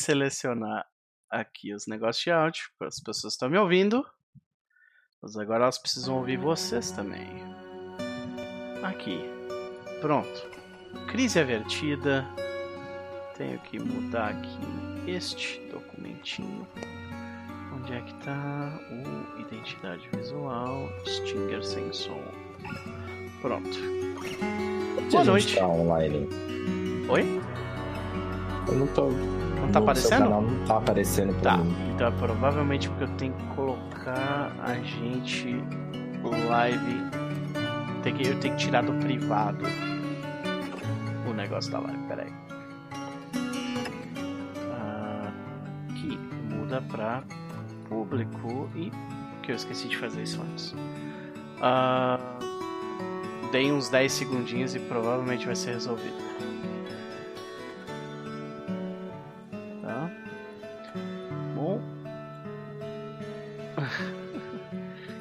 selecionar aqui os negócios de áudio, as pessoas estão me ouvindo. Mas agora elas precisam ouvir vocês também. Aqui. Pronto. Crise avertida. Tenho que mudar aqui este documentinho. Onde é que tá o identidade visual, Stinger sem som. Pronto. Boa noite. Tá online. Oi? Eu não tô. Não tá aparecendo? não tá aparecendo Tá. mim. Então é provavelmente porque eu tenho que colocar a gente live. Tem que, eu tenho que tirar do privado o negócio da live. Peraí. Ah, aqui muda pra público e que eu esqueci de fazer isso antes. Ah, dei uns 10 segundinhos e provavelmente vai ser resolvido.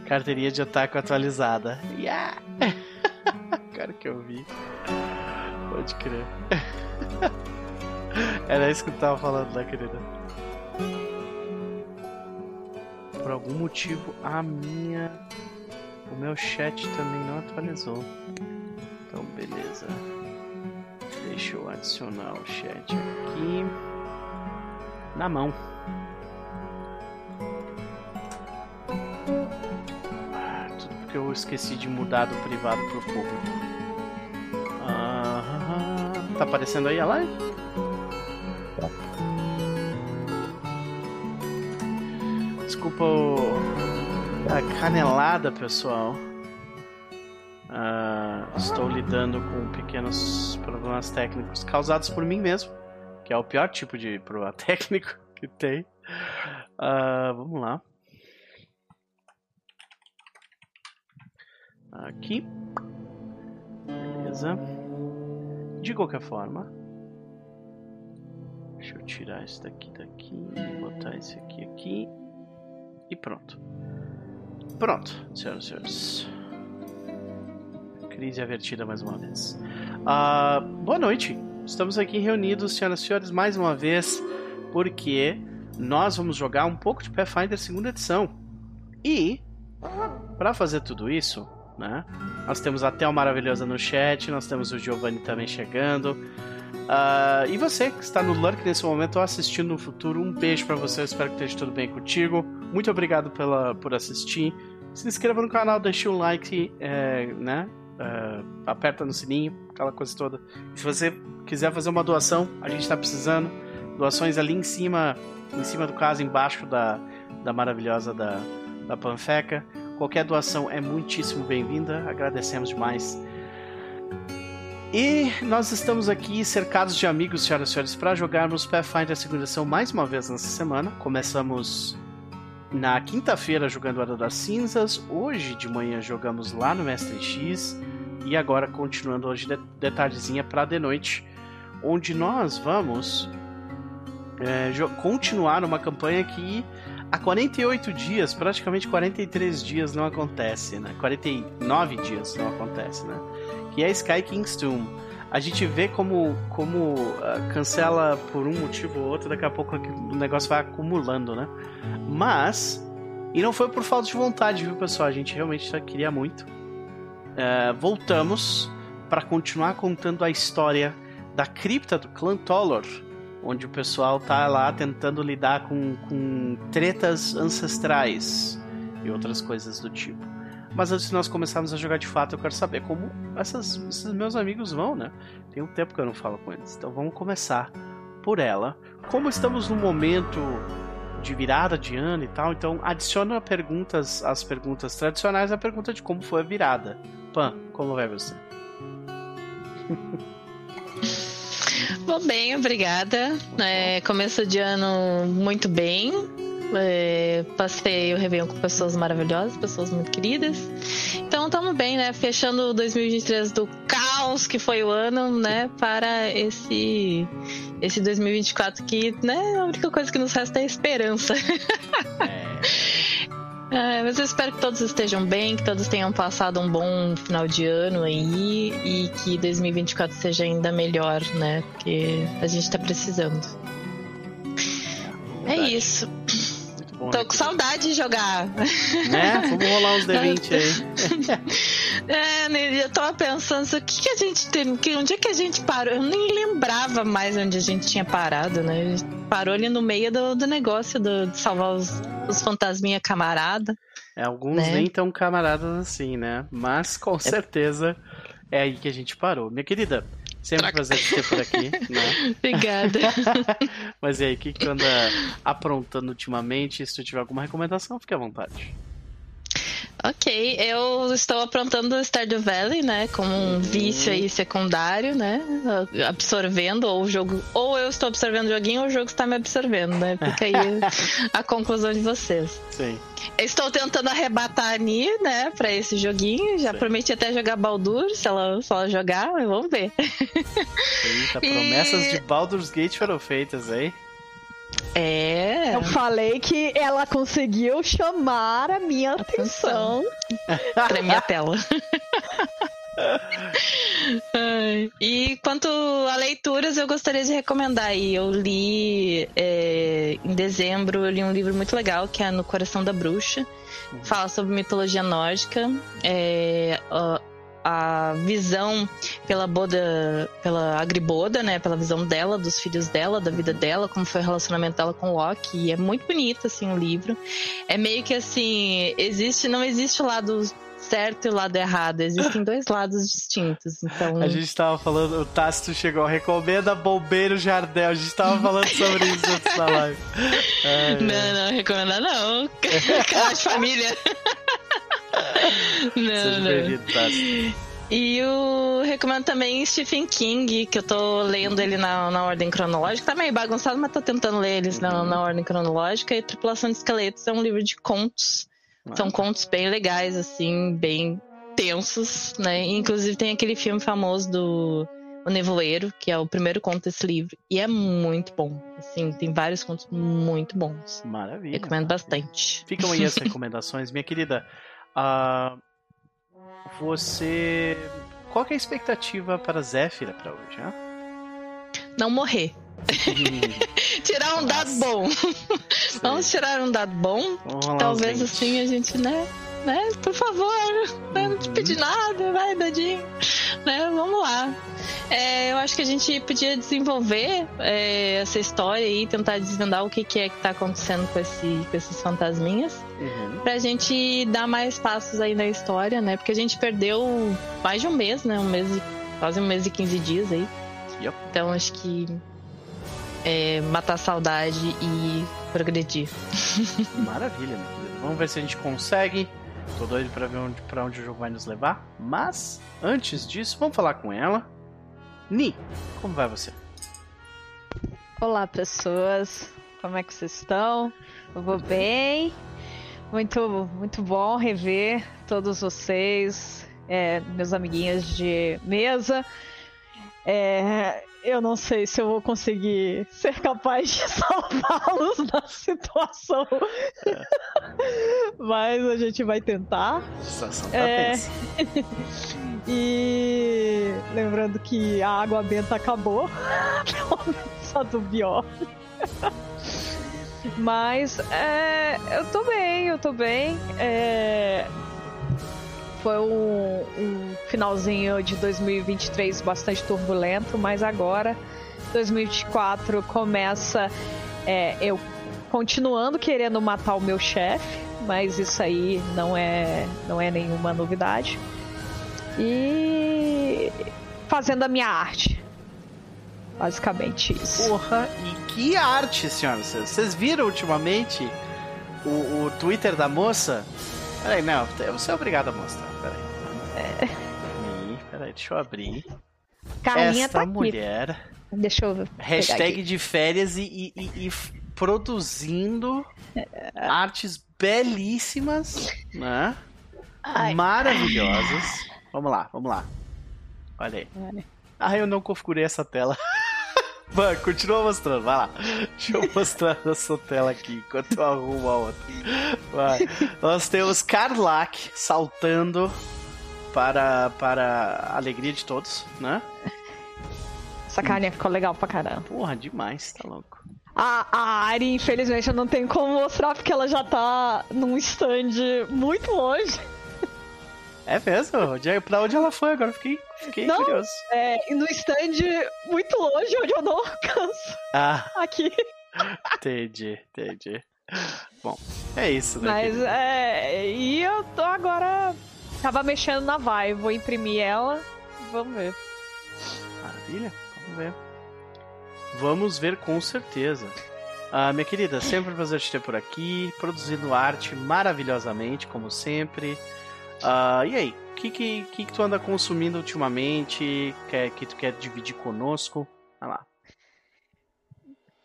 Carteirinha de otaku atualizada. Yeah! Cara que eu vi. Pode crer. Era isso que eu tava falando, né, querida? Por algum motivo, a minha. O meu chat também não atualizou. Então, beleza. Deixa eu adicionar o chat aqui. Na mão. Porque eu esqueci de mudar do privado pro público. Ah, tá aparecendo aí a live? Tá. Desculpa o... a canelada, pessoal. Ah, estou lidando com pequenos problemas técnicos causados por mim mesmo, que é o pior tipo de problema técnico que tem. Ah, vamos lá. Aqui. Beleza. De qualquer forma. Deixa eu tirar isso daqui daqui. Botar esse aqui aqui. E pronto. Pronto, senhoras e senhores. Crise avertida mais uma vez. Ah, boa noite. Estamos aqui reunidos, senhoras e senhores, mais uma vez, porque nós vamos jogar um pouco de Pathfinder segunda edição. E, para fazer tudo isso, né? Nós temos a Tel Maravilhosa no chat, nós temos o Giovanni também chegando. Ah, e você que está no Lurk nesse momento ou assistindo no futuro, um beijo para você, eu espero que esteja tudo bem contigo. Muito obrigado pela, por assistir. Se inscreva no canal, deixe um like, é, né? É, aperta no sininho, aquela coisa toda. Se você quiser fazer uma doação, a gente está precisando. Doações ali em cima, em cima do caso, embaixo da, da maravilhosa da, da Panfeca. Qualquer doação é muitíssimo bem-vinda, agradecemos demais. E nós estamos aqui cercados de amigos, senhoras e senhores, para jogarmos Pathfinder segunda mais uma vez nessa semana. Começamos na quinta-feira jogando Era das Cinzas, hoje de manhã jogamos lá no Mestre X e agora continuando hoje de, de tardezinha para de noite, onde nós vamos é, continuar uma campanha que há 48 dias, praticamente 43 dias não acontece, né? 49 dias não acontece, né? Que é Sky King's Tomb. A gente vê como, como ah, cancela por um motivo ou outro, daqui a pouco o negócio vai acumulando, né? Mas, e não foi por falta de vontade, viu, pessoal? A gente realmente só queria muito. É, voltamos para continuar contando a história da cripta do clã Tolor, onde o pessoal tá lá tentando lidar com, com tretas ancestrais e outras coisas do tipo. Mas antes de nós começarmos a jogar de fato, eu quero saber como essas- esses meus amigos vão, né? Tem um tempo que eu não falo com eles. Então vamos começar por ela. Como estamos num momento de virada de ano e tal, então adiciona perguntas, as perguntas tradicionais, a pergunta de como foi a virada. Pan, como vai você? Vou bem, obrigada. É, começo de ano muito bem. É, passei o Réveillon com pessoas maravilhosas, pessoas muito queridas. Então estamos bem, né? Fechando 2023 do caos que foi o ano, né? Para esse, esse 2024 que, né? A única coisa que nos resta é esperança. É, mas eu espero que todos estejam bem, que todos tenham passado um bom final de ano aí e que 2024 seja ainda melhor, né? Porque a gente tá precisando. É isso. Bom, Tô né, com saudade de jogar. Né? Vamos rolar uns D20 aí. É, né, eu tava pensando, o que, que a gente tem. Que, onde é que a gente parou? Eu nem lembrava mais onde a gente tinha parado, né? A gente parou ali no meio do, do negócio do- de salvar os, os fantasminha camarada. É, alguns Né? nem tão camaradas assim, né? Mas com certeza é aí que a gente parou. Minha querida, sempre um prazer te ter por aqui, né? Obrigada. Mas e aí, o que, que tu anda aprontando ultimamente? Se tu tiver alguma recomendação, fique à vontade. Ok, eu estou aprontando Stardew Valley, né? Como um vício aí secundário, né? Absorvendo, ou o jogo. Ou eu estou absorvendo o joguinho, ou o jogo está me absorvendo, né? Fica aí a conclusão de vocês. Sim. Estou tentando arrebatar a Ani, né, pra esse joguinho. Já Sim. prometi até jogar Baldur, se ela, se ela jogar, mas vamos ver. Eita, promessas de Baldur's Gate foram feitas aí. É. Eu falei que ela conseguiu chamar a minha atenção. Tremi a tela. E quanto a leituras, eu gostaria de recomendar aí. Eu li é, em dezembro, eu li um livro muito legal que é No Coração da Bruxa. Fala sobre mitologia nórdica. É, a visão pela Boda, pela Agriboda, né? Pela visão dela, dos filhos dela, da vida dela, como foi o relacionamento dela com o Loki. E é muito bonito, assim, o livro. É meio que assim, existe, não existe o lado certo e o lado errado. Existem dois lados distintos. Então, A gente tava falando, o Tácito chegou, recomenda Bombeiro Jardel. A gente tava falando sobre isso antes da live. Ai, não, não, recomendar não. Canal de família. Não, Tácito. E eu recomendo também Stephen King, que eu tô lendo ele na, na ordem cronológica. Tá meio bagunçado, mas tô tentando ler eles na, na ordem cronológica. E Tripulação de Esqueletos é um livro de contos. São contos bem legais, assim, bem tensos, né? Inclusive tem aquele filme famoso do O Nevoeiro, que é o primeiro conto desse livro. E é muito bom. Assim, tem vários contos muito bons. Maravilha. Recomendo bastante. Ficam aí as recomendações. Minha querida, ah, você. Qual que é a expectativa para Zéfira para hoje? Né? Não morrer. Tirar um dado bom. Vamos tirar um dado bom. Vamos Talvez 20. assim a gente, né? Né? Por favor, né? não te pedi nada, vai, dadinho. Né? Vamos lá. É, eu acho que a gente podia desenvolver é, essa história e tentar desvendar o que, que é que tá acontecendo com, esse, com esses fantasminhas. Uhum. Pra gente dar mais passos aí na história, né? Porque a gente perdeu mais de um mês, né? Um mês, quase um mês e 15 dias aí. Yep. Então acho que é, matar a saudade e progredir. Maravilha, minha querida. Vamos ver se a gente consegue. Tô doido pra ver onde, pra onde o jogo vai nos levar. Mas, antes disso, vamos falar com ela. Ni, como vai você? Olá, pessoas. Como é que vocês estão? Eu vou bem. Muito, muito bom rever todos vocês, é, meus amiguinhos de mesa. É, eu não sei se eu vou conseguir ser capaz de salvá-los da situação, mas a gente vai tentar. Situação É. E lembrando que a água benta acabou, menos a do Bior. Mas é, eu tô bem, eu tô bem. É, foi um, um finalzinho de 2023 bastante turbulento, mas agora 2024 começa é, eu continuando querendo matar o meu chefe, mas isso aí não é não é nenhuma novidade e fazendo a minha arte. Basicamente isso. Porra, e que arte, senhoras. Vocês viram ultimamente o, o Twitter da moça? Peraí, não, você é obrigado a mostrar. Ih, Peraí, deixa eu abrir. Carlinha Esta tá aqui. mulher. Deixa eu ver. Hashtag de férias e, e- e- e produzindo artes belíssimas, né? Ai. Maravilhosas. Vamos lá, vamos lá. Olha aí. Olha. Ah, eu não configurei essa tela. Vai, continua mostrando, vai lá. Deixa eu mostrar essa tela aqui enquanto eu arrumo a outra. Vai. Nós temos Karlak saltando para, para a alegria de todos, né? Essa carninha ficou legal pra caramba. Porra, demais, tá louco. A, a Ari, infelizmente, eu não tenho como mostrar porque ela já tá num stand muito longe. É mesmo? Pra onde ela foi agora? Fiquei, fiquei Não. curioso. É, no stand muito longe, onde eu não alcanço. Ah, Aqui. entendi, entendi. Bom, é isso, né? Mas é. E eu tô agora. Tava mexendo na vai, vou imprimir ela. Vamos ver. Maravilha, vamos ver. Vamos ver com certeza. Ah, minha querida, sempre um prazer te ter por aqui, produzindo arte maravilhosamente, como sempre. Ah, e aí, o que, que, que, que tu anda consumindo ultimamente? Quer, que tu quer dividir conosco? Vai lá.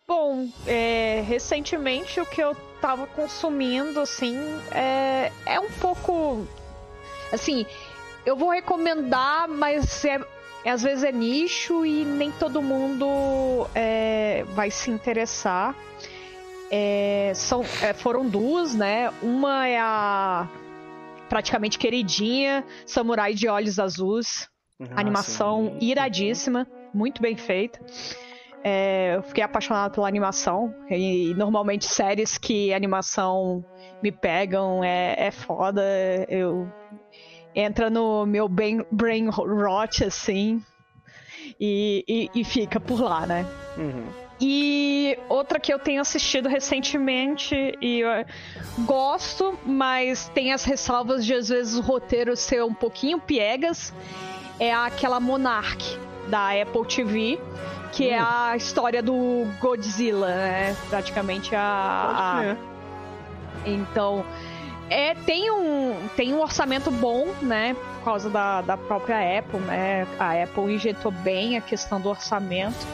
Bom, é, recentemente o que eu tava consumindo, assim, é, é um pouco. Assim, eu vou recomendar, mas é, é- às vezes é nicho e nem todo mundo é, vai se interessar. É, são, é, foram duas, né? Uma é a praticamente queridinha Samurai de Olhos Azuis. Ah, Animação sim. iradíssima, muito bem feita. É, eu fiquei apaixonada pela animação. E, normalmente séries que animação me pegam é, é foda. Eu entra no meu brain, brain rot assim e, e, e fica por lá, né? Uhum. E outra que eu tenho assistido recentemente e gosto, mas tem as ressalvas de às vezes o roteiro ser um pouquinho piegas, é aquela Monarch da Apple TV, que é Hum. a história do Godzilla, né? Praticamente Pode a, a então, é, tem, um, tem um orçamento bom, né? Por causa da, da própria Apple, né? A Apple injetou bem a questão do orçamento.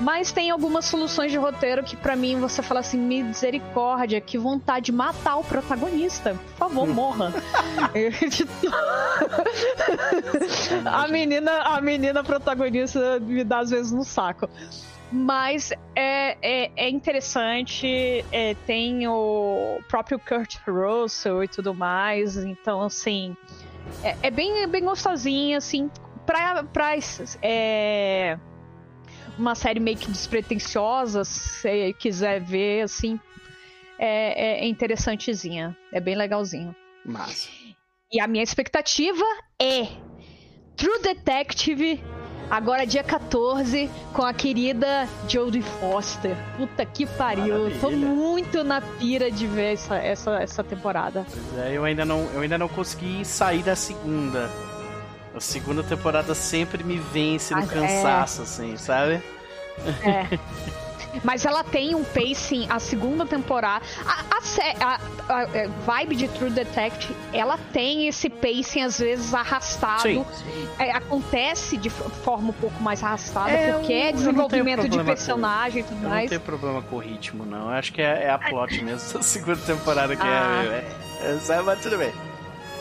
Mas tem algumas soluções de roteiro que, pra mim, você fala assim: misericórdia, que vontade de matar o protagonista. Por favor, morra. a menina, a menina protagonista me dá às vezes no saco. Mas é, é, é interessante, é, tem o próprio Kurt Russell e tudo mais, então assim, é, é bem, é bem gostosinha, assim, pra, pra é, uma série meio que despretensiosa, se quiser ver, assim, é, é interessantezinha, é bem legalzinho. Massa. E a minha expectativa é True Detective, agora dia 14, com a querida Jodie Foster. Puta que pariu. Tô Maravilha. muito na pira de ver essa, essa, essa temporada. Pois é, eu ainda não, eu ainda não consegui sair da segunda. A segunda temporada sempre me vence no Ah, é. cansaço, assim, sabe? É. Mas ela tem um pacing, a segunda temporada. A, a a- a- vibe de True Detective, ela tem esse pacing às vezes arrastado. É, acontece de forma um pouco mais arrastada, É, porque é desenvolvimento de personagem e tudo Eu não mais. tenho problema com o ritmo, não. Eu acho que é, é a plot mesmo da segunda temporada que Ah. é, é, é, Mas tudo bem.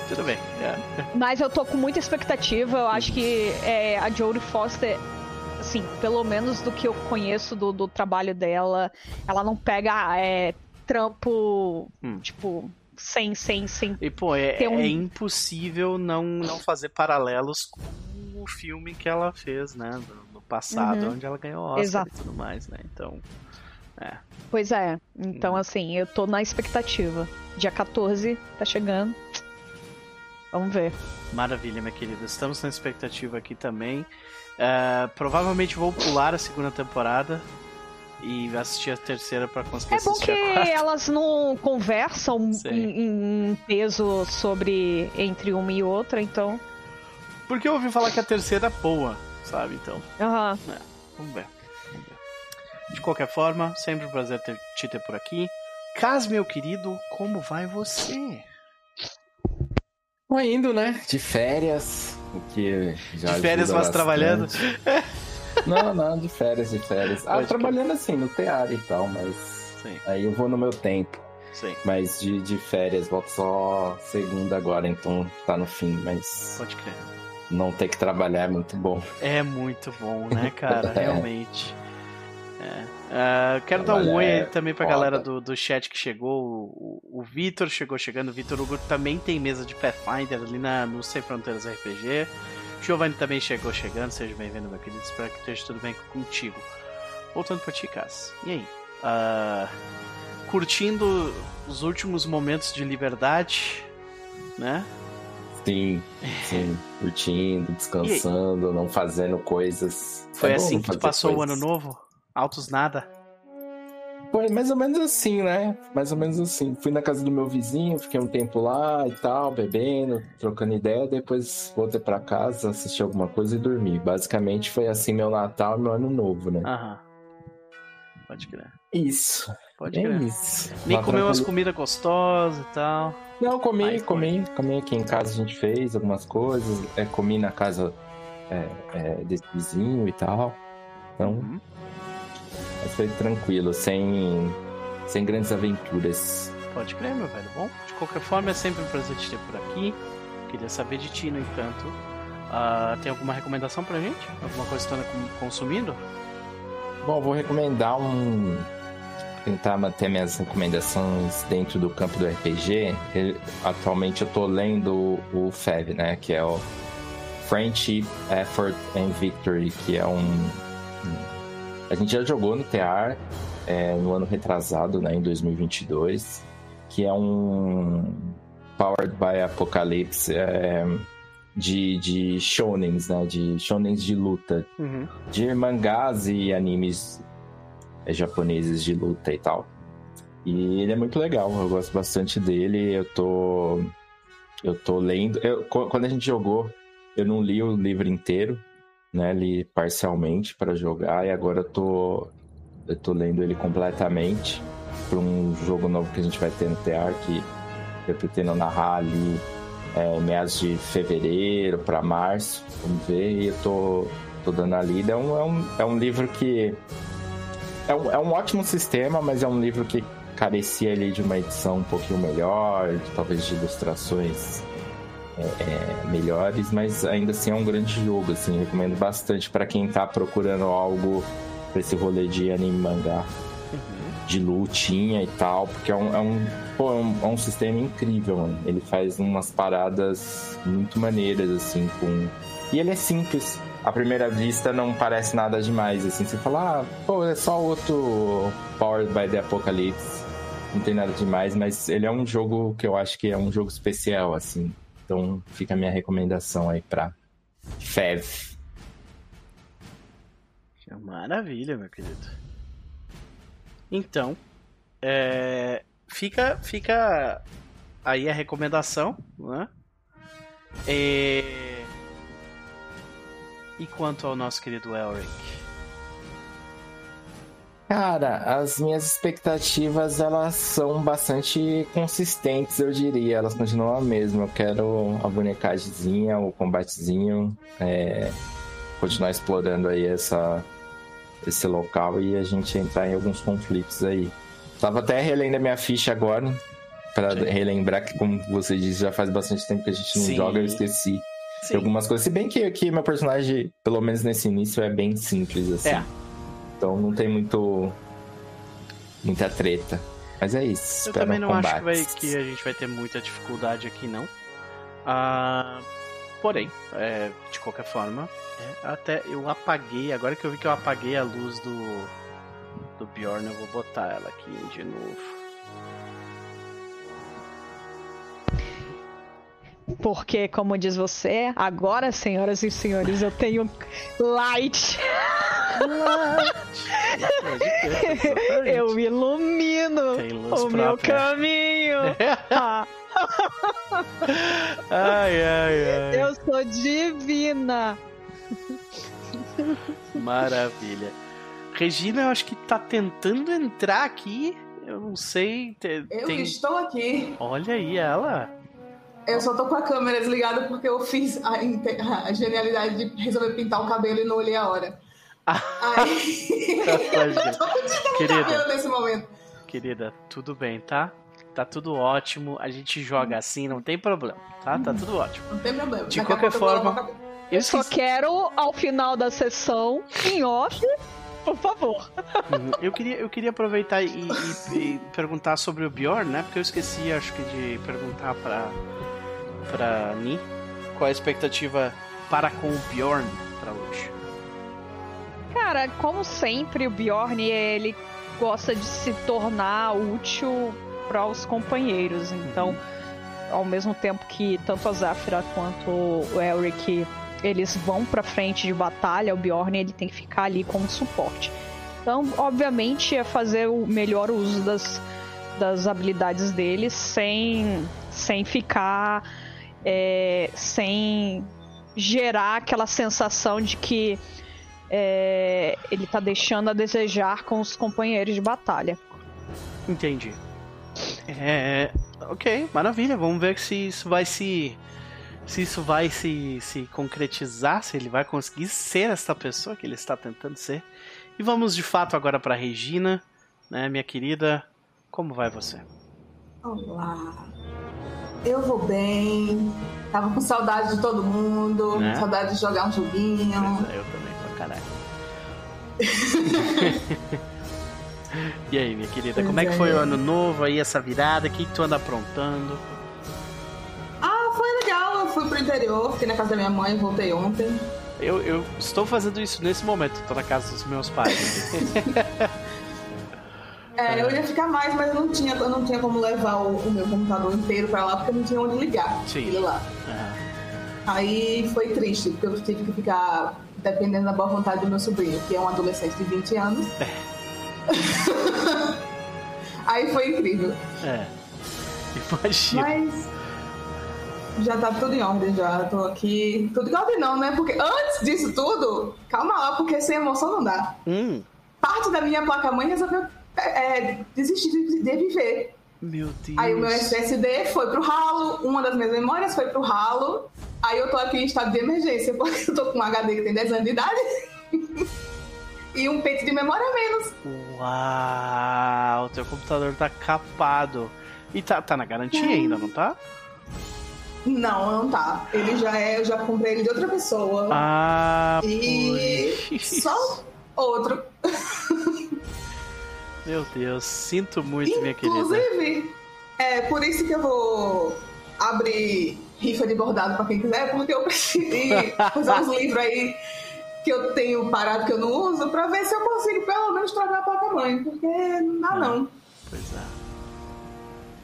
Tudo bem. é. Mas eu tô com muita expectativa. Eu acho que é, a Jodie Foster, assim, pelo menos do que eu conheço do, do trabalho dela, ela não pega é, trampo, Hum. tipo, sem, sem, sem. E, pô, é, um- é impossível não, não fazer paralelos com o filme que ela fez, né? No, passado, Uhum. onde ela ganhou Oscar Exato. e tudo mais, né? Então. Pois é. Então, Hum. assim, eu tô na expectativa. Dia 14 tá chegando. Vamos ver. Maravilha, minha querida. Estamos na expectativa aqui também. É, provavelmente vou pular a segunda temporada e assistir a terceira pra conseguir É bom assistir que a quarta. elas não conversam em, em peso sobre entre uma e outra, então. Porque eu ouvi falar que a terceira é boa, sabe? Então, Aham. vamos ver. Vamos ver. De qualquer forma, sempre um prazer ter, te ter por aqui. Cas, meu querido, como vai você? Tô indo, né? De férias. O que já De férias, mas trabalhando? Não, não, de férias, de férias. Ah, Pode trabalhando assim, no teatro e tal, mas. Sim, Aí eu vou no meu tempo. sim, Mas de, de férias, volto só segunda agora, então tá no fim, mas pode crer. não ter que trabalhar é muito bom. É muito bom, né, cara? É. Realmente. É. Ah, quero dar um oi aí é também pra foda. galera do, do chat que chegou. O, o, o Vitor chegou chegando. O Vitor Hugo também tem mesa de Pathfinder ali na, no Sem Fronteiras RPG. Giovanni também chegou chegando. Seja bem-vindo, meu querido. Espero que esteja tudo bem contigo. Voltando pra ti, Cass. E aí? Uh, curtindo os últimos momentos de liberdade, né? Sim, sim, curtindo, descansando, não fazendo coisas. Foi é assim que tu passou coisas. o ano novo? Altos nada? Foi mais ou menos assim, né? Mais ou menos assim. Fui na casa do meu vizinho, fiquei um tempo lá e tal, bebendo, trocando ideia, depois voltei para casa, assisti alguma coisa e dormi. Basicamente foi assim meu Natal e meu Ano Novo, né? Aham. Pode crer. Isso. Pode é crer. Isso. Nem comeu umas comidas gostosas e tal. Não, comi, Aí, comi, foi. comi aqui em casa a gente fez algumas coisas. É, comi na casa é, é, desse vizinho e tal. Então. Uhum. Mas foi tranquilo, sem, sem grandes aventuras. Pode crer, meu velho. Bom, de qualquer forma, é sempre um prazer te ter por aqui. Queria saber de ti, no entanto. Uh, tem alguma recomendação pra gente? Alguma coisa que você consumindo? Bom, vou recomendar um. Tentar manter minhas recomendações dentro do campo do RPG. atualmente eu tô lendo o FEV, né? Que é o Friendship, Effort and Victory, que é um a gente já jogou no TR é, no ano retrasado, né, em 2022, que é um Powered by Apocalypse é, de, de shonens, né, de shonens de luta, uhum. de mangás e animes é, japoneses de luta e tal. E ele é muito legal, eu gosto bastante dele, eu tô eu tô lendo, eu, quando a gente jogou, eu não li o livro inteiro, né, ali parcialmente para jogar e agora eu tô eu tô lendo ele completamente para um jogo novo que a gente vai ter no TR que eu pretendo narrar ali é, meados de fevereiro para março, vamos ver, e eu tô, tô dando a lida. É um, é um, é um livro que é um, é um ótimo sistema, mas é um livro que carecia ali de uma edição um pouquinho melhor, talvez de ilustrações é, melhores, mas ainda assim é um grande jogo, assim, recomendo bastante para quem tá procurando algo pra esse rolê de anime mangá. De lutinha e tal, porque é um, é um, pô, é um, é um sistema incrível, mano. Ele faz umas paradas muito maneiras, assim, com. E ele é simples. À primeira vista não parece nada demais, assim. Você fala, ah, pô, é só outro Powered by the Apocalypse. Não tem nada demais, mas ele é um jogo que eu acho que é um jogo especial, assim. Então fica a minha recomendação aí pra FEV. Maravilha, meu querido. Então, é, fica, fica aí a recomendação, né? E, e quanto ao nosso querido Elric? Cara, as minhas expectativas elas são bastante consistentes, eu diria. Elas continuam a mesma. Eu quero a bonecagemzinha, o combatezinho, é, continuar explorando aí essa, esse local e a gente entrar em alguns conflitos aí. Tava até relendo a minha ficha agora, para relembrar que, como você disse, já faz bastante tempo que a gente não Sim. joga, eu esqueci Sim. algumas coisas. Se bem que aqui meu personagem, pelo menos nesse início, é bem simples, assim. É. Então não tem muito. muita treta. Mas é isso. Eu também não combates. acho que, vai, que, a gente vai ter muita dificuldade aqui, não. Ah, porém, é, de qualquer forma, é, até eu apaguei. Agora que eu vi que eu apaguei a luz do, do Bjorn, eu vou botar ela aqui de novo. Porque, como diz você, agora, senhoras e senhores, eu tenho light. eu ilumino o meu caminho. ai, ai, ai. Eu sou divina. Maravilha. Regina, eu acho que tá tentando entrar aqui. Eu não sei. Tem... Eu estou aqui. Olha aí ela. Eu só tô com a câmera desligada porque eu fiz a, a genialidade de resolver pintar o cabelo e não olhei a hora. Aí... eu tô querida, nesse momento. Querida, tudo bem, tá? Tá tudo ótimo. A gente joga assim, não tem problema, tá? Tá tudo ótimo. Não tem problema. De Daqui qualquer forma. Eu só quero, ao final da sessão, em off, por favor. Uhum. Eu queria, eu queria aproveitar e, e, e, perguntar sobre o Bjorn, né? Porque eu esqueci, acho que, de perguntar pra, pra Ni qual a expectativa para com o Bjorn para hoje. Cara, como sempre, o Bjorn, ele gosta de se tornar útil para os companheiros. Então, ao mesmo tempo que tanto a Zafira quanto o Elric eles vão para frente de batalha, o Bjorn ele tem que ficar ali como suporte. Então, obviamente, é fazer o melhor uso das, das habilidades deles sem, sem ficar. É, sem gerar aquela sensação de que é, ele tá deixando a desejar com os companheiros de batalha. Entendi. É, ok, maravilha. Vamos ver se isso vai se se isso vai se, se concretizar, se ele vai conseguir ser essa pessoa que ele está tentando ser. E vamos de fato agora para Regina, né, minha querida. Como vai você? Olá. Eu vou bem. Tava com saudade de todo mundo, né? saudade de jogar um joguinho. É, eu também, caralho. e aí, minha querida, pois como é que foi é. o ano novo aí, essa virada? O que, que tu anda aprontando? Ah, foi legal. Eu fui pro interior, fiquei na casa da minha mãe, voltei ontem. Eu, eu estou fazendo isso nesse momento, tô na casa dos meus pais. é, eu ia ficar mais, mas eu não tinha, eu não tinha como levar o, o meu computador inteiro pra lá, porque eu não tinha onde ligar Sim. ele lá. Uhum. Aí foi triste, porque eu tive que ficar dependendo da boa vontade do meu sobrinho, que é um adolescente de 20 anos. É. Aí foi incrível. É. Imagina. Mas já tá tudo em ordem, já. Tô aqui. Tudo em ordem não, né? Porque antes disso tudo, calma lá, porque sem emoção não dá. Hum. Parte da minha placa-mãe resolveu é, desistir de, de viver. Meu Deus. Aí o meu SSD foi pro ralo, uma das minhas memórias foi pro ralo. Aí eu tô aqui em estado de emergência, porque eu tô com um HD que tem 10 anos de idade. e um peito de memória a menos. Uau, o teu computador tá capado. E tá, tá na garantia é. ainda, não tá? Não, não tá. Ele já é, eu já comprei ele de outra pessoa. Ah, e só outro. Meu Deus, sinto muito, Inclusive, minha querida. Inclusive, é por isso que eu vou abrir rifa de bordado para quem quiser, porque eu preciso usar uns livros aí que eu tenho parado que eu não uso para ver se eu consigo pelo menos trocar a placa-mãe, porque não dá não. Pois é.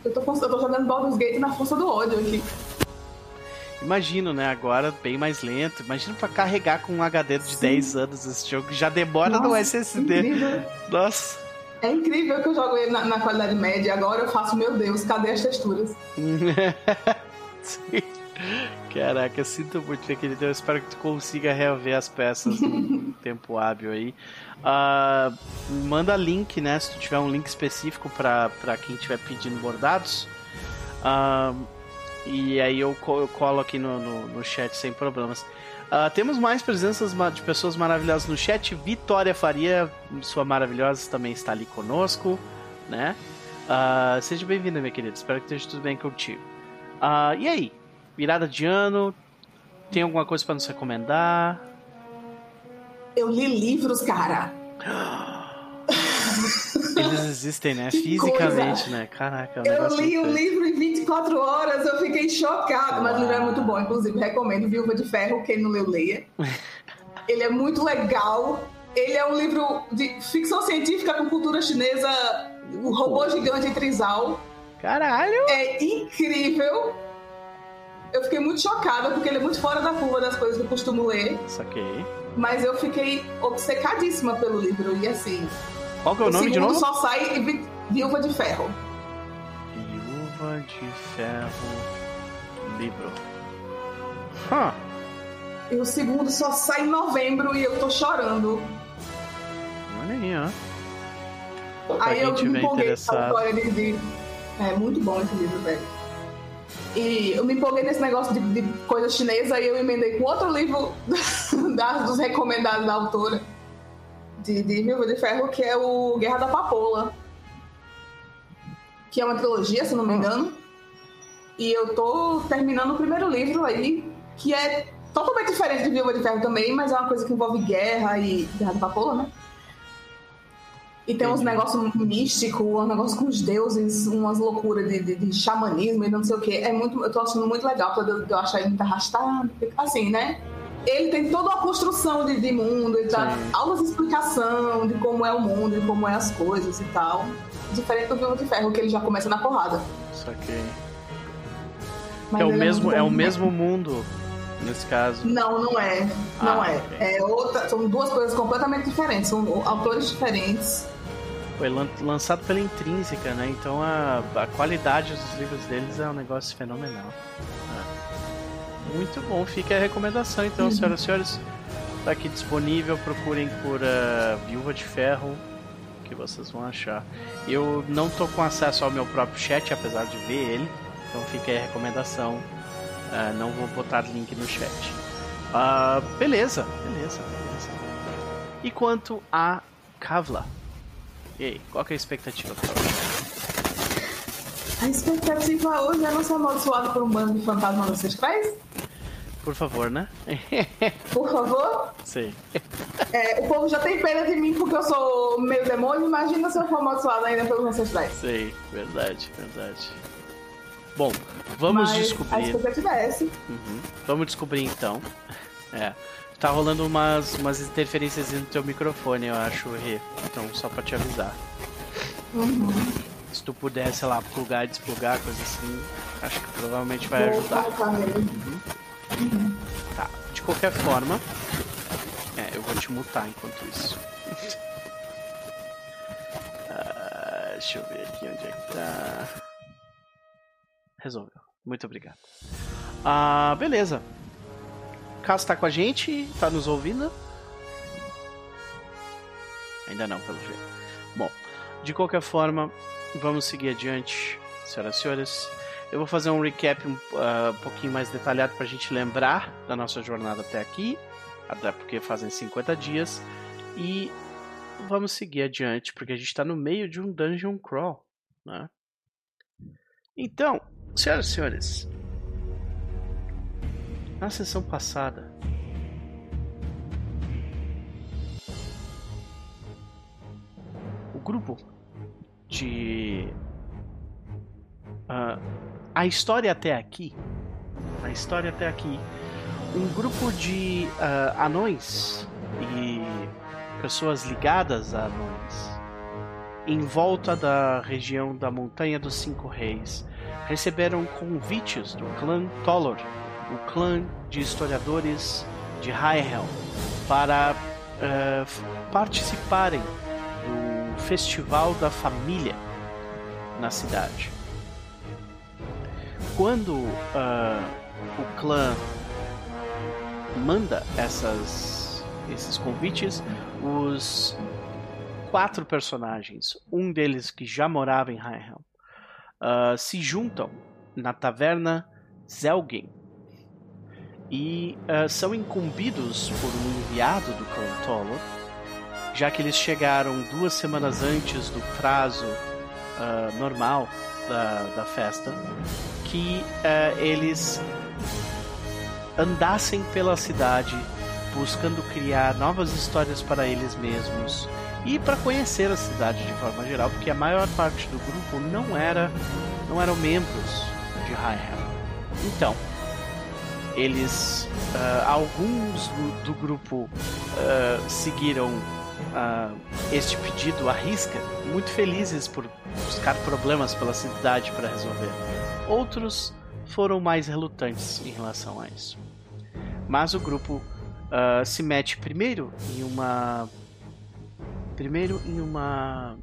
Eu tô, eu tô jogando Baldur's Gate na força do ódio aqui. Imagino, né? Agora bem mais lento. Imagina pra carregar com um HD de Sim. 10 anos esse jogo. Já demora Nossa, no SSD. Incrível. Nossa. É incrível que eu jogo ele na, na qualidade média. Agora eu faço, meu Deus, cadê as texturas? Sim. Caraca, sinto muito, minha querida. Eu espero que tu consiga rever as peças no tempo hábil aí. Uh, manda link, né? Se tu tiver um link específico para quem estiver pedindo bordados. Uh, e aí eu, eu colo aqui no, no, no chat sem problemas. Uh, temos mais presenças de pessoas maravilhosas no chat. Vitória Faria, sua maravilhosa, também está ali conosco, né? Uh, seja bem-vinda, minha querida. Espero que esteja tudo bem contigo. Uh, e aí? Virada de ano? Tem alguma coisa para nos recomendar? Eu li livros, cara. Eles existem, né? Fisicamente, coisa. né? Caraca. É eu li um livro em 24 horas, eu fiquei chocado. Mas o livro é muito bom, inclusive recomendo Viúva de Ferro, quem não leu, leia. Ele é muito legal. Ele é um livro de ficção científica com cultura chinesa, o robô gigante Trizal. Caralho! É incrível. Eu fiquei muito chocada, porque ele é muito fora da curva das coisas que eu costumo ler. Saquei. Mas eu fiquei obcecadíssima pelo livro. E assim, qual que é o, o nome de novo? só sai Viúva de Ferro. Viúva de Ferro livro. Huh. E o segundo só sai em novembro e eu tô chorando. Olha aí, ó. Pra aí eu me empolguei com a história de, de... É muito bom esse livro, velho. E eu me empolguei nesse negócio de, de coisa chinesa e eu emendei com outro livro das, dos recomendados da autora de, de de Ferro, que é o Guerra da Papoula. Que é uma trilogia, se não me engano. E eu tô terminando o primeiro livro aí, que é totalmente diferente de Viúva de Ferro também, mas é uma coisa que envolve guerra e Guerra da Papoula, né? E tem uns negócios místicos, um negócio com os deuses, umas loucuras de, de, de, xamanismo e não sei o que. É muito, eu tô achando muito legal, de eu achar ele muito arrastado. Assim, né? Ele tem toda uma construção de, de mundo, ele dá aulas de explicação de como é o mundo, de como é as coisas e tal. Diferente do Viúva de Ferro, que ele já começa na porrada. Saquei. é o é mesmo, é, é o mesmo mundo nesse caso. Não, não é. Não ah, é. Okay. é outra, são duas coisas completamente diferentes, são autores diferentes. Foi lançado pela Intrínseca, né? Então a, a qualidade dos livros deles é um negócio fenomenal. Muito bom, fica a recomendação então, uhum. senhoras e senhores. Tá aqui disponível, procurem por uh, Viúva de Ferro, que vocês vão achar. Eu não tô com acesso ao meu próprio chat, apesar de ver ele, então fica aí a recomendação. Uh, não vou botar link no chat. Uh, beleza, beleza, beleza. E quanto a Kavla? E aí, qual é a expectativa hoje? A expectativa hoje é não ser amaldiçoado por um bando de fantasmas ancestrais? Por favor, né? Por favor? Sim. É, o povo já tem pena de mim porque eu sou meio demônio. Imagina se eu for amaldiçoado ainda pelos ancestrais. Sim, verdade, verdade. Bom, vamos Mas descobrir. A expectativa é essa. Uhum. Vamos descobrir então. É. Tá rolando umas, umas interferências no teu microfone, eu acho, Rê. Então, só pra te avisar. Uhum. Se tu puder, sei lá, plugar e desplugar, coisa assim, acho que provavelmente vai ajudar. Uhum. Tá, de qualquer forma. É, eu vou te mutar enquanto isso. uh, deixa eu ver aqui onde é que tá. Resolveu. Muito obrigado. Ah, uh, beleza. Caso tá com a gente, tá nos ouvindo? Ainda não, pelo jeito. Bom, de qualquer forma, vamos seguir adiante, senhoras e senhores. Eu vou fazer um recap um uh, pouquinho mais detalhado para a gente lembrar da nossa jornada até aqui, até porque fazem 50 dias, e vamos seguir adiante, porque a gente está no meio de um dungeon crawl. Né? Então, senhoras e senhores, na sessão passada, o grupo de uh, a história até aqui, a história até aqui, um grupo de uh, anões e pessoas ligadas a anões em volta da região da Montanha dos Cinco Reis receberam convites do clã Tolor, o clã de historiadores de Highhelm, para uh, participarem Festival da Família na cidade. Quando uh, o clã manda essas, esses convites, os quatro personagens, um deles que já morava em Highhelm, uh, se juntam na taverna Zelgen e uh, são incumbidos por um enviado do clã Tolo, já que eles chegaram duas semanas antes do prazo uh, normal da, da festa que uh, eles andassem pela cidade buscando criar novas histórias para eles mesmos e para conhecer a cidade de forma geral, porque a maior parte do grupo não era não eram membros de Highham. Então, eles uh, alguns do, do grupo uh, seguiram uh, este pedido à risca, muito felizes por buscar problemas pela cidade para resolver. Outros foram mais relutantes em relação a isso. Mas o grupo uh, se mete primeiro em uma. Primeiro em uma.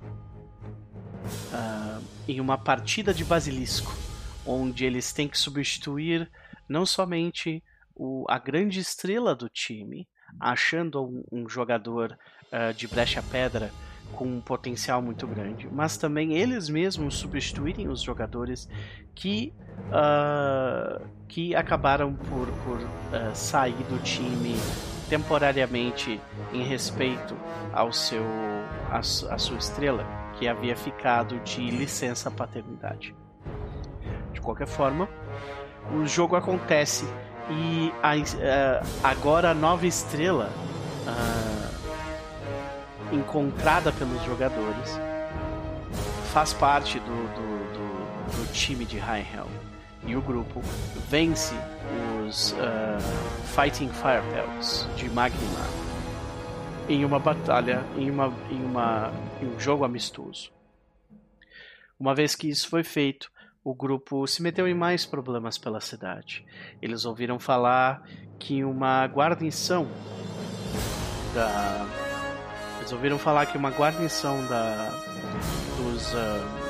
Uh, em uma partida de basilisco, onde eles têm que substituir não somente o, a grande estrela do time, achando um, um jogador uh, de brecha pedra com um potencial muito grande, mas também eles mesmos substituírem os jogadores que, uh, que acabaram por, por uh, sair do time temporariamente em respeito ao seu a, a sua estrela que havia ficado de licença paternidade. De qualquer forma, o jogo acontece e a, uh, agora a nova estrela encontrada pelos jogadores faz parte do, do, do, do time de Hell. e o grupo vence os uh, Fighting Firepelts de Magnimar em uma batalha, em, uma, em, uma, em um jogo amistoso. Uma vez que isso foi feito, o grupo se meteu em mais problemas pela cidade. Eles ouviram falar que uma guarnição da. Ouviram falar que uma guarnição da. dos. Uh...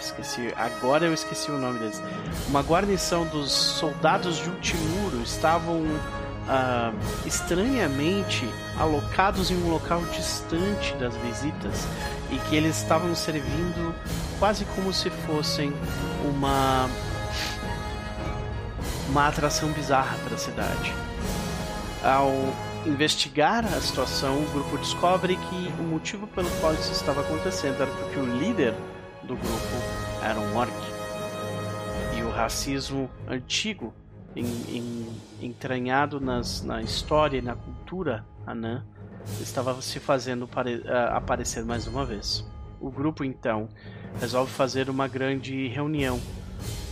Esqueci, agora eu esqueci o nome deles. Uma guarnição dos soldados de Ultimuro estavam uh, estranhamente alocados em um local distante das visitas e que eles estavam servindo quase como se fossem uma uma atração bizarra para a cidade. Ao investigar a situação, o grupo descobre que o motivo pelo qual isso estava acontecendo era porque o líder do grupo era um orc. E o racismo antigo, em, em, entranhado nas, na história e na cultura anã, estava se fazendo pare, uh, aparecer mais uma vez. O grupo então resolve fazer uma grande reunião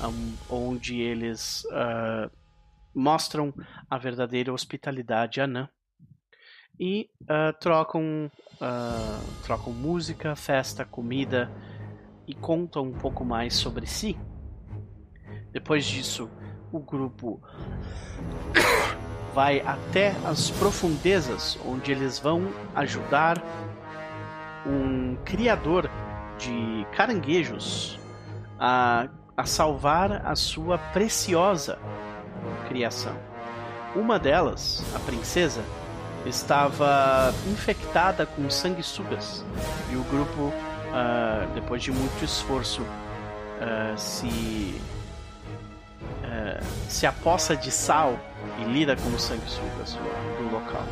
um, onde eles uh, mostram a verdadeira hospitalidade anã e uh, trocam, trocam música, festa, comida e contam um pouco mais sobre si. Depois disso, o grupo vai até as profundezas, onde eles vão ajudar um criador de caranguejos a, a salvar a sua preciosa criação. Uma delas, a princesa, estava infectada com sanguessugas e o grupo, uh, depois de muito esforço, uh, se uh, se apossa de sal e lida com o sanguessugas do local.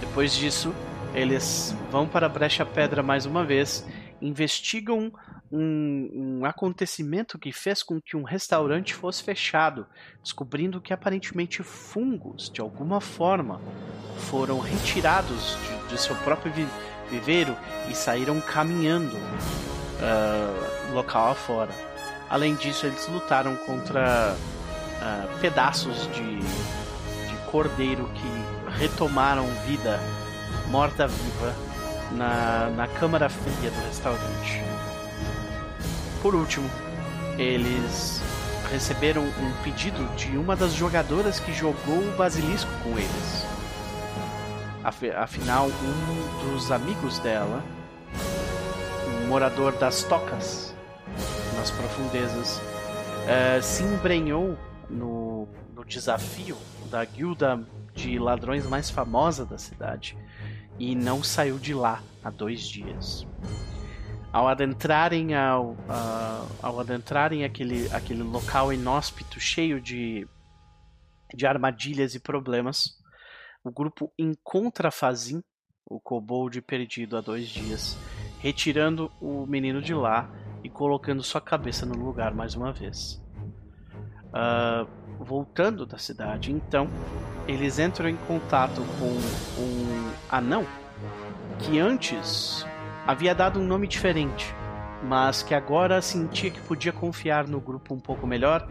Depois disso, eles vão para a Brecha Pedra mais uma vez, investigam um, um, acontecimento que fez com que um restaurante fosse fechado, descobrindo que aparentemente fungos, de alguma forma, foram retirados de, de seu próprio viveiro e saíram caminhando uh, local afora. Além disso, eles lutaram contra uh, pedaços de, de cordeiro que retomaram vida morta-viva na, na câmara fria do restaurante. Por último, eles receberam um pedido de uma das jogadoras que jogou o basilisco com eles. Afinal, um dos amigos dela, um morador das tocas nas profundezas, uh, se embrenhou no, no desafio da guilda de ladrões mais famosa da cidade e não saiu de lá há dois dias. Ao adentrarem ao, ao adentrarem aquele, aquele local inóspito cheio de, de armadilhas e problemas, o grupo encontra Fazin, o kobold perdido há dois dias, retirando o menino de lá e colocando sua cabeça no lugar mais uma vez. Uh, voltando da cidade, então eles entram em contato com um anão que antes havia dado um nome diferente, mas que agora sentia que podia confiar no grupo um pouco melhor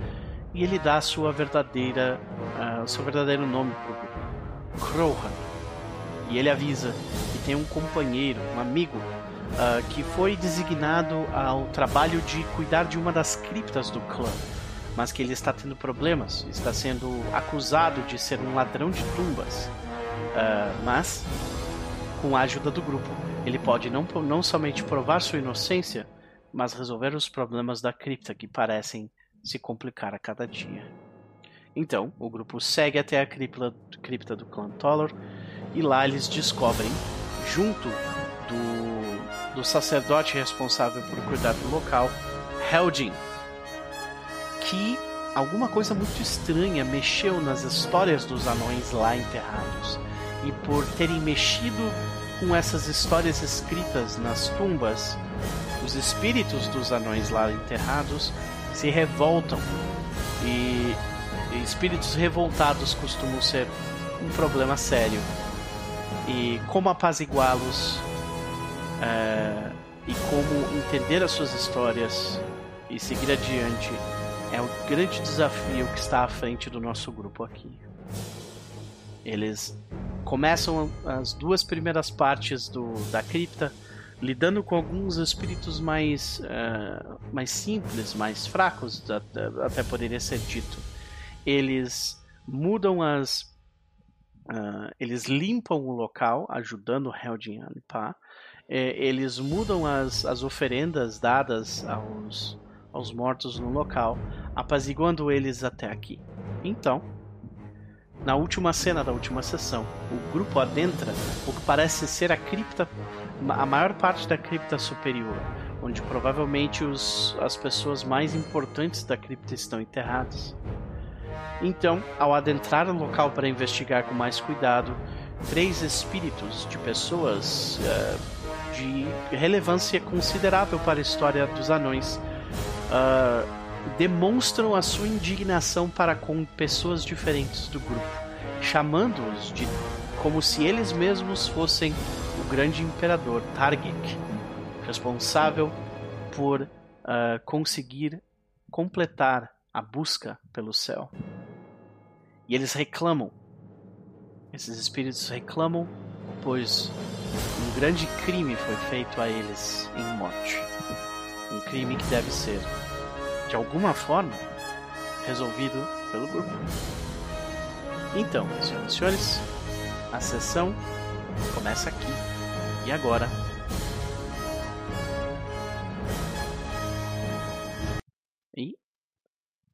e ele dá sua verdadeira, uh, seu verdadeiro nome para o grupo, Crowhan. E ele avisa que tem um companheiro, um amigo uh, que foi designado ao trabalho de cuidar de uma das criptas do clã, mas que ele está tendo problemas, está sendo acusado de ser um ladrão de tumbas. Uh, mas, com a ajuda do grupo, ele pode não, não somente provar sua inocência, mas resolver os problemas da cripta que parecem se complicar a cada dia. Então, o grupo segue até a cripta, cripta do clã Toller e lá eles descobrem, junto do do sacerdote responsável por cuidar do local, Heldin, que alguma coisa muito estranha mexeu nas histórias dos anões lá enterrados. E por terem mexido com essas histórias escritas nas tumbas, os espíritos dos anões lá enterrados se revoltam. E, espíritos revoltados costumam ser um problema sério. E como apaziguá-los é, e como entender as suas histórias e seguir adiante é o grande desafio que está à frente do nosso grupo aqui. Eles começam as duas primeiras partes do, da cripta lidando com alguns espíritos mais, uh, mais simples, mais fracos, até poderia ser dito. Eles mudam as. Uh, eles limpam o local, ajudando o Heldin a limpar. É, eles mudam as, as oferendas dadas aos, aos mortos no local, apaziguando eles até aqui. Então, na última cena da última sessão, o grupo adentra o que parece ser a cripta, a maior parte da cripta superior, onde provavelmente os, as pessoas mais importantes da cripta estão enterradas. Então, ao adentrar o local para investigar com mais cuidado, três espíritos de pessoas uh, de relevância considerável para a história dos anões uh, demonstram a sua indignação para com pessoas diferentes do grupo, chamando-os de como se eles mesmos fossem o grande imperador Targic, responsável por uh, conseguir completar a busca pelo céu. E eles reclamam, esses espíritos reclamam, pois um grande crime foi feito a eles em morte. Um crime que deve ser de alguma forma, resolvido pelo grupo. Então, senhoras e senhores, a sessão começa aqui e agora. E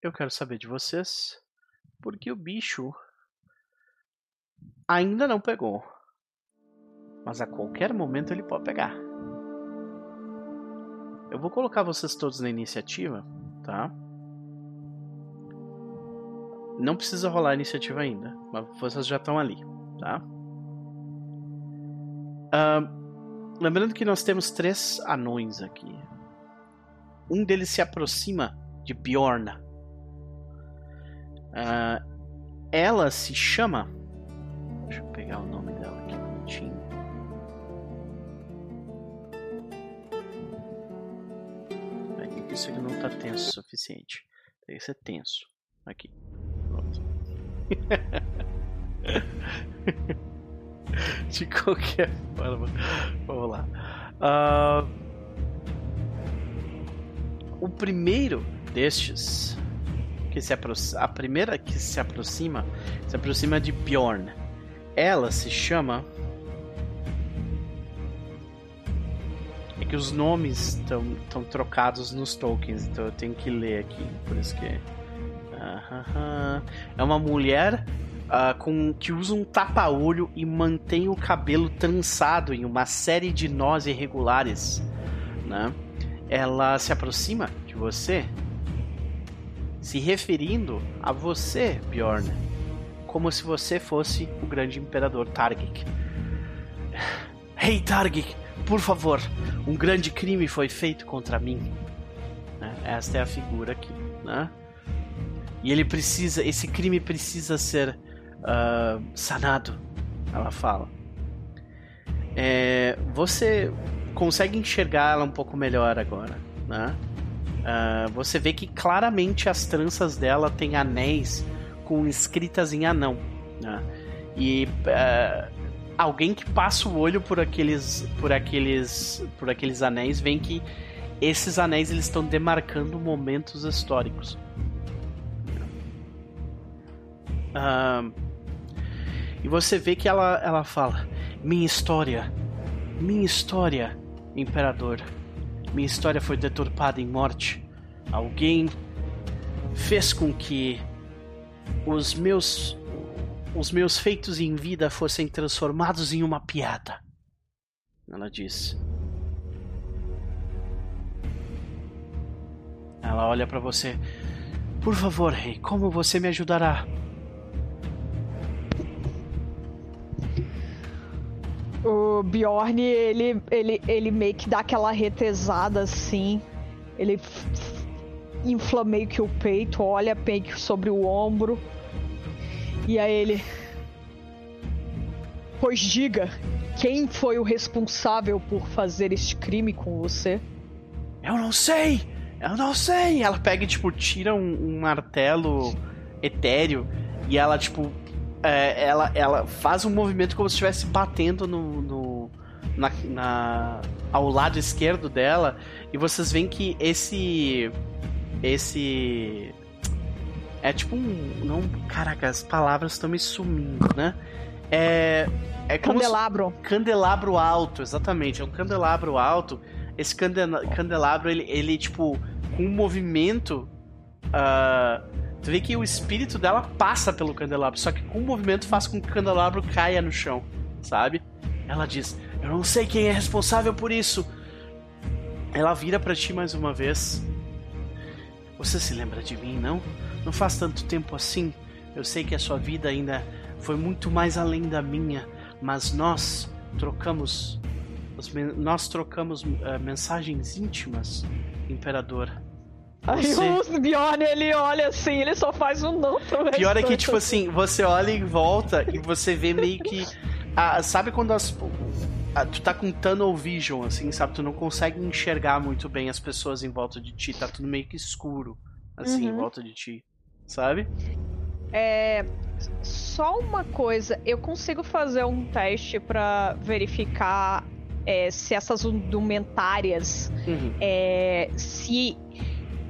eu quero saber de vocês porque o bicho ainda não pegou. Mas a qualquer momento ele pode pegar. Eu vou colocar vocês todos na iniciativa tá? Não precisa rolar a iniciativa ainda, mas vocês já estão ali, tá? Uh, lembrando que nós temos três anões aqui. Um deles se aproxima de Bjorna. Uh, ela se chama. Deixa eu pegar o nome isso não tá tenso o suficiente. Que ser tenso. Aqui. De qualquer forma. Vamos lá. Uh, o primeiro destes que se aproxima, a primeira que se aproxima se aproxima de Bjorn. Ela se chama que os nomes estão trocados nos tokens, então eu tenho que ler aqui, por isso que. É uma mulher uh, com que usa um tapa-olho e mantém o cabelo trançado em uma série de nós irregulares. Né? Ela se aproxima de você, se referindo a você, Bjorn, como se você fosse o grande imperador Targic. Hey Targic, por favor, um grande crime foi feito contra mim. Né? Esta é a figura aqui, né? E ele precisa, esse crime precisa ser uh, sanado. Ela fala. É, você consegue enxergar ela um pouco melhor agora, né? Uh, você vê que claramente as tranças dela têm anéis com escritas em anão, né? E uh, alguém que passa o olho por aqueles por aqueles por aqueles anéis vem que esses anéis eles estão demarcando momentos históricos. Uh, e você vê que ela, ela fala: Minha história, minha história, imperador, minha história foi deturpada em morte. Alguém fez com que os meus os meus feitos em vida fossem transformados em uma piada. Ela disse. Ela olha para você. Por favor, rei, como você me ajudará? O Bjorn, ele, ele, ele meio que dá aquela retesada assim. Ele infla meio que o peito, olha meio que sobre o ombro. E aí ele. Pois diga, quem foi o responsável por fazer este crime com você? Eu não sei! Eu não sei! Ela pega e, tipo, tira um, um martelo etéreo e ela, tipo, é, ela, ela faz um movimento como se estivesse batendo no, no na, na, ao lado esquerdo dela e vocês veem que esse esse é tipo um não caraca as palavras estão me sumindo né? É é como candelabro se, candelabro. Alto exatamente é um candelabro alto. Esse candelabro ele, ele tipo com um movimento uh, tu vê que o espírito dela passa pelo candelabro só que com o movimento faz com que o candelabro caia no chão sabe? Ela diz eu não sei quem é responsável por isso. Ela vira para ti mais uma vez. Você se lembra de mim, não? Não faz tanto tempo assim. Eu sei que a sua vida ainda foi muito mais além da minha, mas nós trocamos nós trocamos uh, mensagens íntimas, imperador. Você... Aí o Bjorn, ele olha assim, ele só faz um não pro Pior é que, tipo assim, você olha em volta e você vê meio que. Ah, sabe quando as, ah, tu tá com tunnel vision, assim, sabe? Tu não consegue enxergar muito bem as pessoas em volta de ti, tá tudo meio que escuro, assim, uhum. em volta de ti, sabe? É. Só uma coisa, eu consigo fazer um teste para verificar é, se essas indumentárias uhum. é, se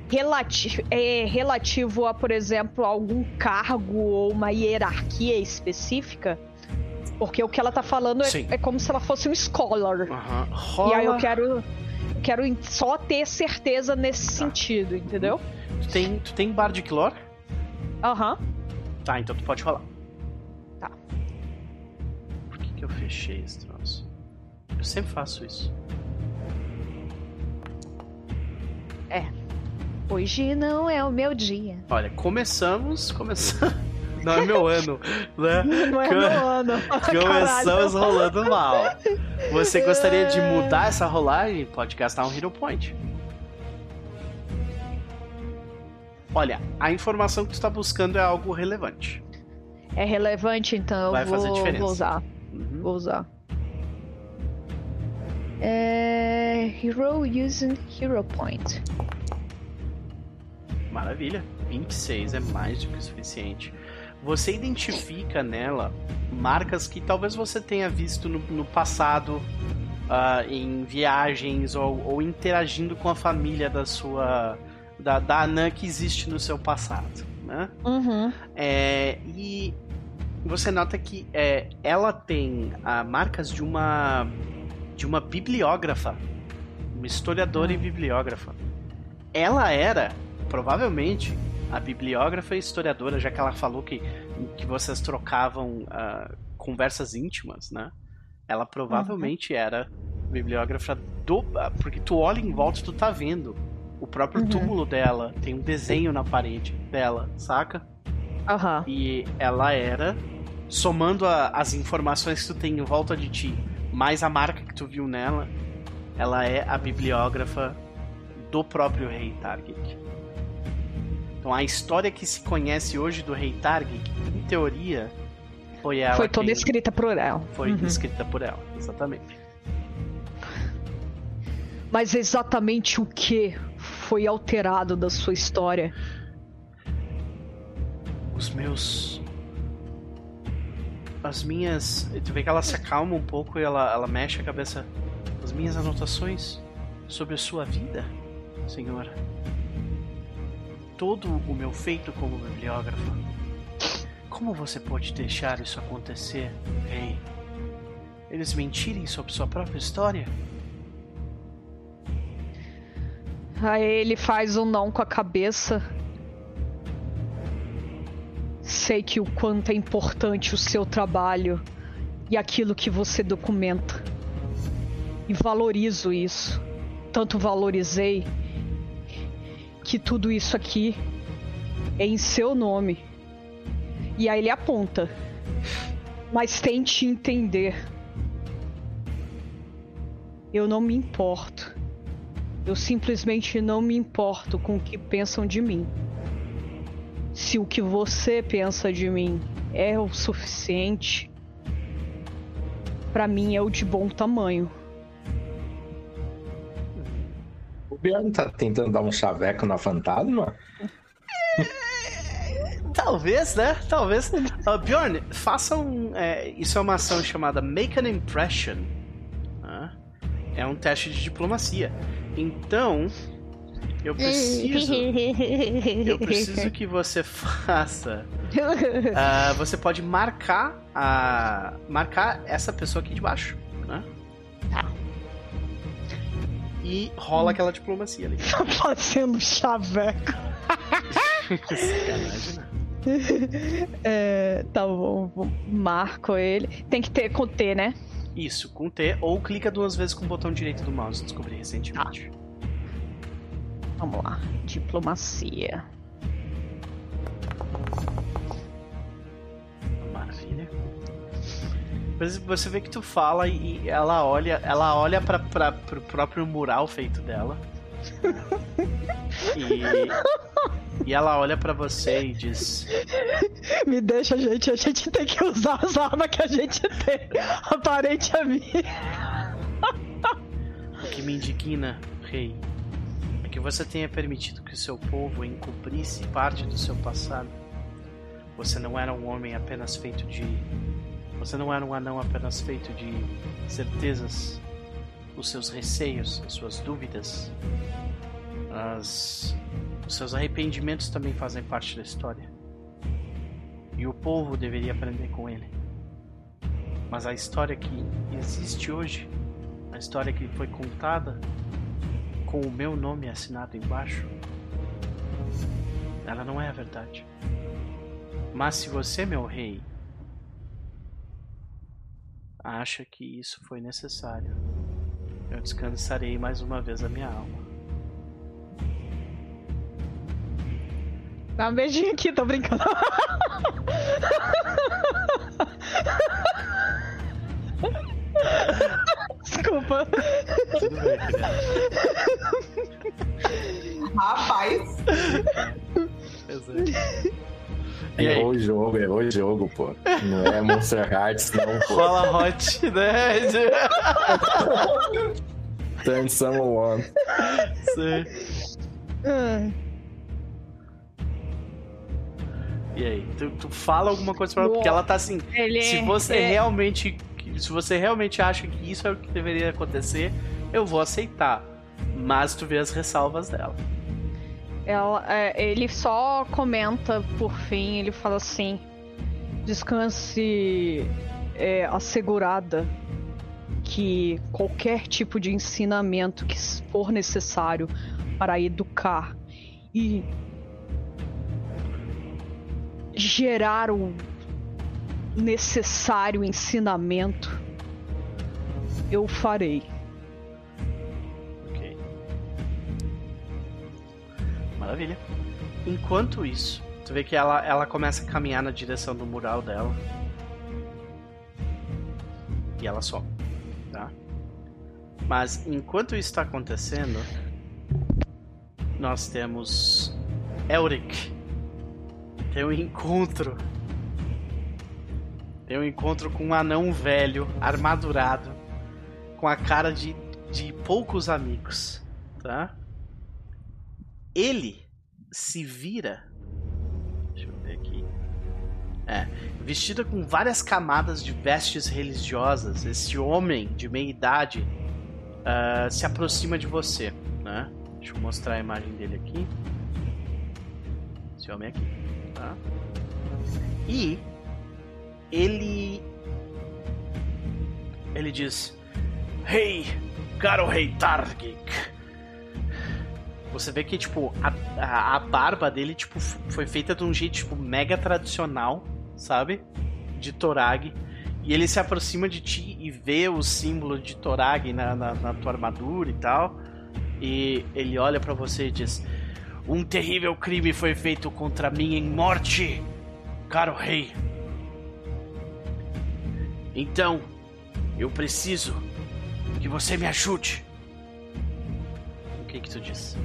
relati é relativo a, por exemplo, algum cargo ou uma hierarquia específica. Porque o que ela tá falando é, é como se ela fosse um scholar. Uhum. Rola... E aí eu quero, quero só ter certeza nesse tá. sentido, entendeu? Tu tem, tu tem Bardic Lore? Aham. Uhum. Tá, então tu pode falar. Tá. Por que, que eu fechei esse troço? Eu sempre faço isso. É. Hoje não é o meu dia. Olha, começamos, começamos. Não é meu ano, né? Não é meu ano. Começamos rolando mal. Você gostaria de mudar essa rolagem? Pode gastar um Hero Point. Olha, a informação que tu está buscando é algo relevante. É relevante, então Vai eu vou, fazer diferença. vou usar. Uhum. Vou usar. É... Hero using Hero Point. Maravilha. 26 é mais do que o suficiente você identifica nela marcas que talvez você tenha visto no, no passado uh, em viagens ou, ou, interagindo com a família da sua da, da Anã que existe no seu passado, né? Uhum. É, e você nota que é, ela tem uh, marcas de uma de uma bibliógrafa, uma historiadora uhum. e bibliógrafa. Ela era provavelmente a bibliógrafa e historiadora, já que ela falou que, que vocês trocavam uh, conversas íntimas, né? Ela provavelmente uhum. era bibliógrafa do. Ah, porque tu olha em volta e tu tá vendo o próprio uhum. túmulo dela, tem um desenho na parede dela, saca? Aham. Uhum. E ela era, somando a, as informações que tu tem em volta de ti, mais a marca que tu viu nela, ela é a bibliógrafa do próprio rei Target. Então a história que se conhece hoje do Rei Targ, em teoria, foi ela. Foi toda escrita por ela. Foi uhum. escrita por ela, exatamente. Mas exatamente o que foi alterado da sua história? Os meus. As minhas. Tu vê que ela se acalma um pouco e ela, ela mexe a cabeça. As minhas anotações sobre a sua vida, senhora todo o meu feito como bibliógrafo. Como você pode deixar isso acontecer, rei? Eles mentirem sobre sua própria história? Aí ele faz um não com a cabeça. Sei que o quanto é importante o seu trabalho e aquilo que você documenta. E valorizo isso. Tanto valorizei que tudo isso aqui é em seu nome. E aí ele aponta. Mas tente entender. Eu não me importo. Eu simplesmente não me importo com o que pensam de mim. Se o que você pensa de mim é o suficiente, para mim é o de bom tamanho. Bjorn tá tentando dar um chaveco na fantasma? Talvez, né? Talvez. Uh, Bjorn, faça um. É, isso é uma ação chamada Make an Impression. Né? É um teste de diplomacia. Então, eu preciso. eu preciso que você faça. Uh, você pode marcar a. marcar essa pessoa aqui de baixo. Né? Tá. E rola aquela diplomacia ali. Tá fazendo chaveco. Sacanagem, né? É, tá bom, marco ele. Tem que ter com T, né? Isso, com T, ou clica duas vezes com o botão direito do mouse, descobri recentemente. Vamos lá. Diplomacia. Maravilha. Você vê que tu fala e ela olha, ela olha para pro próprio mural feito dela. E, e ela olha pra você e diz: Me deixa, gente. A gente tem que usar as armas que a gente tem. Aparente a mim. O que me indigna, rei, é que você tenha permitido que o seu povo encobrisse parte do seu passado. Você não era um homem apenas feito de. Você não era um anão apenas feito de certezas, os seus receios, as suas dúvidas, as... os seus arrependimentos também fazem parte da história. E o povo deveria aprender com ele. Mas a história que existe hoje a história que foi contada com o meu nome assinado embaixo, ela não é a verdade. Mas se você, meu rei, acha que isso foi necessário, eu descansarei mais uma vez a minha alma. Dá um beijinho aqui, tô brincando. Desculpa. Tudo bem. Rapaz, Pois é. E aí? Errou o jogo, errou o jogo, pô. Não é Monster Hearts, não, pô. Rola hot, né? Turn someone. Sim. E aí? Tu, tu fala alguma coisa pra ela, porque ela tá assim. Ele Se você é- realmente. Se você realmente acha que isso é o que deveria acontecer, eu vou aceitar. Mas tu vê as ressalvas dela. Ela, é, ele só comenta por fim, ele fala assim: descanse é, assegurada que qualquer tipo de ensinamento que for necessário para educar e gerar o necessário ensinamento, eu farei. Maravilha. Enquanto isso, tu vê que ela, ela começa a caminhar na direção do mural dela. E ela sobe, tá? Mas enquanto isso está acontecendo, nós temos Elric. Tem um encontro. Tem um encontro com um anão velho, armadurado, com a cara de, de poucos amigos, tá? Ele se vira. Deixa eu ver aqui. É, vestido com várias camadas de vestes religiosas, esse homem de meia idade ah, se aproxima de você, né? Deixa eu mostrar a imagem dele aqui. Esse homem aqui, tá? E ele ele diz: "Rei, caro rei Targik, você vê que, tipo, a, a, a barba dele, tipo, foi feita de um jeito, tipo, mega tradicional, sabe? De Torag. E ele se aproxima de ti e vê o símbolo de Torag na, na, na tua armadura e tal. E ele olha pra você e diz: Um terrível crime foi feito contra mim em morte, caro rei. Então, eu preciso que você me ajude. O que que tu diz?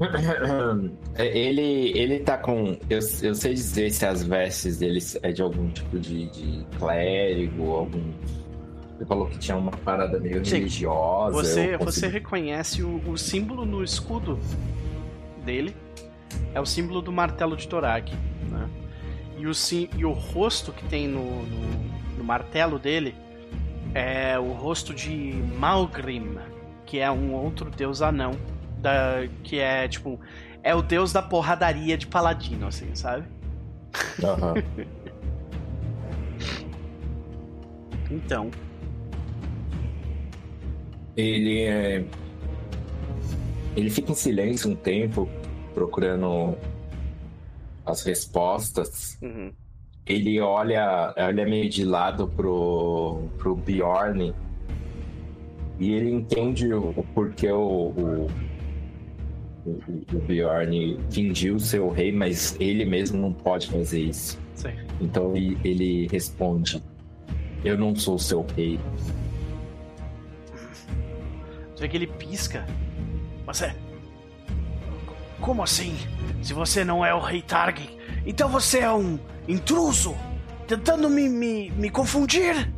É, Ele, ele tá com. Eu, eu sei dizer se as vestes dele é de algum tipo de, de clérigo, algum. Você falou que tinha uma parada meio Sim. religiosa. Você, consegui... você reconhece o, o, símbolo no escudo dele. É o símbolo do martelo de Torak. Né? E, o, e o rosto que tem no, no, no martelo dele é o rosto de Malgrim, que é um outro deus anão. Da, que é tipo. É o deus da porradaria de paladino, assim, sabe? Uhum. então, ele é. Ele fica em silêncio um tempo, procurando as respostas. Uhum. Ele olha, olha meio de lado pro, pro Bjorn e ele entende o, o porquê o, o, o, o Bjorn fingiu ser o rei, mas ele mesmo não pode fazer isso. Sim. Então ele, ele responde: Eu não sou seu rei. Você vê que ele pisca. Mas é. Como assim? Se você não é o Rei Targ, então você é um intruso? Tentando me, me, me confundir?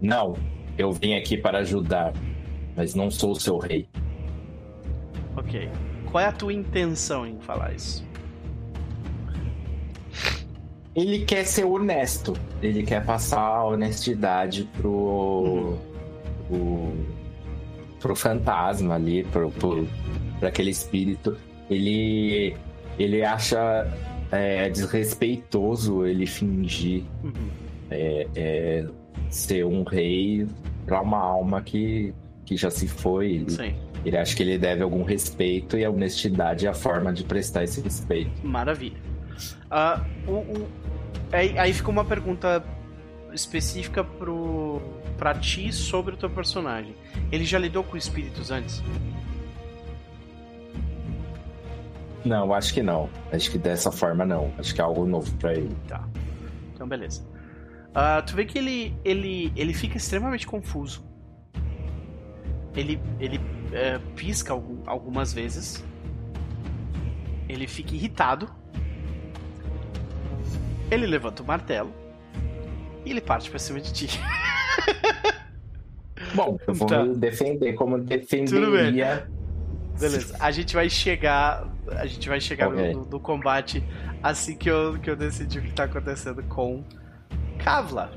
Não, eu vim aqui para ajudar, mas não sou o seu rei. Ok. Qual é a tua intenção em falar isso? Ele quer ser honesto. Ele quer passar a honestidade pro. Uhum pro, pro fantasma ali, pro, pro, pro aquele espírito, ele, ele acha é, desrespeitoso ele fingir uhum. é, é, ser um rei para uma alma que, que já se foi. Ele, Sim. ele acha que ele deve algum respeito e a honestidade é a forma de prestar esse respeito. Maravilha. Uh, o, o... Aí, aí fica uma pergunta específica pro para ti sobre o teu personagem. Ele já lidou com espíritos antes? Não, acho que não. Acho que dessa forma não. Acho que é algo novo para ele. Tá. Então beleza. Uh, tu vê que ele, ele, ele fica extremamente confuso. Ele, ele uh, pisca algumas vezes. Ele fica irritado. Ele levanta o martelo. E ele parte pra cima de ti. Bom, eu vou tá. me defender como defenderia. Beleza, a gente vai chegar. A gente vai chegar okay. no, no, combate assim que eu, que eu decidi o que tá acontecendo com Kavla.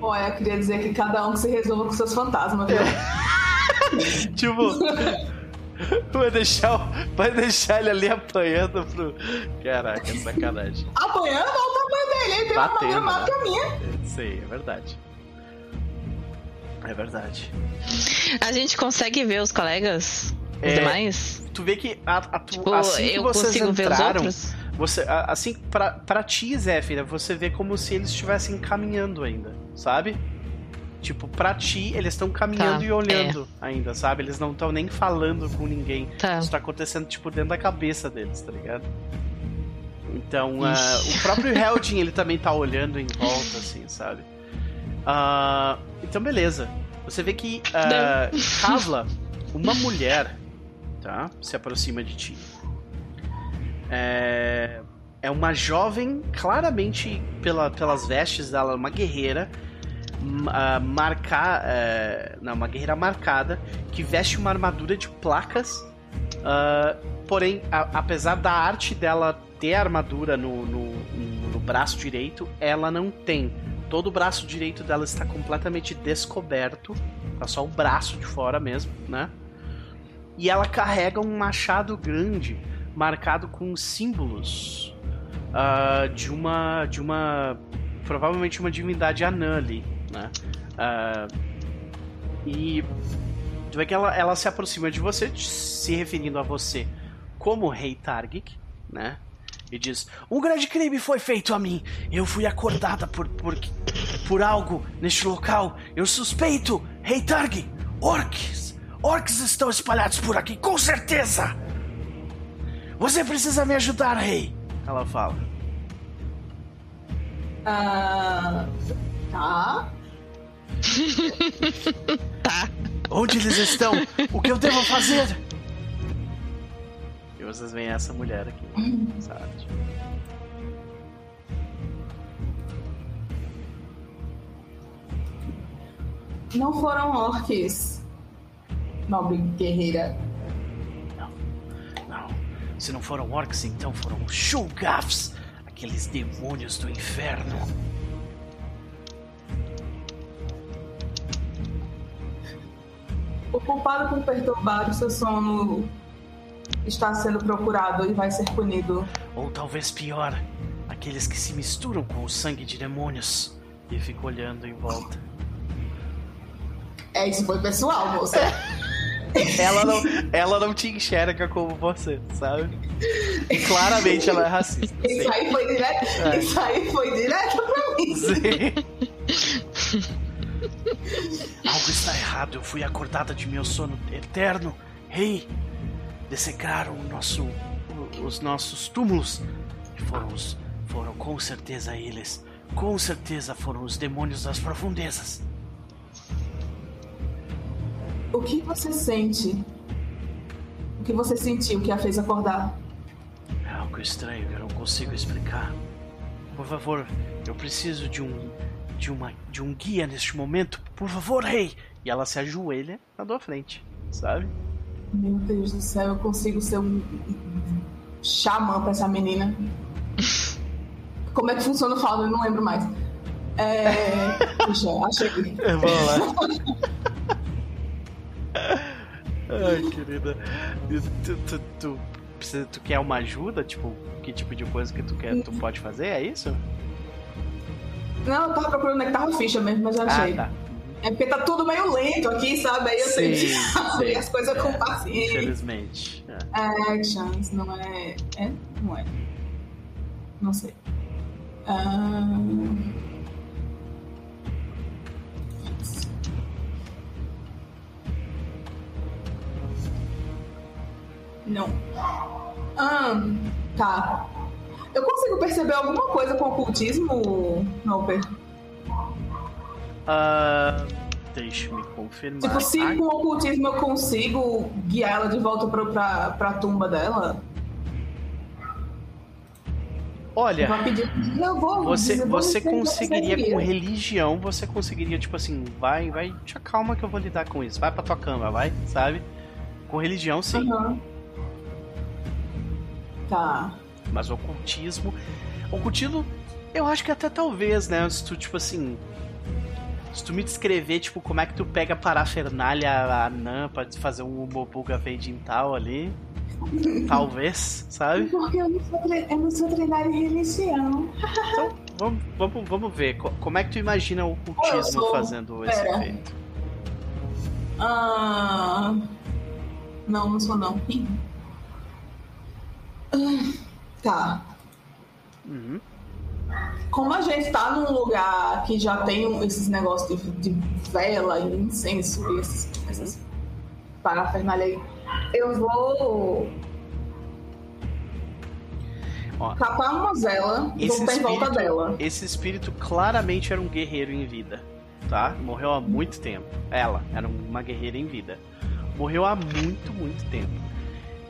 Olha, eu queria dizer que cada um que se resolva com seus fantasmas, viu? tipo. Vai deixar, vai deixar ele ali apanhando pro. Caraca, sacanagem. Apanhando? Olha o tamanho dele, ele tem Batendo, uma maior que a minha. Sei, é verdade. É verdade. A gente consegue ver os colegas? Os é, demais? Tu vê que a, a tu, tipo, assim que vocês entraram, você assim para para ti, Zéfira, você vê como se eles estivessem caminhando ainda, sabe? Tipo, pra ti, eles estão caminhando tá, e olhando é. ainda, sabe? Eles não estão nem falando com ninguém. Tá. Isso tá acontecendo, tipo, dentro da cabeça deles, tá ligado? Então, uh, o próprio Heldin, ele também tá olhando em volta, assim, sabe? Uh, então, beleza. Você vê que uh, Kavla, uma mulher, tá? Se aproxima de ti. É, é uma jovem, claramente pela, pelas vestes dela, uma guerreira. Uh, marcar, uh, não, uma guerreira marcada que veste uma armadura de placas. Uh, porém, a, apesar da arte dela ter armadura no, no, no braço direito, ela não tem todo o braço direito dela está completamente descoberto, tá só o braço de fora mesmo, né? E ela carrega um machado grande, marcado com símbolos uh, de uma, de uma, provavelmente uma divindade anã ali, né? Uh, e tu vê que ela, ela se aproxima de você, se referindo a você como Rei Targic, né? e diz: Um grande crime foi feito a mim. Eu fui acordada por, por, por algo neste local. Eu suspeito, Rei Targ, orcs. Orcs estão espalhados por aqui, com certeza. Você precisa me ajudar, Rei. Ela fala. Ah. tá. tá. Onde eles estão? O que eu devo fazer? E vocês veem essa mulher aqui, essa arte. Não foram orques, nobre guerreira. Não, não. Se não foram orcs, então foram Shulgafs, aqueles demônios do inferno. O culpado por perturbar o seu sono está sendo procurado e vai ser punido. Ou talvez pior, aqueles que se misturam com o sangue de demônios. E fica olhando em volta. É, isso foi pessoal, moça. Ela não, ela não te enxerga como você, sabe? E claramente ela é racista. Isso sim. aí foi direto, É. isso aí foi direto pra mim. Sim. Algo está errado. Eu fui acordada de meu sono eterno. Rei, dessecaram o nosso, os nossos túmulos. E foram os, foram com certeza eles. Com certeza foram os demônios das profundezas. O que você sente? O que você sentiu que a fez acordar? É algo estranho que eu não consigo explicar. Por favor, eu preciso de um de uma de um guia neste momento. Por favor, rei. E ela se ajoelha na tua frente, sabe? Meu Deus do céu, eu consigo ser um xamã pra essa menina. Como é que funciona o Fauno? Eu não lembro mais. É. Puxa, achei. Vamos lá. Ai, querida. Tu, tu, tu, precisa- tu quer uma ajuda? Tipo, que tipo de coisa que tu quer, tu pode fazer? É isso? Não, eu tava procurando onde é que tava a ficha mesmo, mas já achei. Ah, tá. É porque tá tudo meio lento aqui, sabe? Aí eu que Sim, as coisas com paciência. Infelizmente. É. Actions, não é. É? Não é. Não sei. Ah, Não. Ah, tá. Eu consigo perceber alguma coisa com ocultismo, Noper? Ah, Deixa-me confirmar. Tipo, se Ah, com ocultismo eu consigo guiar ela de volta pra, pra, pra tumba dela, Olha, vai pedir. Vou. Você, você conseguiria com religião, você conseguiria, tipo assim, vai, vai, te acalma que eu vou lidar com isso. Vai pra tua cama, vai, sabe? Com religião, sim. Aham. Tá. Mas ocultismo. Ocultismo, eu acho que até talvez, né? Se tu, tipo assim. Se tu me descrever, tipo, como é que tu pega a parafernália anã pra fazer um Mobuga Veidintal ali. talvez, sabe? Porque eu não sou, tre- eu não sou treinada em religião. Então, vamos, vamos, vamos ver. Co- Como é que tu imagina o ocultismo sou- fazendo esse pera. efeito? Ah, não, não sou não. Tá. Uhum. Como a gente tá num lugar que já tem esses negócios de, de vela e incenso e esses, essas parafernália aí, eu vou Ó, catar uma vela e botar em volta dela. Esse espírito claramente era um guerreiro em vida, tá? Morreu há muito tempo. Ela era uma guerreira em vida. Morreu há muito, muito tempo.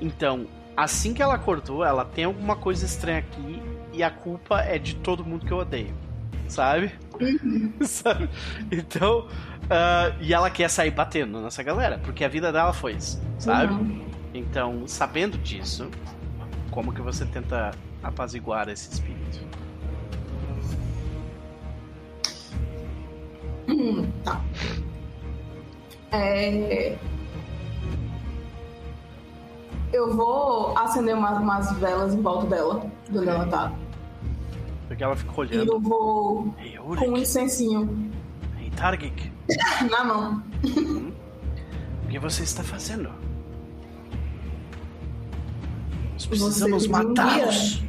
Então, assim que ela acordou, ela tem alguma coisa estranha aqui e a culpa é de todo mundo que eu odeio. Sabe? sabe? Então, ah, e ela quer sair batendo nessa galera, porque a vida dela foi isso, sabe? Uhum. Então, sabendo disso, como que você tenta apaziguar esse espírito? Hum, tá. É... Eu vou acender umas, umas velas em volta dela, de onde ela tá. Porque ela fica E olhando. eu vou Ei, com um incensinho ei, Targik, na mão. o que você está fazendo? Nós precisamos pediu um matá-los.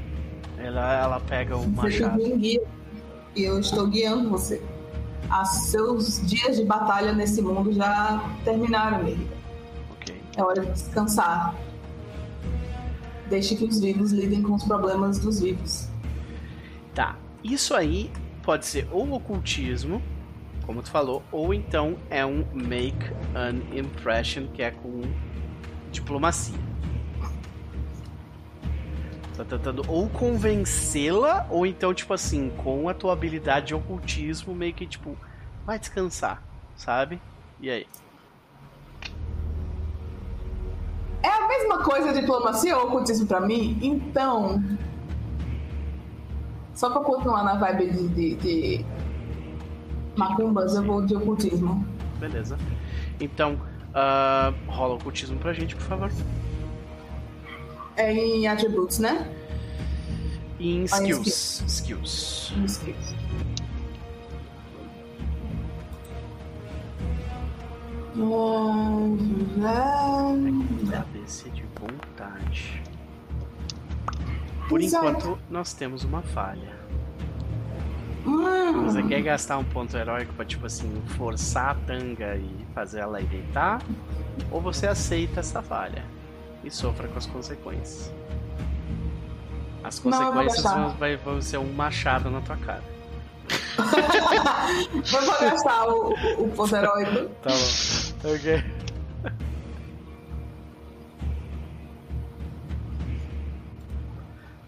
Ela, ela pega o machado. um guia e eu estou guiando você. As seus dias de batalha nesse mundo já terminaram, amiga. É hora de descansar. Deixe que os vivos lidem com os problemas dos vivos. Tá. Isso aí pode ser ou ocultismo, como tu falou, ou então é um make an impression, que é com diplomacia. Tá tentando ou convencê-la, ou então, tipo assim, com a tua habilidade de ocultismo, meio que tipo, vai descansar, sabe? E aí? É a mesma coisa diplomacia ou ocultismo pra mim? Então. Só pra continuar na vibe de, de, de macumbas, eu vou de ocultismo. Beleza. Então, uh, rola ocultismo pra gente, por favor. É em atributos, né? Em Ah, em skills. Skills. Em skills. ABC de vontade. Por Exato. enquanto, nós temos uma falha. hum, Você quer gastar um ponto heróico pra, tipo assim, forçar a tanga e fazer ela ir deitar? Ou você aceita essa falha e sofra com as consequências? As Não, consequências gastar. vão, vão ser um machado na tua cara. Vou gastar o, o ponto heróico. Tá bom. ok.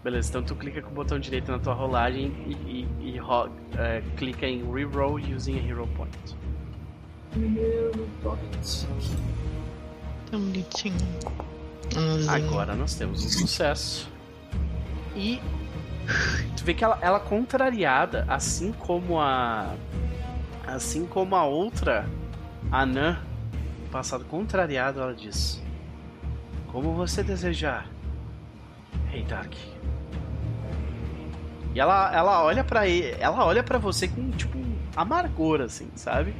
Beleza, então tu clica com o botão direito na tua rolagem e, e- e ro- é, clica em Reroll using a Hero Point. Tão bonitinho. Agora nós temos um sucesso. E tu vê que ela, ela contrariada, assim como a. Assim como a outra anã, passado contrariado, ela diz: Como você desejar, Rei Dark. E ela, ela olha para ela olha para você com tipo amargor assim, sabe?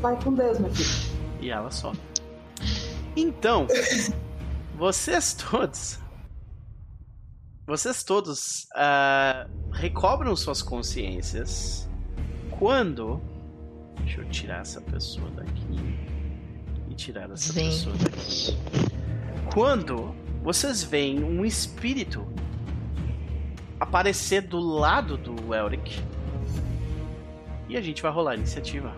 Vai com Deus, meu filho. E ela só. Então, vocês todos. Vocês todos ah, recobram suas consciências quando. Deixa eu tirar essa pessoa daqui. E tirar essa Sim. pessoa daqui. Quando vocês veem um espírito aparecer do lado do Elric. E a gente vai rolar a iniciativa.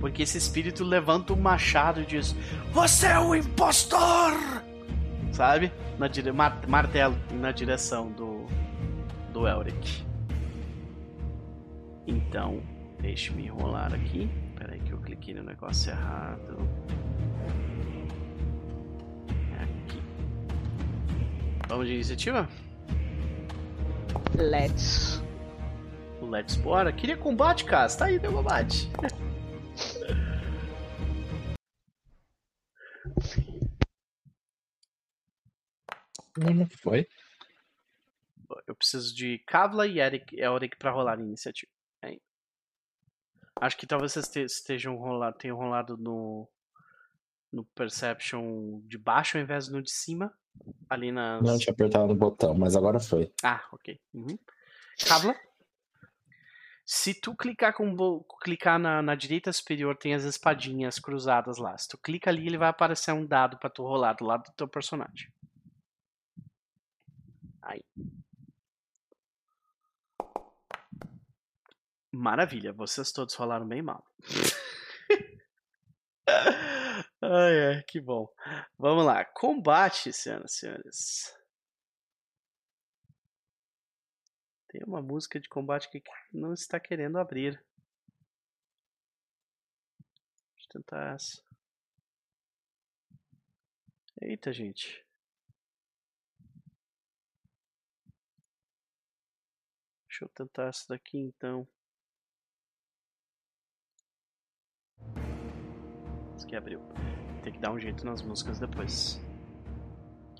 Porque esse espírito levanta o machado e diz: Você é o impostor! Sabe? Na dire... mar- martelo na direção do. do Elric. Então, deixe-me rolar aqui. Peraí que eu cliquei no negócio errado. É aqui. Vamos de iniciativa? Let's. Let's bora. Queria combate, cara. Tá aí, deu combate. Não foi? Eu preciso de Kavla e Eric, Elric pra rolar a iniciativa. Aí. Acho que talvez vocês te- estejam rolado, tenham rolado no no Perception de baixo ao invés do de cima. Ali nas. Não tinha apertado no botão, mas agora foi. Ah, ok. Uhum. Kavla. Se tu clicar com o clicar na, na direita superior, tem as espadinhas cruzadas lá. Se tu clica ali, ele vai aparecer um dado pra tu rolar do lado do teu personagem. Aí. Maravilha, vocês todos rolaram bem mal. ai, ai, que bom. Vamos lá. Combate, senhoras e senhores. Tem uma música de combate que não está querendo abrir. Deixa eu tentar essa. Eita, gente. Deixa eu tentar essa daqui então. Isso aqui abriu. Tem que dar um jeito nas músicas depois.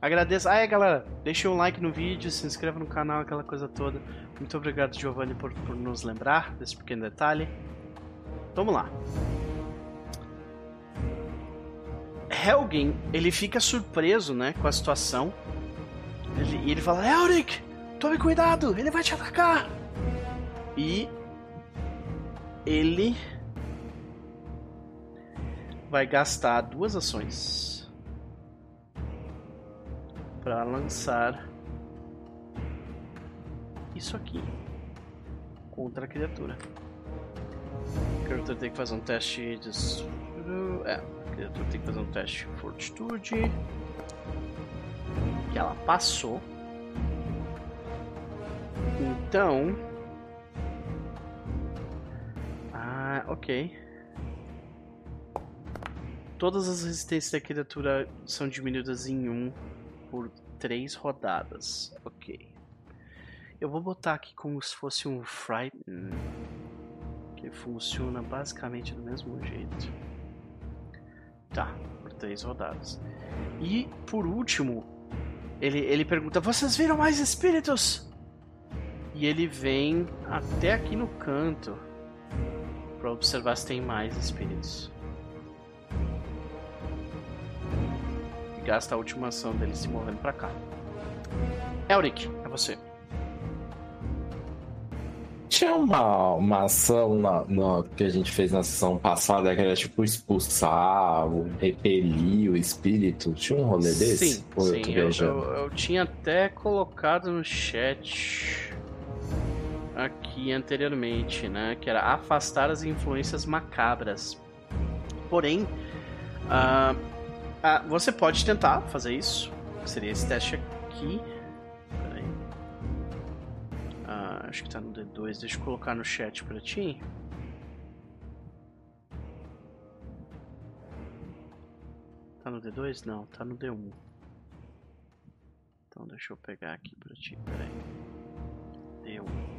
Agradeço. Ah, é, galera. Deixa um like no vídeo, se inscreva no canal, aquela coisa toda. Muito obrigado, Giovanni, por, por nos lembrar desse pequeno detalhe. Vamos lá. Helgen, ele fica surpreso, né, com a situação. Ele- E ele fala: Elric, tome cuidado, ele vai te atacar. E ele vai gastar duas ações para lançar isso aqui contra a criatura. A criatura tem que fazer um teste de. É, a criatura tem que fazer um teste de fortitude. Que ela passou. Então. Ah, ok. Todas as resistências da criatura são diminuídas em 1 por 3 rodadas. Ok. Eu vou botar aqui como se fosse um Frighten. Que funciona basicamente do mesmo jeito. Tá, por 3 rodadas. E por último, ele, ele pergunta: Vocês viram mais espíritos? E ele vem até aqui no canto para observar se tem mais espíritos. E gasta a última ação dele se movendo para cá. Elric, é você. Tinha uma, uma ação na, na, que a gente fez na sessão passada que era tipo expulsar, repelir o espírito. Tinha um rolê desse? Sim, sim. Eu, eu, eu, tinha até colocado no chat aqui anteriormente, né? Que era afastar as influências macabras. Porém, uh, uh, você pode tentar fazer isso. Seria esse teste aqui. Peraí. Uh, acho que tá no D2. Deixa eu colocar no chat pra ti. Tá no D2? Não, tá no D1. Então deixa eu pegar aqui pra ti. Peraí. D1.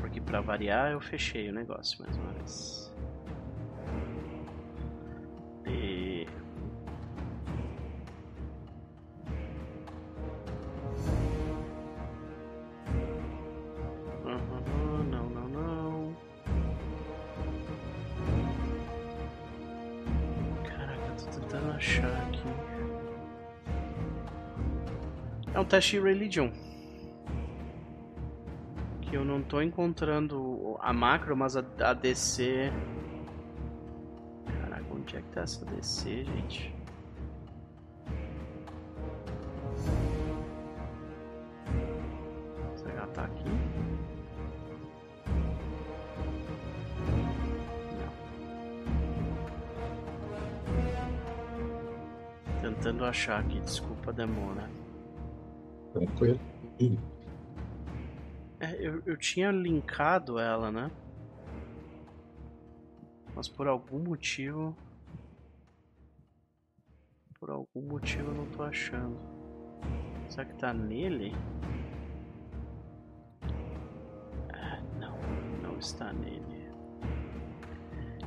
Porque para variar eu fechei o negócio mais uma vez. E... Uhum, não, não, não. Caraca, tô tentando achar aqui. É um teste de religion que eu não tô encontrando a macro, mas a, a DC. Caraca, onde é que tá essa DC, gente? Será que ela tá aqui? Não. Tentando achar aqui, desculpa a demora. Tranquilo. É, eu, eu tinha linkado ela, né? Mas por algum motivo. Por algum motivo eu não tô achando. Será que tá nele? Ah, não, não está nele.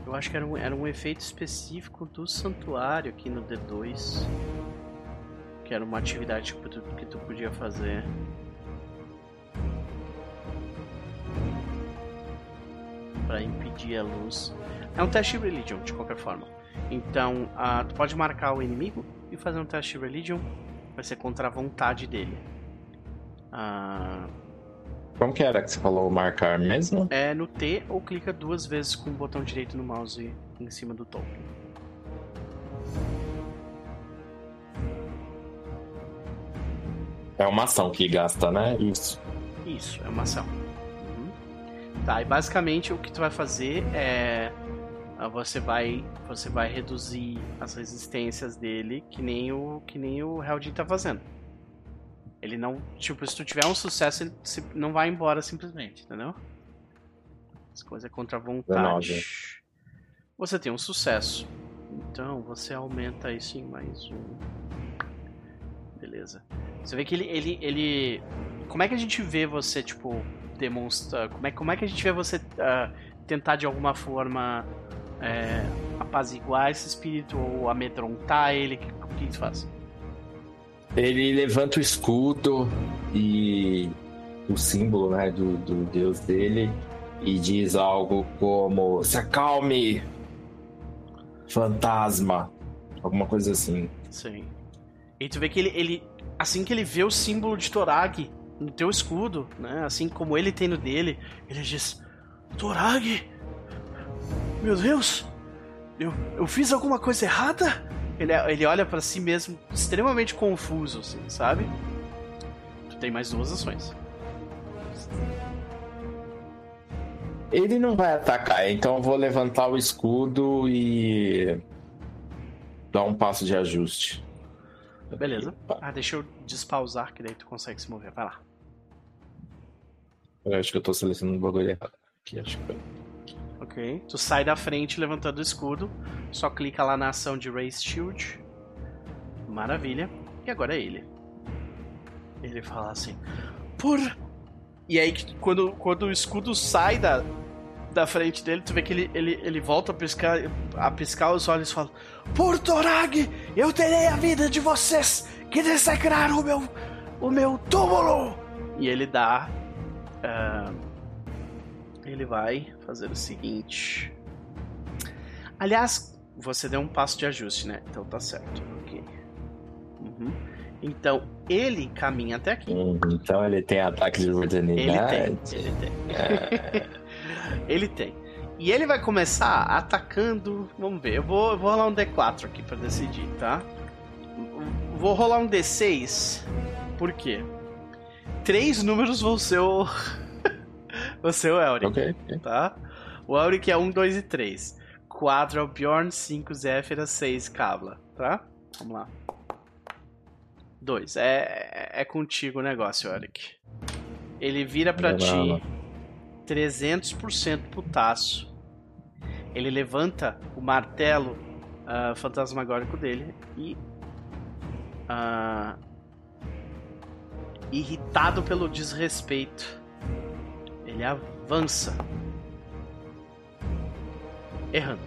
Eu acho que era um, era um efeito específico do santuário aqui no D2. Que era uma atividade que tu, que tu podia fazer. Para impedir a luz. É um teste de religion, de qualquer forma. Então, uh, tu pode marcar o inimigo e fazer um teste de religion. Vai ser contra a vontade dele. Uh... Como que era que você falou marcar mesmo? É no T ou clica duas vezes com o botão direito no mouse em cima do token. É uma ação que gasta, né? Isso. Isso, é uma ação. Tá, e basicamente o que tu vai fazer é ah, você vai você vai reduzir as resistências dele que nem o que nem o Heldin tá fazendo. Ele não, tipo, se tu tiver um sucesso, ele não vai embora simplesmente, entendeu? As coisas é contra a vontade. Você tem um sucesso. Então você aumenta isso em mais um. Beleza. Você vê que ele, ele, ele. Como é que a gente vê você, tipo, demonstra. Como é, como é que a gente vê você uh, tentar de alguma forma é, apaziguar esse espírito ou amedrontar ele? O que, que faz? Ele levanta o escudo e o símbolo né, do, do deus dele e diz algo como: Se acalme, fantasma. Alguma coisa assim. Sim. E tu vê que ele, ele assim que ele vê o símbolo de Torag, no teu escudo, né? Assim como ele tem no dele. Ele diz: Torag! Meu Deus! Eu, eu fiz alguma coisa errada? Ele, ele olha para si mesmo extremamente confuso, assim, sabe? Tu tem mais duas ações. Ele não vai atacar, então eu vou levantar o escudo e dar um passo de ajuste. Beleza. Ah, deixa eu despausar que daí tu consegue se mover. Vai lá. Eu acho que eu tô selecionando o bagulho errado. Aqui, acho que Ok. Tu sai da frente levantando o escudo. Só clica lá na ação de Race Shield. Maravilha. E agora é ele. Ele fala assim. Por. E aí, quando, quando o escudo sai da, da frente dele, tu vê que ele, ele, ele volta a piscar, a piscar os olhos e fala: Por Torag, eu terei a vida de vocês que desecraram o meu, o meu túmulo! E ele dá. Uh, ele vai fazer o seguinte. Aliás, você deu um passo de ajuste, né? Então tá certo. Ok. Uhum. Então, ele caminha até aqui. Uhum. Então ele tem ataque de oportunidade. Ele tem. Ele tem. É... Ele tem. E ele vai começar atacando. Vamos ver, eu vou, eu vou rolar um D4 aqui para decidir, tá? Vou rolar um D6. Por quê? Três números vão ser o. vão ser o Elric. Ok. Tá? O Elric é 1, 2 e 3. 4 é o Bjorn, 5 Zéfira, 6 Kavla. Tá? Vamos lá. 2. É, é contigo o negócio, Elric. Ele vira pra ti. 300% putaço. Ele levanta o martelo uh, fantasmagórico dele e. Uh, irritado pelo desrespeito, ele avança. Errando.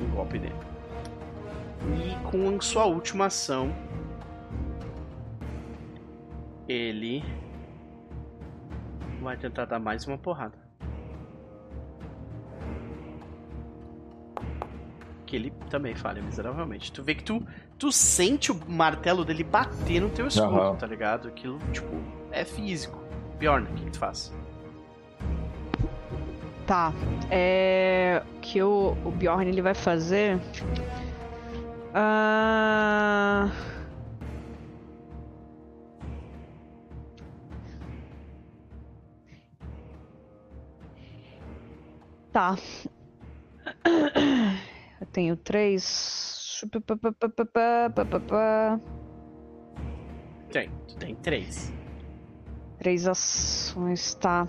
Um golpe dele. E com sua última ação, ele vai tentar dar mais uma porrada. Que ele também falha miseravelmente. Tu vê que tu, tu sente o martelo dele bater no teu escudo, uhum. tá ligado? Aquilo, tipo, é físico. Bjorn, o que, que tu faz? Tá. É. O que o, o Bjorn ele vai fazer. Ah. Uh... Tá. Eu tenho três. Tem, tu tem três. Três ações, tá.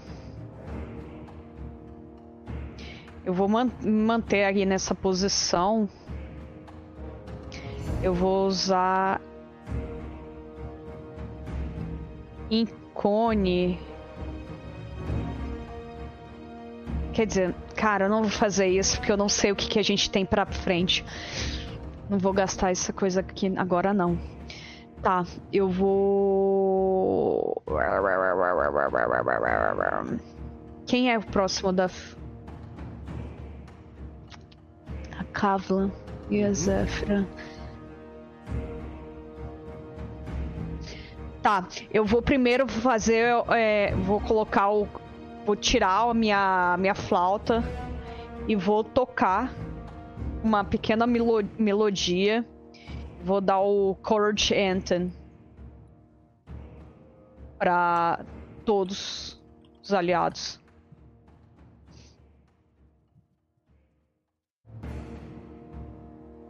Eu vou man manter aqui nessa posição. Eu vou usar. Incone Quer dizer, cara, eu não vou fazer isso porque eu não sei o que, que a gente tem pra frente. Não vou gastar essa coisa aqui agora, não. Tá, eu vou. Quem é o próximo da. A Kavla e a Zefra. Tá, eu vou primeiro fazer. É, vou colocar o, vou tirar a minha, minha flauta e vou tocar uma pequena melo melodia. Vou dar o Courage Anthem para todos os aliados.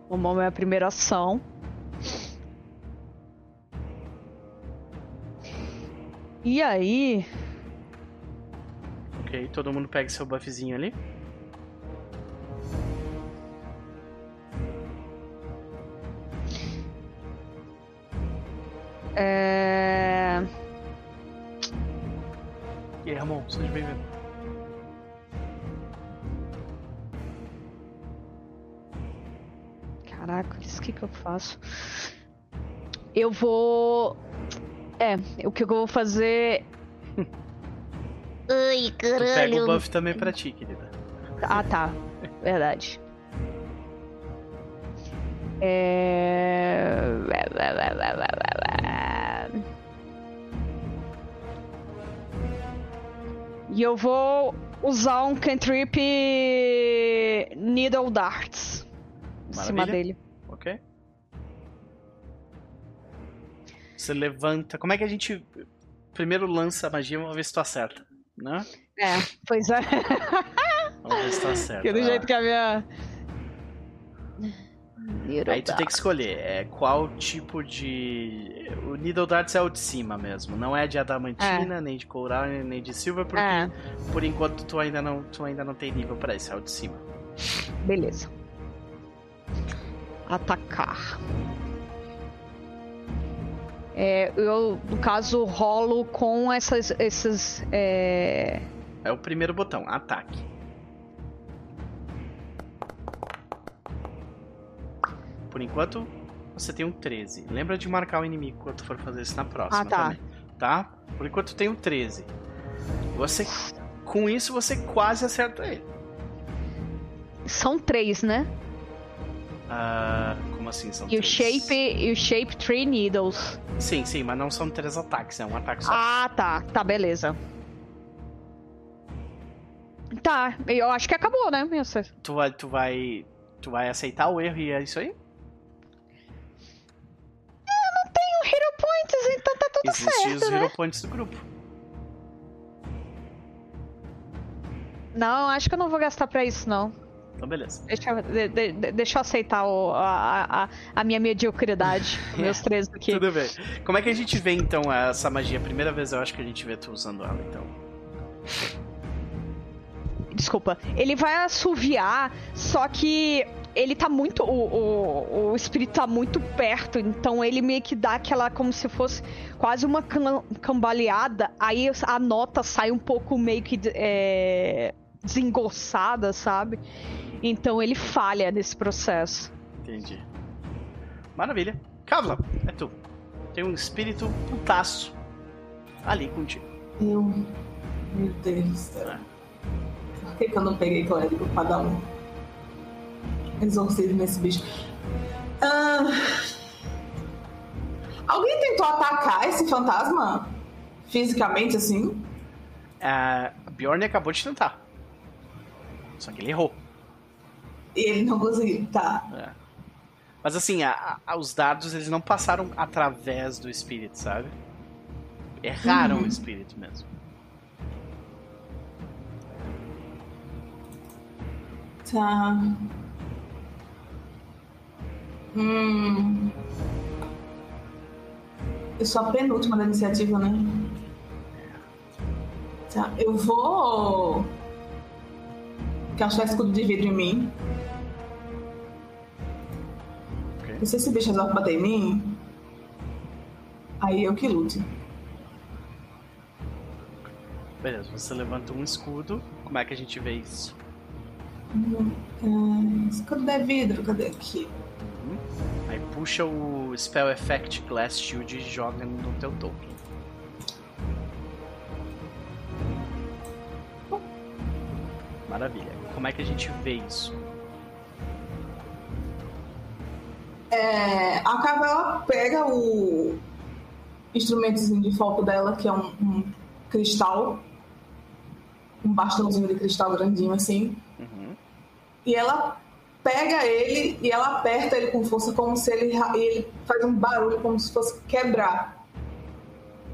Uma minha primeira ação. E aí, Ok, todo mundo pega seu buffzinho ali. É... E aí, Ramon, seja bem-vindo. Caraca, isso que que eu faço? Eu vou... É, o que eu vou fazer Ai, caralho. Tu pega o buff também pra ti, querida. Ah, tá. Verdade. É... E eu vou usar um cantrip Needle Darts em cima dele. Ok. Você levanta. Como é que a gente primeiro lança a magia? Vamos ver se tu acerta né? É, pois é. Vamos ver se tá certo. Que do jeito que a minha. Needle Aí tu tem que escolher é, qual tipo de. O Needle Darts é o de cima mesmo. Não é de adamantina, nem de coral, nem de silver, porque É. por enquanto tu ainda não, tu ainda não tem nível pra isso, é o de cima. Beleza. Atacar. É, eu, no caso, rolo com essas, esses. É... É o primeiro botão, ataque. Por enquanto, você tem um 13. Lembra de marcar o inimigo quando for fazer isso na próxima Ah, tá. também. Tá? Por enquanto tem um 13. Você. Com isso você quase acerta ele. São três, né? Ah, como assim? São E o três? shape, e o shape three needles. Sim, sim, mas não são três ataques, é um ataque só. Ah, tá. Tá, beleza. Tá, eu acho que acabou, né? Tu vai. Tu vai. Tu vai aceitar o erro e é isso aí? Existem os né? Hero Points do grupo. Não, acho que eu não vou gastar pra isso, não. Então beleza. Deixa, de- de- deixa eu aceitar o- a, a, a minha mediocridade. meus três aqui. Tudo bem. Como é que a gente vê então essa magia? Primeira vez eu acho que a gente vê tu usando ela, então. Desculpa. Ele vai assoviar, só que ele tá muito. O, o, o espírito tá muito perto, então ele meio que dá aquela. como se fosse quase uma cam- cambaleada. Aí a nota sai um pouco meio que é, sabe? Então ele falha nesse processo. Entendi. Maravilha. Kavla, é tu. Tem um espírito putaço ali contigo. Eu. Meu Deus do céu. Por que, que eu não peguei clérigo pra dar um exorcismo nesse bicho? Ah, Alguém tentou atacar esse fantasma? Fisicamente, assim? A Bjorn acabou de tentar. Só que ele errou. E ele não conseguiu. Tá. É. Mas assim, a- a- os dados eles não passaram através do espírito, sabe? Erraram Uhum. o espírito mesmo. Tá. Hum. Eu sou a penúltima da iniciativa, né? Tá, eu vou. Encaixar escudo de vidro em mim. Ok. E se esse bicho resolve bater em mim, aí eu que lute. Beleza, você levanta um escudo. Como é que a gente vê isso? Ah, escudo de vidro, cadê aqui? Aí puxa o Spell Effect Glass Shield e joga no teu token. Maravilha. Como é que a gente vê isso? É, a Cava pega o instrumentozinho de foco dela, que é um, um cristal, um bastãozinho de cristal grandinho assim, Uhum. e ela pega ele e ela aperta ele com força, como se ele, ele faz um barulho como se fosse quebrar.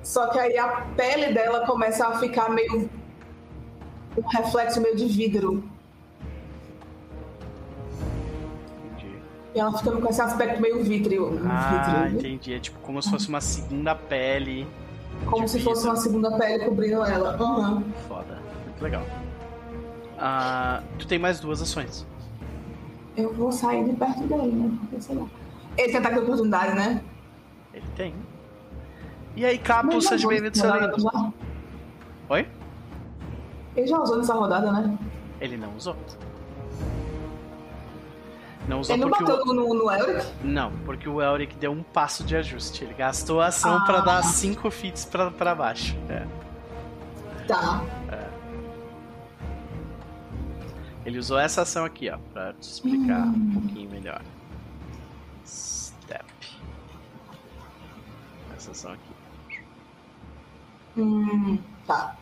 Só que aí a pele dela começa a ficar meio. um reflexo meio de vidro. Entendi. E ela fica com esse aspecto meio vítreo. Ah, vítreo, entendi. É tipo como se fosse uma segunda pele. como de se fosse uma segunda pele cobrindo ela. Aham. Foda. Muito legal. Ah, tu tem mais duas ações. Eu vou sair de perto dele, né? Porque, sei lá. Ele tem ataque de oportunidade, né? Ele tem. E aí, Capo, seja bem-vindo, seu rodada, lindo. já? Oi? Ele já usou nessa rodada, né? Ele não usou. Não usou Ele não bateu o... no, no Elric? Não, porque o Elric deu um passo de ajuste. Ele gastou a ação Ah. pra dar 5 feats pra, pra baixo. É. Tá. Ele usou essa ação aqui, ó, pra te explicar Hum. um pouquinho melhor. Step. Essa ação aqui. Hum, tá.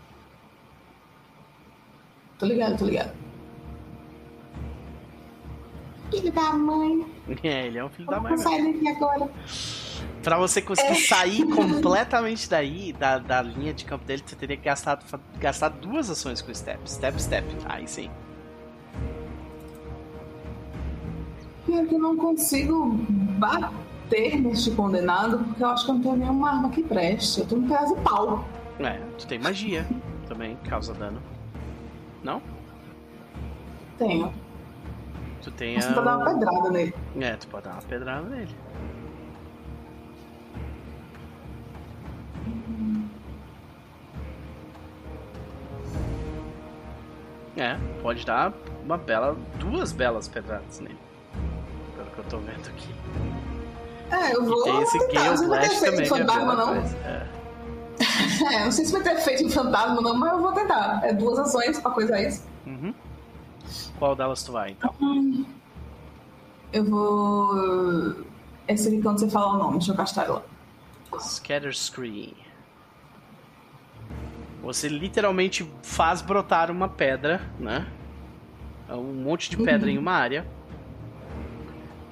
Tô ligado, tô ligado. Filho da mãe. É, ele é um filho da mãe sair daqui agora. Pra você conseguir É. sair completamente daí, da, da linha de campo dele, você teria que gastar, gastar duas ações com o Step. Step, Step. Aí sim. Pior que eu não consigo bater neste condenado, porque eu acho que eu não tenho nenhuma arma que preste. Eu tenho um pedaço de pau. É, tu tem magia também, causa dano. Não? Tenho. Tu tem Mas a... tu pode dar uma pedrada nele. É, tu pode dar uma pedrada nele. É, pode dar uma bela. duas belas pedradas nele. Que eu tô vendo aqui. É, eu E vou. tem esse tentar. Gale Não sei se vai ter Blast feito também, é fantasma, não. coisa. É. É, não sei se vai ter feito em fantasma, não, mas eu vou tentar. É duas ações pra coisar isso. Uhum. Qual delas tu vai, então? Eu vou. Esse aqui quando você falar o nome, deixa eu castar lá. Scatter Screen. Você literalmente faz brotar uma pedra, né? Um monte de pedra em uma área.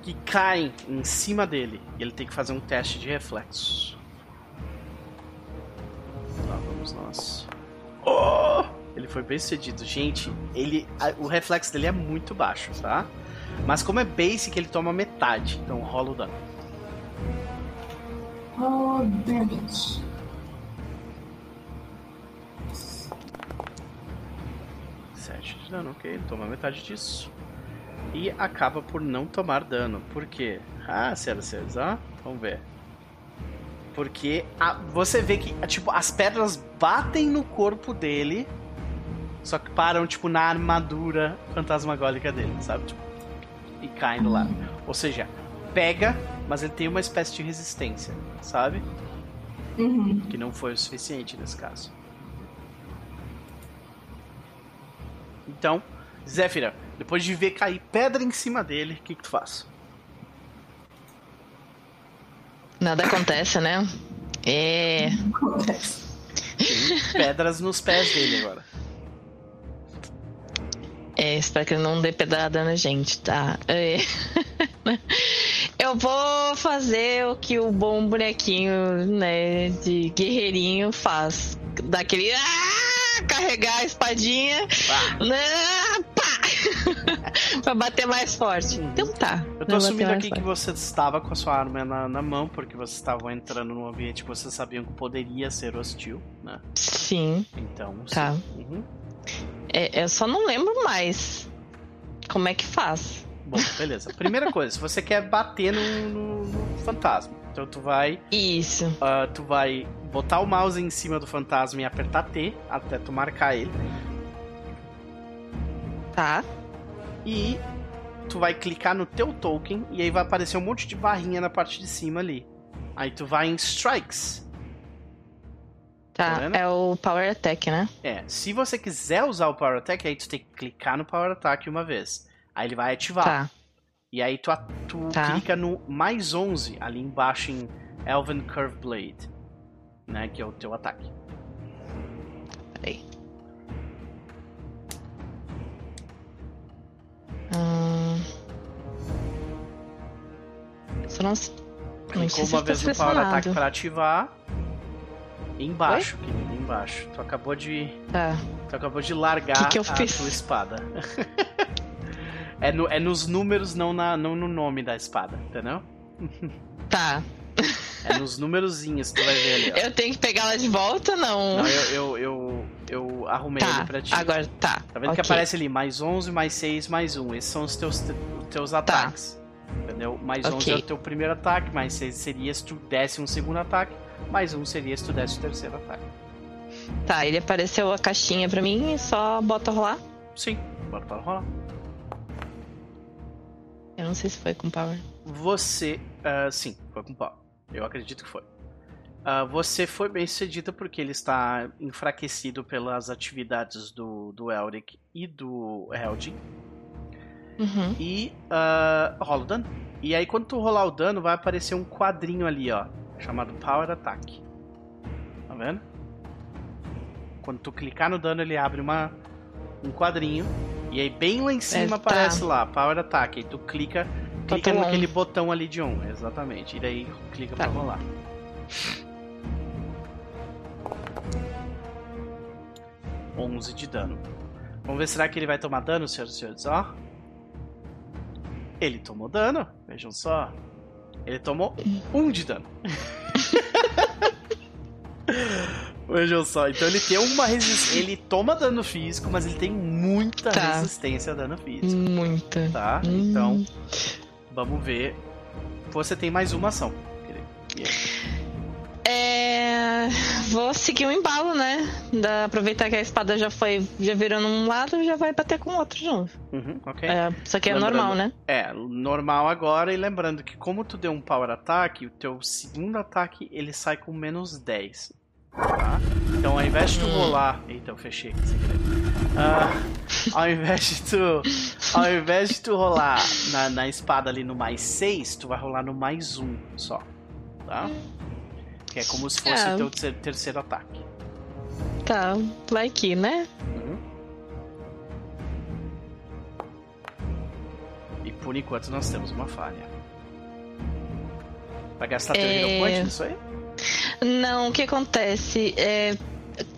Que cai em cima dele. E ele tem que fazer um teste de reflexos. Lá vamos nós. Oh! Ele foi bem sucedido. Gente, ele, a- o reflexo dele é muito baixo, tá? Mas como é basic, ele toma metade. Então rola o dano. Oh, damage. Sete de dano, ok. Ele toma metade disso. E acaba por não tomar dano. Por quê? Ah, senhoras e senhores, ó. Vamos ver. Porque a- você vê que, tipo, as pedras batem no corpo dele. Só que param, tipo, na armadura fantasmagólica dele, sabe? Tipo, e caem lado. Ou seja, pega, mas ele tem uma espécie de resistência, sabe? Uhum. Que não foi o suficiente nesse caso. Então, Zéfira, depois de ver cair pedra em cima dele, o que, que tu faz? Nada acontece, né? É. Acontece. Tem pedras nos pés dele agora. É, espero que ele não dê pedrada na gente, tá? É. Eu vou fazer o que o bom bonequinho, né, de guerreirinho faz. Daquele. Ah, carregar a espadinha. Né, pá, pra bater mais forte. Então tá. Eu tô assumindo aqui que forte. você estava com a sua arma na, na mão, porque vocês estavam entrando num ambiente que vocês sabiam que poderia ser hostil, né? Sim, Então, Tá. sim. Uhum. é, eu só não lembro mais como é que faz. Bom, beleza. Primeira coisa, se você quer bater no, no- no fantasma, então tu vai Isso, Ah, tu vai botar o mouse em cima do fantasma e apertar T até tu marcar ele. Tá? E tu vai clicar no teu token e aí vai aparecer um monte de barrinha na parte de cima ali. Aí tu vai em Strikes. Tá Tá, é o Power Attack, né? É, se você quiser usar o Power Attack, aí tu tem que clicar no Power Attack uma vez. Aí ele vai ativar. Tá, E aí tu, tu Tá. clica no mais 11 ali embaixo em Elven Curve Blade. Né, que é o teu ataque. Só não... Não se uma tá vez no Power Attack selecionado. pra ativar. Embaixo, querido, embaixo. Tu acabou de. Tá, Tu acabou de largar Que que a fiz? tua espada. é, no- é nos números, não, na, não no nome da espada, entendeu? tá. É nos numerozinhos que tu vai ver ali, ó. Eu tenho que pegar ela de volta, não? Não, eu, eu, eu, eu arrumei tá, ele pra ti. agora tá. Tá vendo que ok. aparece ali mais 11, mais 6, mais 1. Esses são os teus, os teus ataques. Entendeu? Mais 11 Tá. Ok. é o teu primeiro ataque, mais 6 seria se tu desse um segundo ataque, mais 1 seria se tu desse o terceiro ataque. Tá, ele apareceu a caixinha pra mim e só bota rolar. Sim, bora para rolar. Eu não sei se foi com Power. Você. ah, sim, foi com pau. Eu acredito que foi. Ah, você foi bem sucedida porque ele está enfraquecido pelas atividades do, do Elric e do Heldin. Uhum. E ah, rola o dano. E aí, quando tu rolar o dano, vai aparecer um quadrinho ali, ó. Chamado Power Attack. Tá vendo? Quando tu clicar no dano, ele abre uma, um quadrinho. E aí, bem lá em cima, É, tá. aparece lá, Power Attack. Aí tu clica, clica Botão naquele on. botão ali de on. Exatamente. E daí, clica Tá. pra rolar. Onze de dano. Vamos ver, será que ele vai tomar dano, senhoras e senhores? Ó. Ele tomou dano, vejam só. Ele tomou um de dano. Vejam só, então ele tem uma resistência. Ele toma dano físico, mas ele tem muita Tá. resistência a dano físico. Muita. Tá? Hum. Então, vamos ver. Você tem mais uma ação. querido. É. Vou seguir o embalo, né? Da, aproveitar que a espada já foi. Já virou num lado, já vai bater com o outro de novo. Uhum, ok. É, isso aqui é Lembrando- normal, né? É, normal agora. E lembrando que, como tu deu um power ataque, o teu segundo ataque ele sai com menos 10. Tá? Então, ao invés de tu Hum. rolar. Eita, eu fechei aqui sem querer. Ah, ao invés de tu. Ao invés de tu rolar na, na espada ali no mais 6, tu vai rolar no mais 1 só. Tá? Que é como se fosse É. o teu terceiro, ataque. Tá, vai aqui, né? Uhum. E por enquanto nós temos uma falha. Vai gastar teu É. hero point nisso aí? Não, o que acontece? É,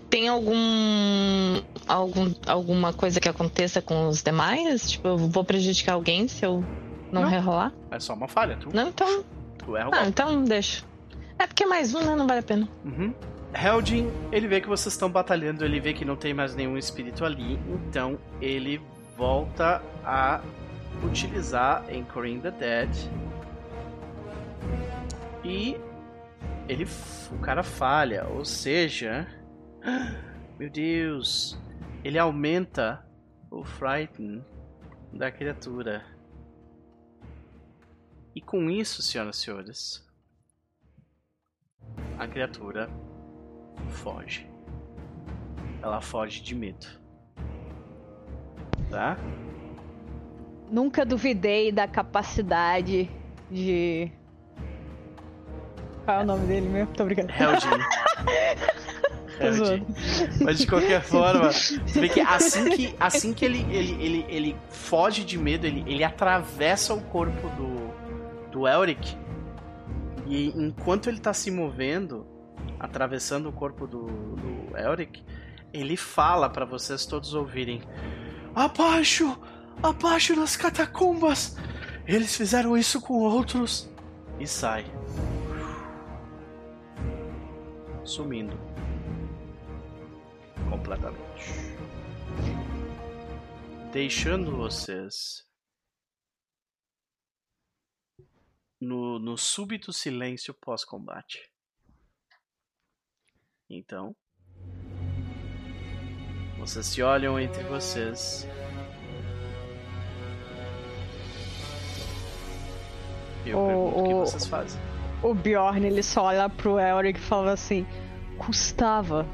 tem algum, algum. alguma coisa que aconteça com os demais? Tipo, eu vou prejudicar alguém se eu não, Não. rerolar? É só uma falha, tu, Não, então. tu erra o Ah, golpe. então deixa. É porque mais um, né? Não vale a pena. Uhum. Heldin, ele vê que vocês estão batalhando, ele vê que não tem mais nenhum espírito ali, então ele volta a utilizar Anchoring the Dead. E ele o cara falha, ou seja, meu Deus, ele aumenta o frighten da criatura. E com isso, senhoras e senhores, a criatura foge. Ela foge de medo. Tá? Nunca duvidei da capacidade de. Qual é o nome dele mesmo? Tô brincando. Heldin. Zoando. Mas de qualquer forma, você vê que assim que, assim que ele, ele, ele, ele foge de medo, ele, ele atravessa o corpo do, do Elric. E enquanto ele tá se movendo, atravessando o corpo do, do Elric, ele fala pra vocês todos ouvirem: Abaixo! Abaixo nas catacumbas! Eles fizeram isso com outros. E sai. Sumindo completamente. Deixando vocês no, no súbito silêncio pós-combate. Então, vocês se olham entre vocês. E eu O- pergunto o que vocês fazem. O Bjorn ele só olha pro Elric e fala assim: Custava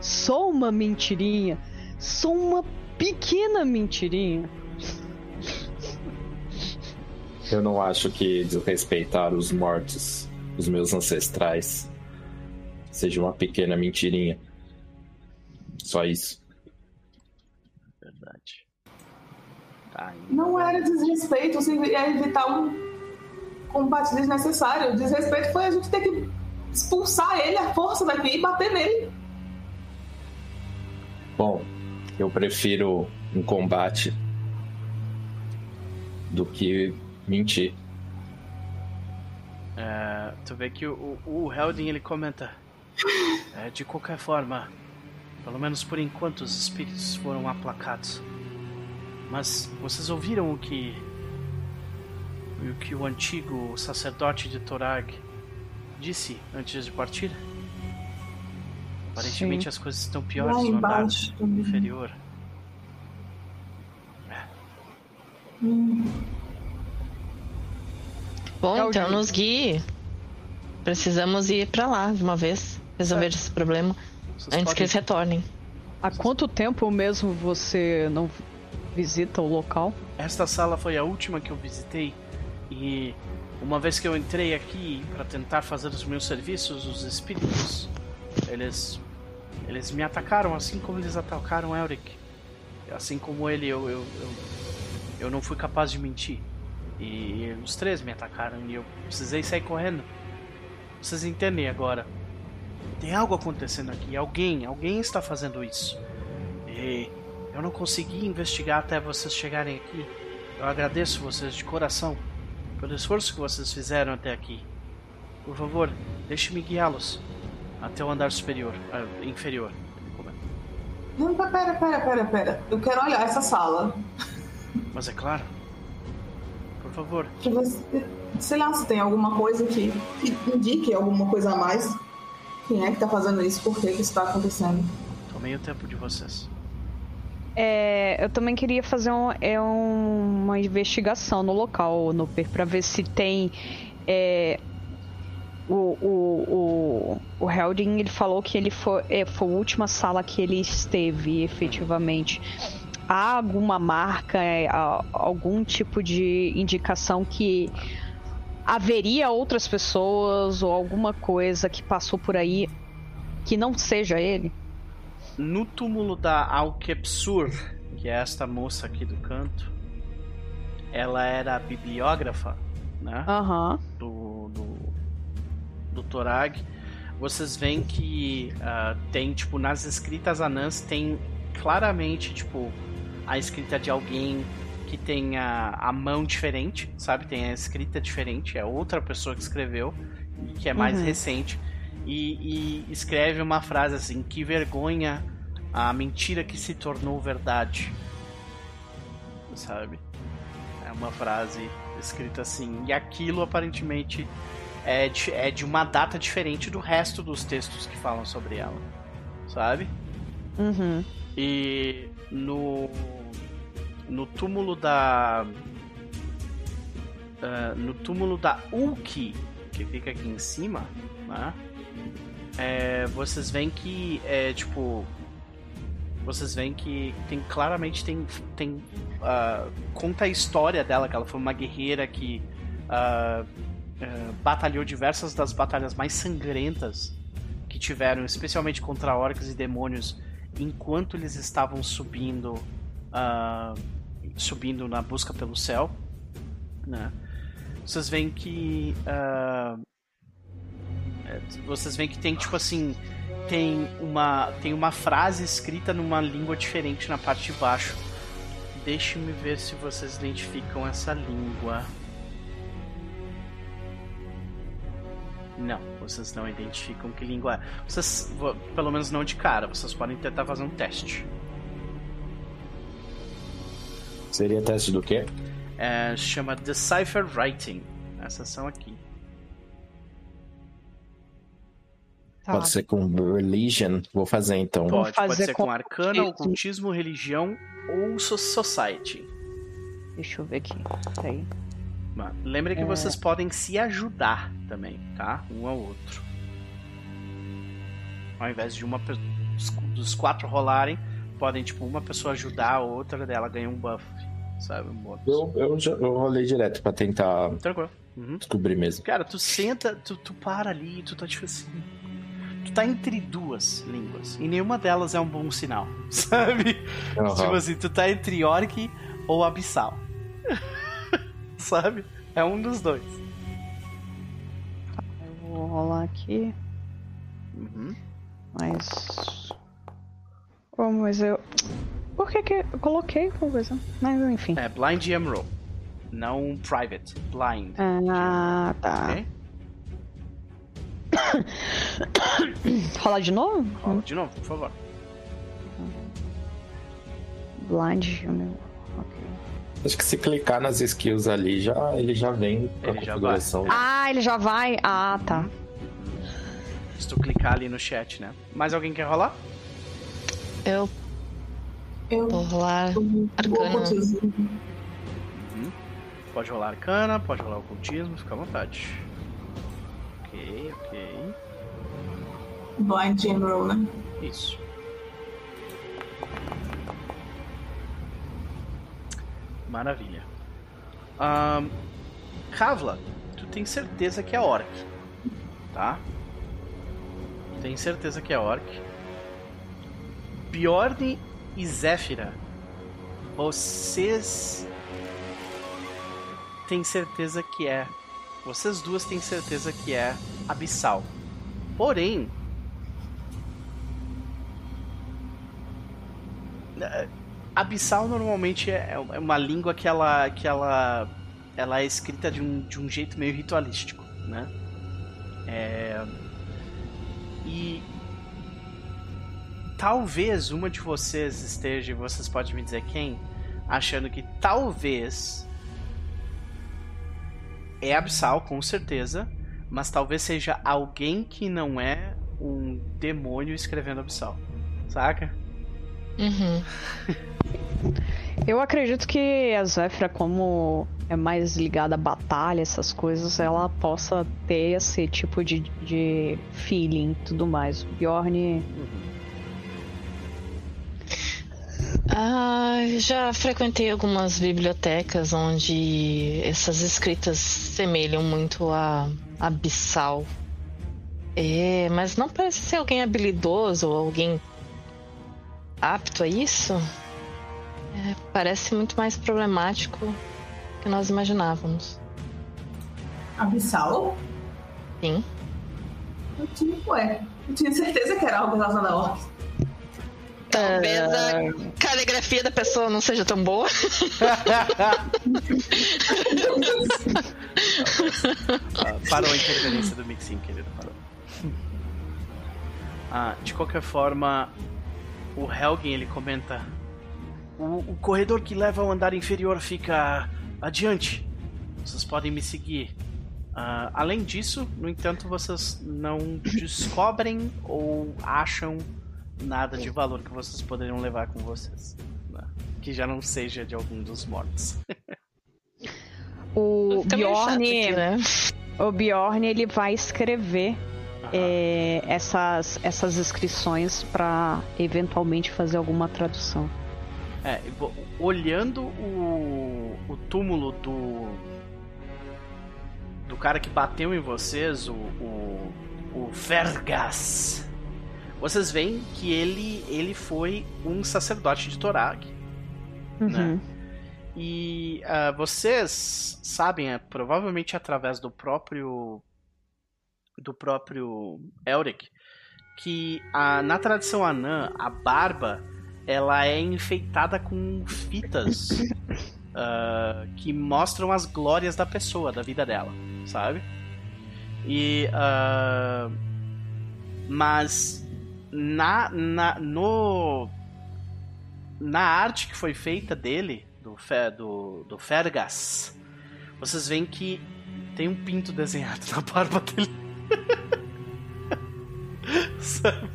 só uma mentirinha, só uma pequena mentirinha. Eu não acho que desrespeitar os mortos, os meus ancestrais, seja uma pequena mentirinha. Só isso. Verdade. Tá, Não era desrespeito, se é evitar um combate desnecessário. O desrespeito foi a gente ter que expulsar ele à força daqui e bater nele. Bom, eu prefiro um combate do que mentir. É, tu vê que o, o, o Heldin ele comenta. É, de qualquer forma, pelo menos por enquanto os espíritos foram aplacados. Mas vocês ouviram o que o que o antigo sacerdote de Torag disse antes de partir? Aparentemente Sim. as coisas estão piores Lá no andar inferior. Hum, Bom, É então nos guie. Precisamos ir pra lá de uma vez. Resolver esse problema Vocês antes que podem- eles retornem. Há quanto tempo mesmo você não visita o local? Esta sala foi a última que eu visitei e uma vez que eu entrei aqui para tentar fazer os meus serviços, os espíritos, eles eles me atacaram assim como eles atacaram Elric. Assim como ele, eu eu, eu, eu não fui capaz de mentir. E os três me atacaram e eu precisei sair correndo. Vocês entendem agora? Tem algo acontecendo aqui. Alguém, alguém está fazendo isso. E eu não consegui investigar até vocês chegarem aqui. Eu agradeço vocês de coração pelo esforço que vocês fizeram até aqui. Por favor, deixe-me guiá-los até o andar superior, uh, inferior. Não, pera, pera, pera, pera. Eu quero olhar essa sala. Mas é claro. Por favor. sei lá se tem alguma coisa que, que indique alguma coisa a mais. Quem é que tá fazendo isso? Por que, que isso tá acontecendo? Tomei o tempo de vocês. É, eu também queria fazer um, é um, uma investigação no local, Nuper, para ver se tem. É, o, o, o, o Helding ele falou que ele foi, é, foi a última sala que ele esteve efetivamente. Há alguma marca, é, algum tipo de indicação que haveria outras pessoas ou alguma coisa que passou por aí que não seja ele? No túmulo da Alkepsur, que é esta moça aqui do canto, ela era bibliógrafa, né? Uhum. Do, do, do Torag. Vocês veem que uh, tem, tipo, nas escritas anãs tem claramente, tipo, a escrita de alguém que tem a, a mão diferente, sabe? Tem a escrita diferente, é outra pessoa que escreveu, que é mais uhum. recente. E, e, escreve uma frase assim: Que vergonha a mentira que se tornou verdade. Sabe? É uma frase escrita assim. E aquilo aparentemente é de, é de uma data diferente do resto dos textos que falam sobre ela. Sabe? Uhum. E no no túmulo da. Uh, no túmulo da Ulki, que fica aqui em cima, né? É, vocês veem que é tipo. Vocês veem que tem claramente tem. tem uh, conta a história dela, que ela foi uma guerreira que uh, batalhou diversas das batalhas mais sangrentas que tiveram, especialmente contra orcs e demônios, enquanto eles estavam subindo. Uh, subindo na busca pelo céu, né? Vocês veem que uh, vocês veem que tem tipo assim tem uma tem uma frase escrita numa língua diferente na parte de baixo. Deixe-me ver se vocês identificam essa língua. Não, vocês não identificam que língua é. Vocês, pelo menos não de cara, vocês podem tentar fazer um teste. Seria teste do quê? É, chama Decipher Writing. Essa são aqui. Tá. Pode ser com Religion. Vou fazer então. Pode, pode ser com, com Arcana, Ocultismo, Religião ou Society. Deixa eu ver aqui. Peraí. Lembre que é... vocês podem se ajudar também, tá? Um ao outro. Ao invés de uma dos quatro rolarem, podem, tipo, uma pessoa ajudar a outra, dela ganha um buff, sabe? Um eu, eu, eu rolei direto pra tentar Tranquilo. Uhum. descobrir mesmo. Cara, tu senta, tu, tu para ali, tu tá tipo assim. Tu tá entre duas línguas. E nenhuma delas é um bom sinal, sabe? Uhum. Tipo assim, tu tá entre orc ou abissal. sabe? É um dos dois. Eu vou rolar aqui. Uhum. Mas Oh, mas eu. Por que que eu coloquei coisa? Mas enfim. É Blind Emerald. Não Private. Blind. Ah, tá. Ok? Rolar de novo? Rola de novo, por favor. Blind Emerald. Ok. Acho que se clicar nas skills ali, já, ele já vem pra ele configuração. Já ah, ele já vai? Ah, tá. Se tu clicar ali no chat, né? Mais alguém quer rolar? Eu. Eu. Vou rolar arcana. Uhum. Pode rolar arcana, pode rolar ocultismo, fica à vontade. Ok, ok. Blind General, né? Isso. Maravilha. Um, Kavla, tu tem certeza que é orc, tá? Tu tem certeza que é orc. Bjorn e Zéfira, vocês têm certeza que é. Vocês duas têm certeza que é abissal. Porém, abissal normalmente é, é uma língua que ela, que ela, ela é escrita de um, de um jeito meio ritualístico, né? É... E talvez uma de vocês esteja, vocês podem me dizer quem, achando que talvez é abissal, com certeza, mas talvez seja alguém que não é um demônio escrevendo abissal, saca? Uhum. Eu acredito que a Zéfira, como é mais ligada à batalha, essas coisas, ela possa ter esse tipo de, de feeling e tudo mais. O Bjorn. Ah, já frequentei algumas bibliotecas onde essas escritas semelham muito a abissal. É, mas não parece ser alguém habilidoso ou alguém apto a isso. É, parece muito mais problemático do que nós imaginávamos. Abissal? Sim. Eu tinha, ué, eu tinha certeza que era algo relacionado a orcs. Talvez a caligrafia da pessoa não seja tão boa. Ah, parou a interferência do mixing, querido. Parou. Ah, de qualquer forma, o Helgen ele comenta: o, o corredor que leva ao andar inferior fica adiante. Vocês podem me seguir. Ah, além disso, no entanto, vocês não descobrem ou acham nada de valor que vocês poderiam levar com vocês. né? Que já não seja de algum dos mortos. O Bjorn. aqui, né? O Bjorn ele vai escrever é, essas, essas inscrições para eventualmente fazer alguma tradução. É, olhando o, o túmulo do. do cara que bateu em vocês, o. o, o Vergas. Vocês veem que ele, ele foi um sacerdote de Torak. Uhum. E ah, vocês sabem, é, provavelmente através do próprio. do próprio Elric, que a, na tradição anã, a barba ela é enfeitada com fitas ah, que mostram as glórias da pessoa, da vida dela, sabe? E. ah, mas na, na, no, na arte que foi feita dele, do, do, do Fergas, vocês veem que tem um pinto desenhado na barba dele. Sabe?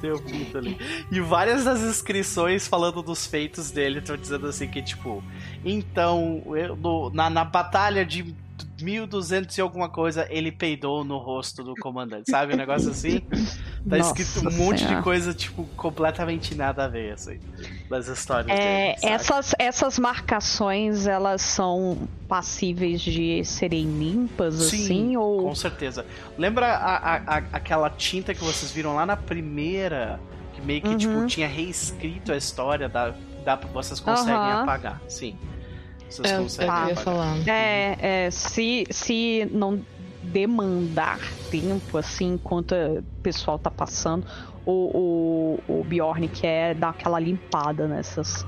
Tem um pinto ali. E várias das inscrições falando dos feitos dele estão dizendo assim que, tipo, então, eu- no- na, na batalha de 1200 e alguma coisa, ele peidou no rosto do comandante, sabe? Um negócio assim. Tá Nossa escrito um monte Senhora. de coisa, tipo, completamente nada a ver, assim, das histórias É, dele. essas, essas marcações elas são passíveis de serem limpas Sim, assim ou Com certeza. Lembra a, a- a- aquela tinta que vocês viram lá na primeira, que meio que Uhum. tipo, tinha reescrito a história, dá, dá, vocês conseguem Aham. apagar. Sim. Vocês É conseguem eu ia apagar. falando. É, é, se, se não demandar tempo, assim, enquanto o pessoal tá passando, o, o, o Bjorn quer dar aquela limpada nessas.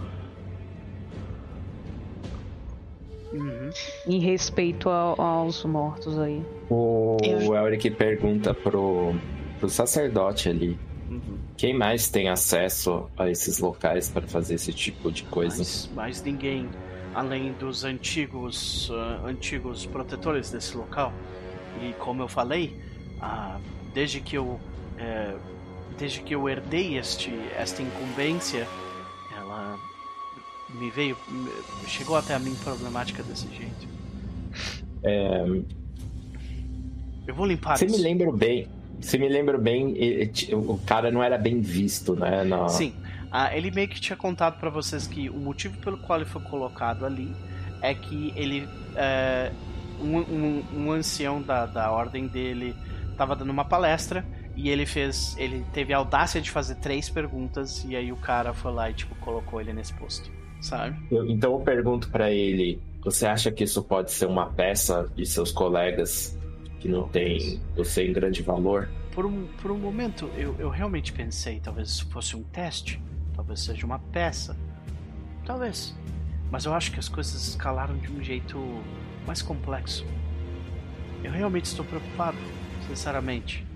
Uhum. Em respeito a- aos mortos aí. O Eu- Elric pergunta pro, pro sacerdote ali. Uhum. Quem mais tem acesso a esses locais para fazer esse tipo de coisa? Mas, mas ninguém, além dos antigos, ah, antigos protetores desse local. E como eu falei, ah, desde que eu eh, desde que eu herdei este, esta incumbência, ela me veio, me- chegou até a mim problemática desse jeito. Eu vou limpar Se isso. me lembro bem, se me lembro bem, o cara não era bem visto, né? na- Sim. Ah, ele meio que tinha contado pra vocês que o motivo pelo qual ele foi colocado ali é que ele. é, um, um, um ancião da, da ordem dele tava dando uma palestra e ele fez. Ele teve a audácia de fazer três perguntas e aí o cara foi lá e tipo colocou ele nesse posto. Sabe? Eu- então eu pergunto pra ele: você acha que isso pode ser uma peça de seus colegas que não tem você em grande valor? Por um, por um momento eu, eu realmente pensei, talvez isso fosse um teste. talvez seja uma peça. Talvez. Mas eu acho que as coisas escalaram de um jeito mais complexo. Eu realmente estou preocupado, sinceramente.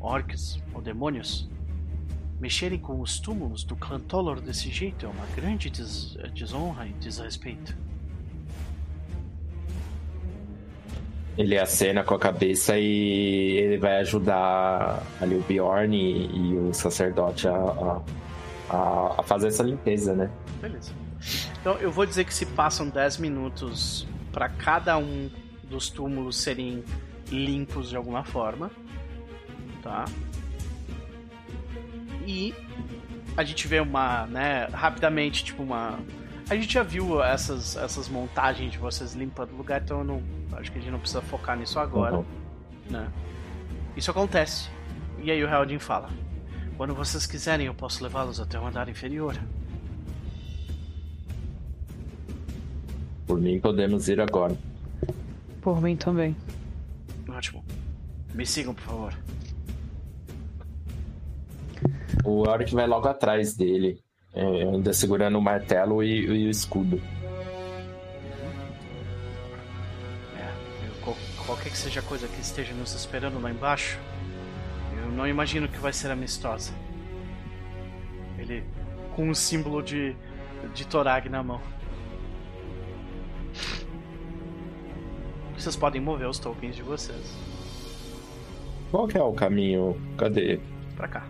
Orcs ou demônios? Mexerem com os túmulos do clã Tolor desse jeito é uma grande des desonra e desrespeito. Ele acena com a cabeça e ele vai ajudar ali o Bjorn e, e o sacerdote a, a, a, fazer essa limpeza, né? Beleza. Então eu vou dizer que se passam 10 minutos para cada um dos túmulos serem limpos de alguma forma, tá? E a gente vê uma, né, rapidamente, tipo uma a gente já viu essas, essas montagens de vocês limpando o lugar, então eu não, acho que a gente não precisa focar nisso agora. Uhum. Né? Isso acontece. E aí o Heldin fala: Quando vocês quiserem, eu posso levá-los até o andar inferior. Por mim, podemos ir agora. Por mim também. Ótimo. Me sigam, por favor. O Auric vai logo atrás dele é, ainda segurando o martelo e, e o escudo. É, qualquer que seja a coisa que esteja nos esperando lá embaixo, eu não imagino que vai ser amistosa. Ele com um símbolo de, de Torag na mão. Vocês podem mover os tokens de vocês. Qual que é o caminho? Cadê? Pra cá.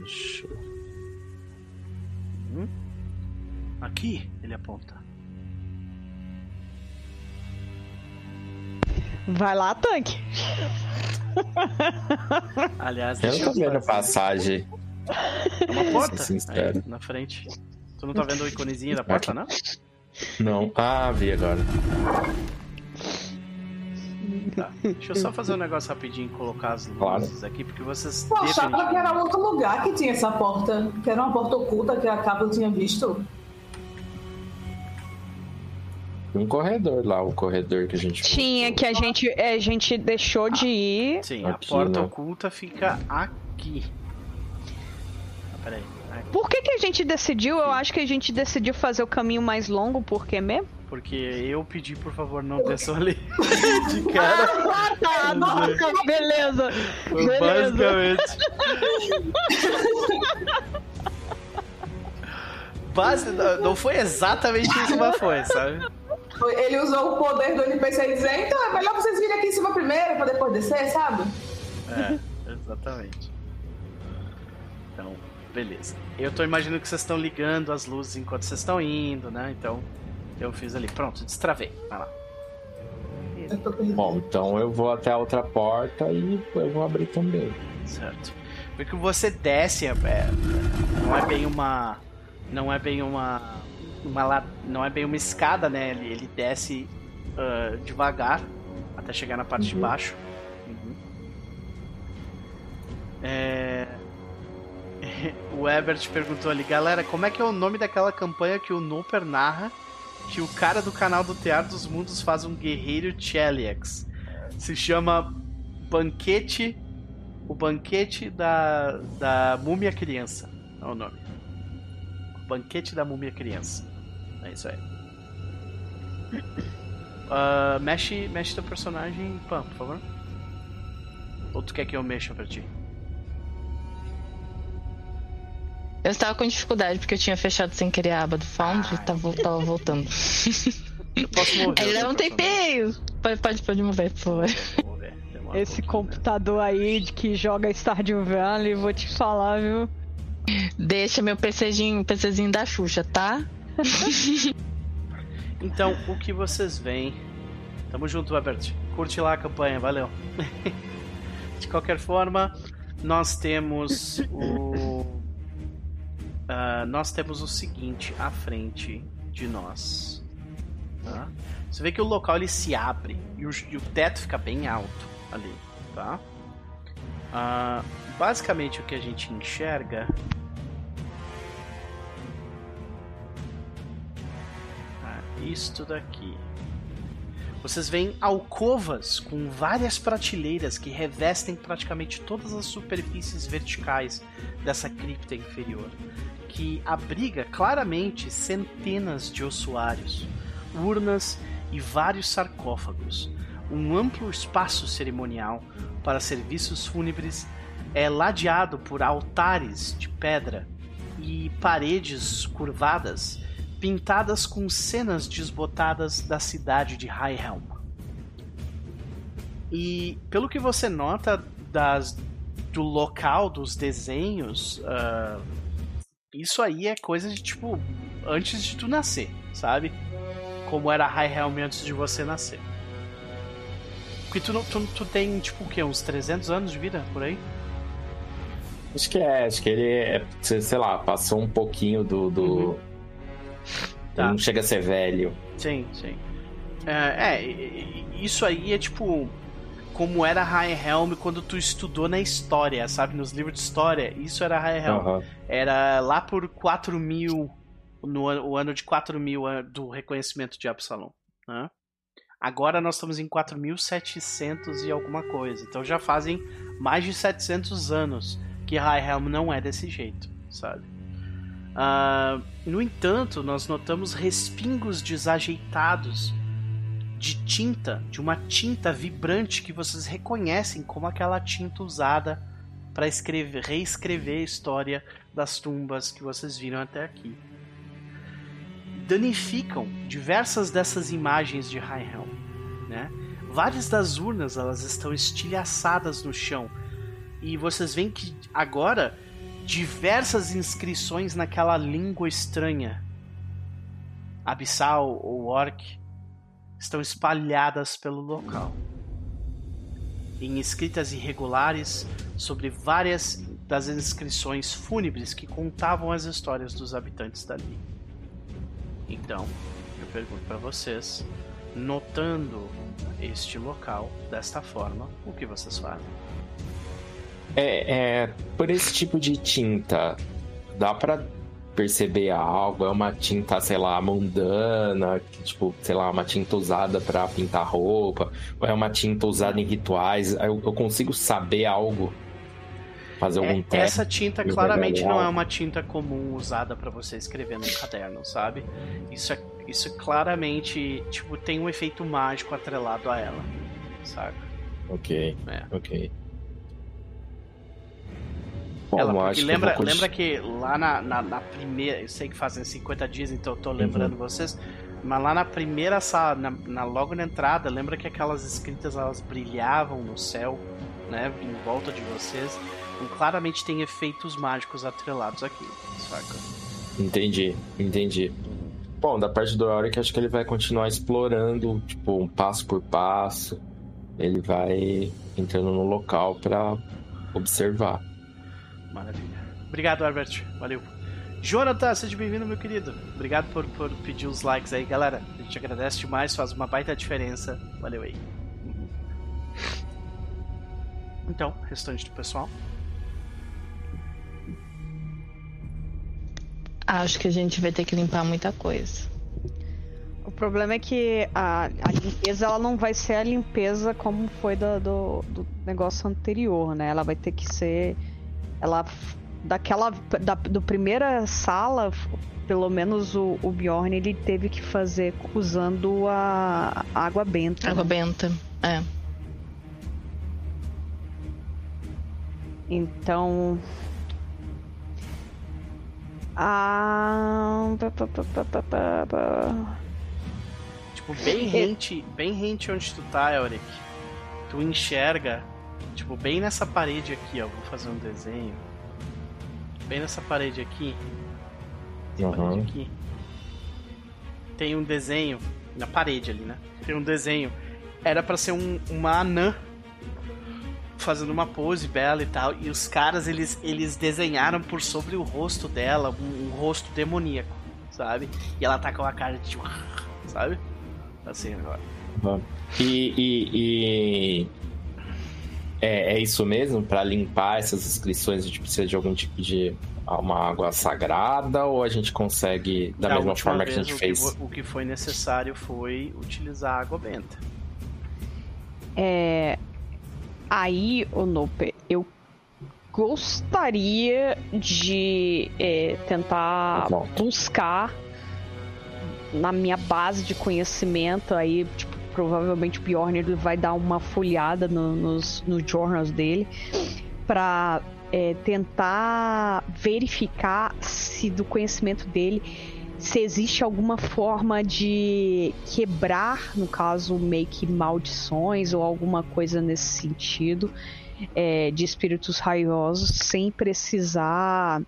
Deixa. Hum? Aqui, ele aponta. Vai lá, tanque. Aliás, eu tô vendo passagem. É uma porta aí, na frente. Tu não tá vendo o iconezinho da porta, não? Não. Ah, vi agora. Tá. Deixa eu só fazer um negócio rapidinho e colocar as luzes claro. aqui, porque vocês. Eu achava que era outro lugar que tinha essa porta. Que era uma porta oculta que a Cabo tinha visto. Um corredor lá, o corredor que a gente. Tinha, que a gente, a gente deixou de ir. Sim, aqui, a porta né? oculta fica aqui. Ah, peraí. Por que, que a gente decidiu? Eu acho que a gente decidiu fazer o caminho mais longo, por quê mesmo? Porque eu pedi, por favor, não desçam ali de cara. Ah, tá, nossa, beleza. beleza. Basicamente. Base, não foi exatamente isso, mas foi, sabe? Ele usou o poder do NPC e dizer, então é melhor vocês virem aqui em cima primeiro pra depois descer, sabe? É, exatamente. Então, beleza. Eu tô imaginando que vocês estão ligando as luzes enquanto vocês estão indo, né? Então, eu fiz ali. Pronto, destravei. Vai lá. Bom, então eu vou até a outra porta e eu vou abrir também. Certo. Porque você desce, é, é, não é bem uma. Não é bem uma. Uma não é bem uma escada, né? Ele, ele desce uh, devagar até chegar na parte uhum. de baixo. Uhum. É... o Ebert perguntou ali, galera, como é que é o nome daquela campanha que o Noper narra que o cara do canal do Teatro dos Mundos faz um guerreiro Cheliax. Se chama Banquete. O Banquete da, da Múmia Criança. É o nome. Banquete da Múmia Criança. É isso aí. Uh, mexe, mexe teu personagem, Pam, por favor. Ou tu quer que eu mexa pra ti? Eu estava com dificuldade porque eu tinha fechado sem querer a aba do Foundry e tava, tava voltando. Eu posso mover. Ele leva um tempinho. Pode, pode, pode mover, por favor. Esse computador aí de que joga Stardew Valley, vou te falar, viu? Deixa meu PCzinho, PCzinho da Xuxa, tá? então, o que vocês veem? Tamo junto, Herbert. Curte lá a campanha, valeu. De qualquer forma, nós temos o uh, nós temos o seguinte à frente de nós. Tá? Você vê que o local ele se abre e o, e o teto fica bem alto ali, tá? Uh, basicamente o que a gente enxerga isto daqui. Vocês veem alcovas com várias prateleiras que revestem praticamente todas as superfícies verticais dessa cripta inferior, que abriga claramente centenas de ossuários, urnas e vários sarcófagos. Um amplo espaço cerimonial para serviços fúnebres é ladeado por altares de pedra e paredes curvadas pintadas com cenas desbotadas da cidade de Highhelm. E pelo que você nota das, do local dos desenhos, uh, isso aí é coisa de tipo antes de tu nascer, sabe? Como era Highhelm antes de você nascer. Porque tu, tu, tu tem tipo o quê? Uns 300 anos de vida por aí? Acho que é, acho que ele é, sei lá, passou um pouquinho do. do... Uhum. Tá. Não chega a ser velho. Sim, sim. É, é, isso aí é tipo. Como era High Helm quando tu estudou na história, sabe? Nos livros de história. Isso era High Helm. Uhum. Era lá por 4 mil. No ano, o ano de 4 mil do reconhecimento de Absalom. Né? Agora nós estamos em 4.700 e alguma coisa. Então já fazem mais de 700 anos que High Helm não é desse jeito, sabe? Uh, no entanto, nós notamos respingos desajeitados de tinta, de uma tinta vibrante que vocês reconhecem como aquela tinta usada para escrever, reescrever a história das tumbas que vocês viram até aqui. Danificam diversas dessas imagens de Highhelm, né? Várias das urnas elas estão estilhaçadas no chão e vocês veem que agora diversas inscrições naquela língua estranha, abissal ou orc, estão espalhadas pelo local. Em escritas irregulares sobre várias das inscrições fúnebres que contavam as histórias dos habitantes dali. Então, eu pergunto para vocês, notando este local desta forma, o que vocês fazem? É, é, por esse tipo de tinta, dá para perceber algo? É uma tinta, sei lá, mundana, que, tipo, sei lá, uma tinta usada para pintar roupa, ou é uma tinta usada em rituais? Eu, eu consigo saber algo? Fazer algum é, teste? Essa tinta claramente não é uma tinta comum usada para você escrever num caderno, sabe? Isso é, isso claramente, tipo, tem um efeito mágico atrelado a ela, saca? Ok, é. ok. Bom, Ela, lembra, que lembra que lá na, na, na, primeira. Eu sei que fazem 50 dias, então eu tô lembrando uhum. vocês. Mas lá na primeira sala, na, na, logo na entrada, lembra que aquelas escritas elas brilhavam no céu, né? Em volta de vocês. Então, claramente tem efeitos mágicos atrelados aqui, saca? Entendi, entendi. Bom, da parte do Auric, acho que ele vai continuar explorando, tipo, um passo por passo. Ele vai entrando no local para observar. Maravilha. Obrigado, Herbert. Valeu. Jonathan, seja bem-vindo, meu querido. Obrigado por, por pedir os likes aí, galera. A gente agradece demais, faz uma baita diferença. Valeu aí. Então, restante do pessoal. Acho que a gente vai ter que limpar muita coisa. O problema é que a, a limpeza ela não vai ser a limpeza como foi do, do, do negócio anterior, né? Ela vai ter que ser ela daquela da do primeira sala, pelo menos o, o Bjorn ele teve que fazer usando a, a água benta. Água benta, é. Então, ah, tipo bem rente, bem rente onde tu tá, Elric. Tu enxerga Tipo, bem nessa parede aqui, ó. Vou fazer um desenho. Bem nessa parede aqui. Uhum. Parede aqui. Tem um desenho. Na parede ali, né? Tem um desenho. Era para ser um, uma anã fazendo uma pose bela e tal. E os caras, eles, eles desenharam por sobre o rosto dela um, um rosto demoníaco, sabe? E ela tá com a cara de tipo. Sabe? Assim agora. Uhum. E, e, e, É, é isso mesmo? Para limpar essas inscrições, a gente precisa de algum tipo de uma água sagrada ou a gente consegue da, da mesma forma que a gente o fez? Que, o que foi necessário foi utilizar água benta. É, aí, Onope, eu gostaria de é, tentar buscar na minha base de conhecimento aí, tipo, provavelmente o Bjorn vai dar uma folhada no, nos, nos journals dele para é, tentar verificar se do conhecimento dele se existe alguma forma de quebrar, no caso, meio que maldições ou alguma coisa nesse sentido é, de espíritos raiosos sem precisar,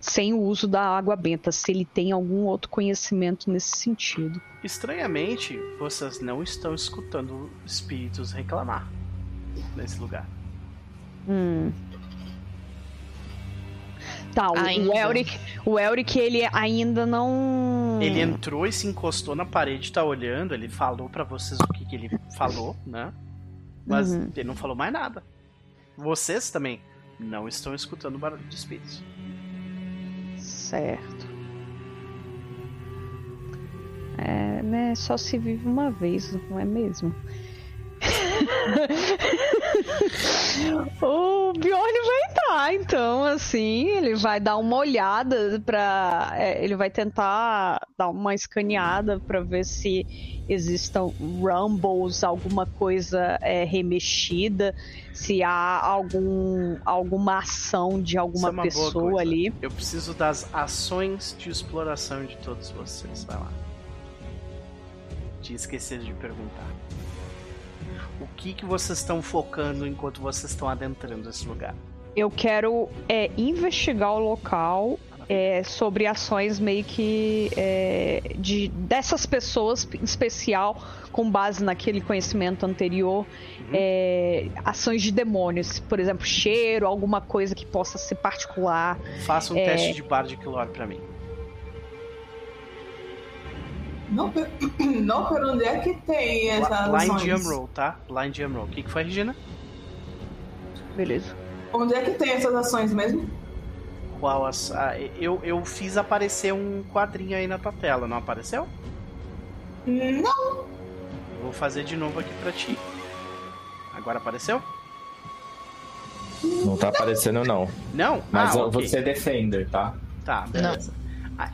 sem o uso da água benta, se ele tem algum outro conhecimento nesse sentido. Estranhamente, vocês não estão escutando espíritos reclamar nesse lugar. Hum. Tá, o, Elric, o Elric, ele ainda não. Ele entrou e se encostou na parede, tá olhando, ele falou para vocês o que, que ele falou, né? Mas uhum. ele não falou mais nada. Vocês também não estão escutando barulho de espíritos. Certo. É, né? Só se vive uma vez, não é mesmo? o Bjorn vai entrar, então, assim, ele vai dar uma olhada para, é, ele vai tentar dar uma escaneada para ver se existam rumbles, alguma coisa é, remexida, se há algum, alguma ação de alguma é pessoa ali. Eu preciso das ações de exploração de todos vocês. Vai lá. Tinha esquecido de perguntar. O que, que vocês estão focando enquanto vocês estão adentrando esse lugar? Eu quero é, investigar o local é, sobre ações meio que é, de, dessas pessoas em especial, com base naquele conhecimento anterior, uhum. é, ações de demônios, por exemplo, cheiro, alguma coisa que possa ser particular. Faça um é, teste de Bardic Lore para mim. Não, não, por onde é que tem essa Blind Jam Roll, tá? Blind Jam Roll. O que, que foi, Regina? Beleza. Onde é que tem essas ações mesmo? Qual as. Ah, eu, eu fiz aparecer um quadrinho aí na tua tela, não apareceu? Não. Vou fazer de novo aqui pra ti. Agora apareceu? Não tá aparecendo, não. Não? Mas ah, okay. você é defender, tá? Tá, beleza. Não.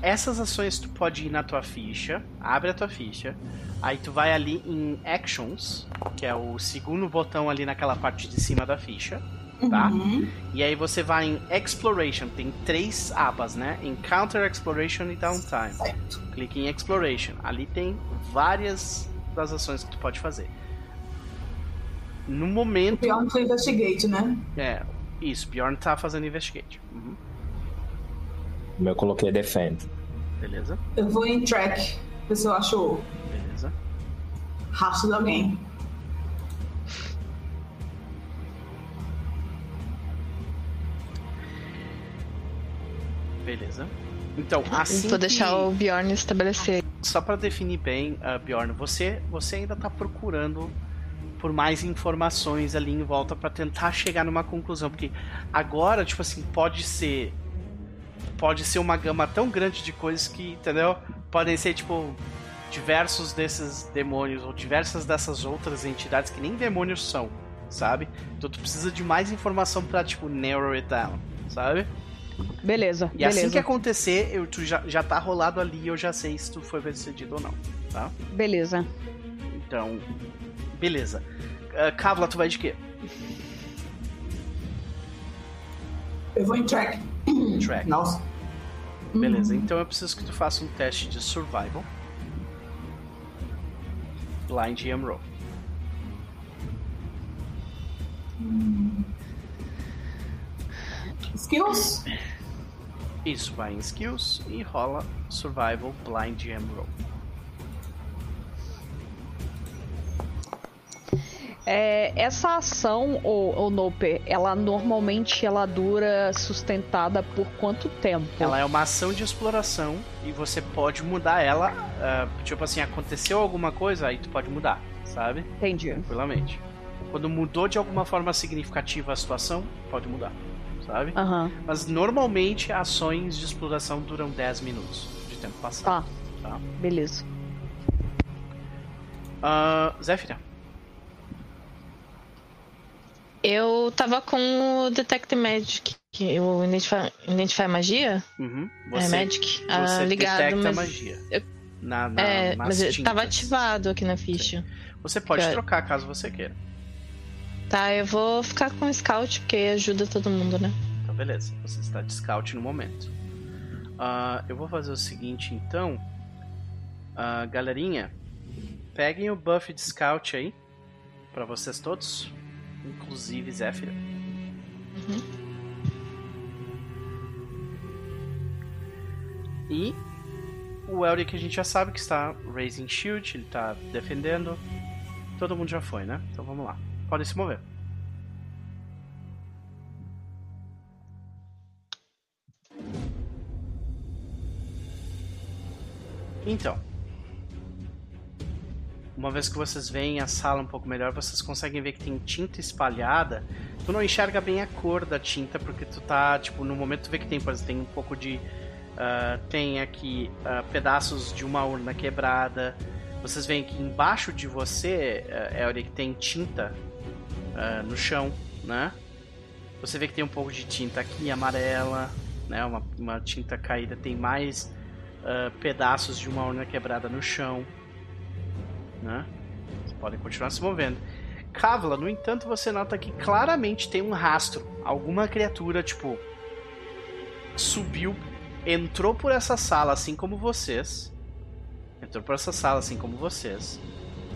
Essas ações tu pode ir na tua ficha, abre a tua ficha, aí tu vai ali em Actions, que é o segundo botão ali naquela parte de cima da ficha tá? Uhum. E aí você vai em Exploration, tem três abas, né? Encounter Exploration e Downtime. Certo. Clique em Exploration. Ali tem várias das ações que tu pode fazer. No momento. O Bjorn foi Investigate, né? É, isso, Bjorn tá fazendo Investigate. Uhum. Eu coloquei Defend. Beleza. Eu vou em Track, ver se eu acho. Beleza. Rastro de alguém. Beleza. Então, assim. Vou deixar o Bjorn estabelecer. Só para definir bem, uh, Bjorn, você, você ainda tá procurando por mais informações ali em volta para tentar chegar numa conclusão, porque agora, tipo assim, pode ser pode ser uma gama tão grande de coisas que, entendeu? Podem ser tipo diversos desses demônios ou diversas dessas outras entidades que nem demônios são, sabe? Então tu precisa de mais informação para tipo narrow it down, sabe? Beleza. E beleza. assim que acontecer, eu, tu já, já tá rolado ali e eu já sei se tu foi decidido ou não, tá? Beleza. Então, beleza. Uh, Kavla, tu vai de quê? Eu vou em track. Track. Nossa. Beleza, então eu preciso que tu faça um teste de survival. Blind EM roll. Hum. Skills? Isso, vai em Skills e rola Survival Blind Gem Roll. É, essa ação, o, o Nope, ela normalmente ela dura sustentada por quanto tempo? Ela é uma ação de exploração e você pode mudar ela. Uh, tipo assim, aconteceu alguma coisa, aí tu pode mudar, sabe? Entendi. Tranquilamente. Quando mudou de alguma forma significativa a situação, pode mudar, sabe? Aham. Mas normalmente ações de exploração duram 10 minutos de tempo passado. Tá, Tá. beleza. Ah, Zéfira, Eu tava com o Detect Magic, que o Identify, Identify Magia? uhum. é você, Magic? Ah, você ligado, detecta mas. magia. eu- Na, na, É, mas ele tava tintas. ativado aqui na ficha. Você pode trocar caso você queira. Tá, eu vou ficar com o Scout, porque ajuda todo mundo, né? Então, beleza. Você está de scout no momento. Ah, eu vou fazer o seguinte, então. Ah, galerinha, peguem o buff de scout aí. Pra vocês todos. Inclusive Zéfira. E o Elric a gente já sabe que está raising shield, ele está defendendo. Todo mundo já foi, né? Então vamos lá. Podem se mover. Então, uma vez que vocês veem a sala um pouco melhor, vocês conseguem ver que tem tinta espalhada. Tu não enxerga bem a cor da tinta, porque tu tá, tipo, no momento tu vê que tem, por exemplo, tem um pouco de. ah, tem aqui ah, pedaços de uma urna quebrada. Vocês veem que embaixo de você, uh, Elric, tem tinta ah, no chão, né? Você vê que tem um pouco de tinta aqui amarela, né? Uma, uma tinta caída. Tem mais pedaços de uma urna quebrada no chão, né? Vocês podem continuar se movendo. Kavla, no entanto, você nota que claramente tem um rastro. Alguma criatura, tipo, subiu, entrou por essa sala assim como vocês. Entrou por essa sala assim como vocês.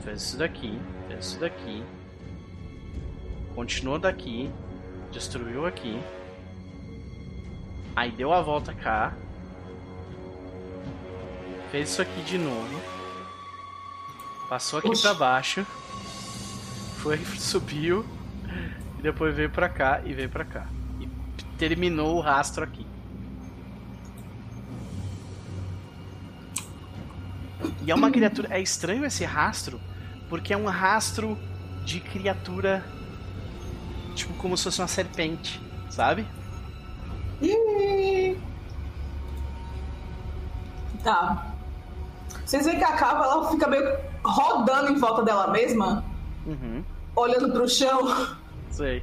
Fez isso daqui, fez isso daqui. Continuou daqui, destruiu aqui. Aí deu a volta cá. Fez isso aqui de novo. Passou aqui Oxi. pra baixo. Foi, subiu. E depois veio pra cá e veio pra cá. E terminou o rastro aqui. E é uma criatura. É estranho esse rastro, porque é um rastro de criatura. Tipo, como se fosse uma serpente, sabe? Tá. Vocês veem que a cava ela fica meio rodando em volta dela mesma, Uhum. olhando pro chão. Sei.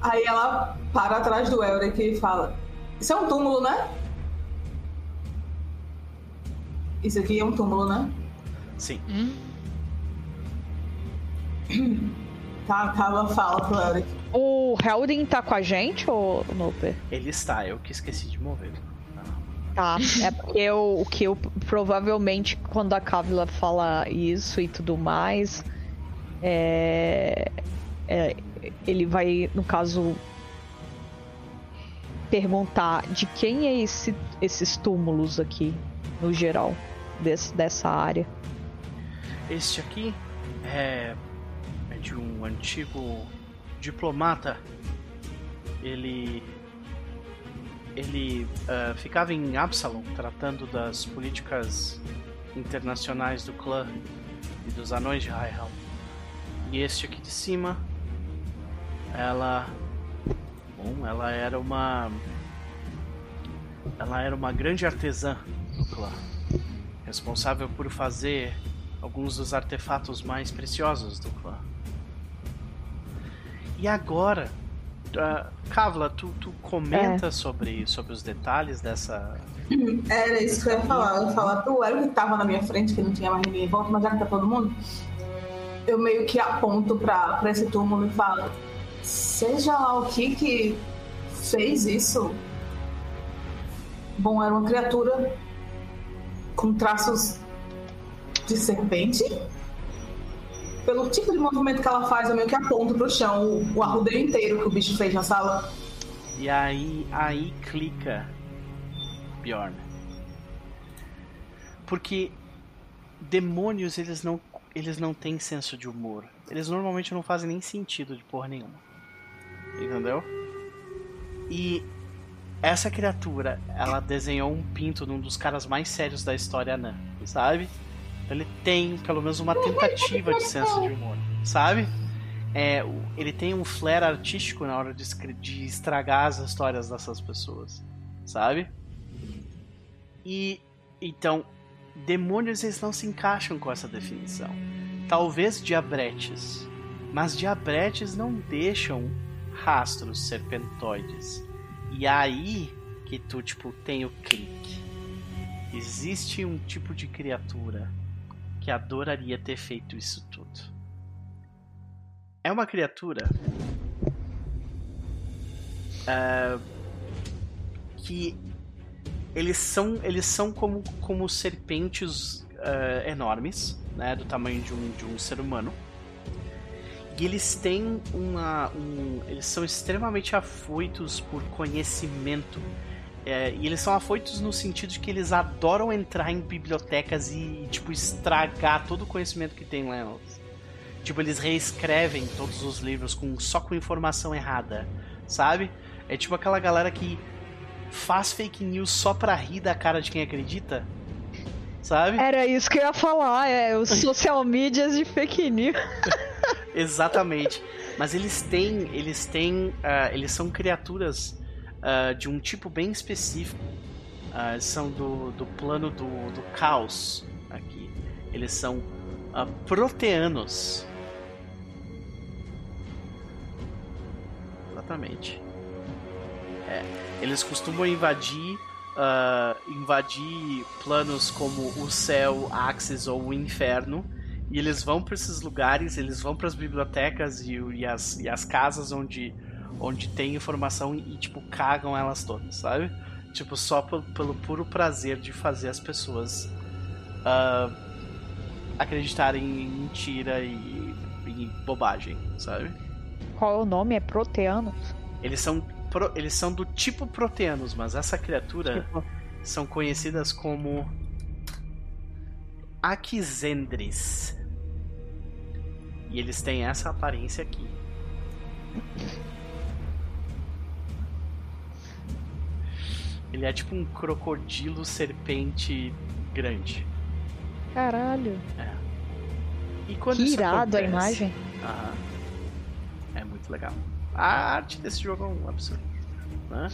Aí ela para atrás do Elric e fala: Isso é um túmulo, né? Isso aqui é um túmulo, né? Sim. Tá, a cava fala pro Elric. O Heldin tá com a gente ou Noper? Ele está, eu que esqueci de mover. Tá, é porque eu, o que eu provavelmente quando a Kavila fala isso e tudo mais, é, é, ele vai, no caso, perguntar de quem é esse, esses túmulos aqui, no geral, desse, dessa área. Este aqui é, é de um antigo diplomata. Ele. Ele ah, ficava em Absalom tratando das políticas internacionais do clã e dos anões de Highhelm. E este aqui de cima, ela. Bom, ela era uma. Ela era uma grande artesã do clã responsável por fazer alguns dos artefatos mais preciosos do clã. E agora, uh, Kavla, tu, tu comenta sobre, sobre os detalhes dessa. Era isso que eu ia falar. Eu ia falar pro Elric que tava na minha frente, que não tinha mais ninguém em volta, mas já que tá todo mundo, eu meio que aponto pra, pra esse túmulo e falo: Seja lá o que que fez isso. Bom, era uma criatura com traços de serpente. Pelo tipo de movimento que ela faz, eu meio que aponto pro chão o, o arrudeio inteiro que o bicho fez na sala. E aí, aí clica Bjorn. Porque demônios, eles não, eles não têm senso de humor. Eles normalmente não fazem nem sentido de porra nenhuma. Entendeu? E essa criatura, ela desenhou um pinto num dos caras mais sérios da história anã, sabe? Então ele tem pelo menos uma tentativa de senso de humor, sabe? É, ele tem um flare artístico na hora de, de estragar as histórias dessas pessoas, sabe? E então, demônios eles não se encaixam com essa definição. Talvez diabretes, mas diabretes não deixam rastros serpentoides. E aí que tu tipo tem o clique. Existe um tipo de criatura que adoraria ter feito isso tudo. É uma criatura uh, que eles são eles são como como serpentes uh, enormes, né, do tamanho de um, de um ser humano. E eles têm uma. Um, eles são extremamente afoitos por conhecimento. É, e eles são afoitos no sentido de que eles adoram entrar em bibliotecas e, tipo, estragar todo o conhecimento que tem lá. Tipo, eles reescrevem todos os livros com, só com informação errada, sabe? É tipo aquela galera que faz fake news só pra rir da cara de quem acredita, sabe? Era isso que eu ia falar, é os social medias de fake news. Exatamente. Mas eles têm, eles têm, uh, eles são criaturas uh, de um tipo bem específico. Uh, são do, do plano do, do caos aqui. Eles são proteanos. Exatamente. É, eles costumam invadir uh, invadir planos como o céu, Axis ou o inferno. E eles vão para esses lugares, eles vão para as bibliotecas e, e, as, e as casas onde, onde tem informação e, tipo, cagam elas todas, sabe? Tipo, só pelo, puro prazer de fazer as pessoas uh, acreditarem em mentira e, em bobagem, sabe? Qual é o nome? É Proteanos? Eles são pro, eles são do tipo proteanos, mas essa criatura tipo. são conhecidas como Aquizendris. E eles têm essa aparência aqui. Ele é tipo um crocodilo serpente grande. Caralho. É. E quando que irado acontece, a imagem. Aham. É muito legal. A arte desse jogo é um absurdo. Né?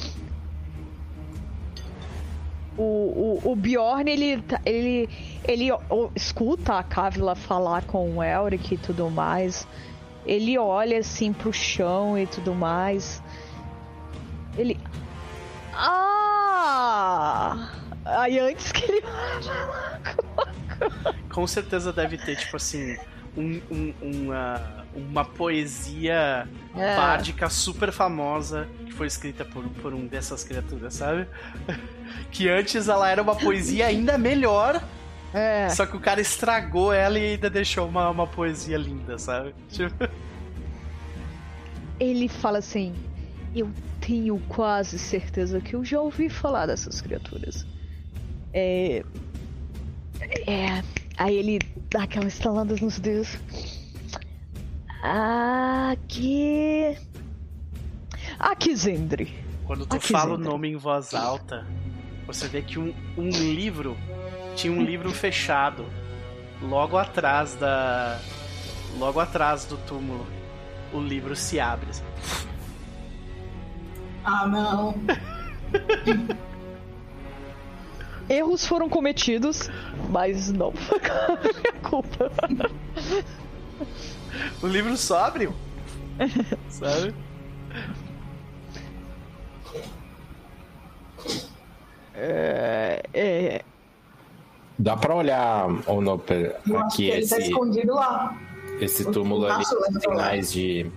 O, o, o Bjorn, ele, tá, ele, ele escuta a Kavila falar com o Elric e tudo mais. Ele olha assim pro chão e tudo mais. Ele. Ah! Aí antes que ele. Com certeza deve ter, tipo assim, um, um, uma uma poesia é. bárdica super famosa que foi escrita por, por um dessas criaturas, sabe? que antes ela era uma poesia ainda melhor. É. Só que o cara estragou ela e ainda deixou uma, uma poesia linda, sabe? Tipo... Ele fala assim: Eu tenho quase certeza que eu já ouvi falar dessas criaturas. É. É. Aí ele dá aquela estalada nos dedos. Aqui. Aqui, Zendri. Quando tu fala o nome em voz alta, você vê que um, um livro tinha um livro fechado logo atrás da. Logo atrás do túmulo. O livro se abre. Ah, não. Erros foram cometidos, mas não foi minha culpa o livro só abriu. Sabe? É, é... Dá pra olhar, Onoper, aqui tá esse. Tá escondido lá. Esse túmulo ali mais de.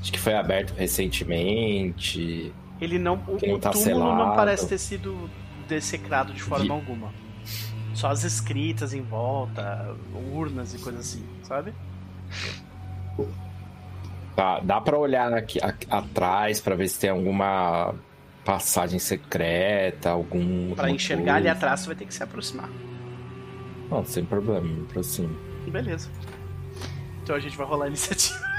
Acho que foi aberto recentemente. Ele não. O, não tá túmulo selado. não parece ter sido dessecrado de forma de... alguma. Só as escritas em volta, urnas e coisas assim, sabe? Tá, dá pra olhar aqui a, atrás pra ver se tem alguma passagem secreta, algum. Pra enxergar coisa. ali atrás, você vai ter que se aproximar. Não, sem problema, me aproximo. Beleza. Então a gente vai rolar a iniciativa.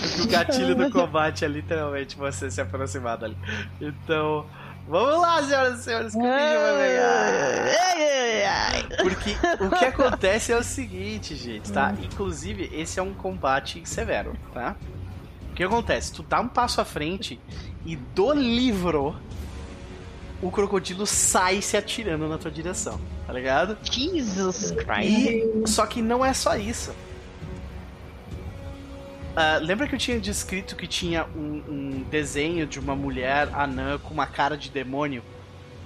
Porque o gatilho do combate é literalmente você se aproximar dali. Então, Vamos lá, senhoras e senhores, que o vai pegar. Porque o que acontece é o seguinte, gente, tá? Inclusive, esse é um combate severo, tá? O que acontece? Tu dá um passo à frente e do livro o crocodilo sai se atirando na tua direção, tá ligado? Jesus Christ. E só que não é só isso. Ah, lembra que eu tinha descrito que tinha um, um desenho de uma mulher anã com uma cara de demônio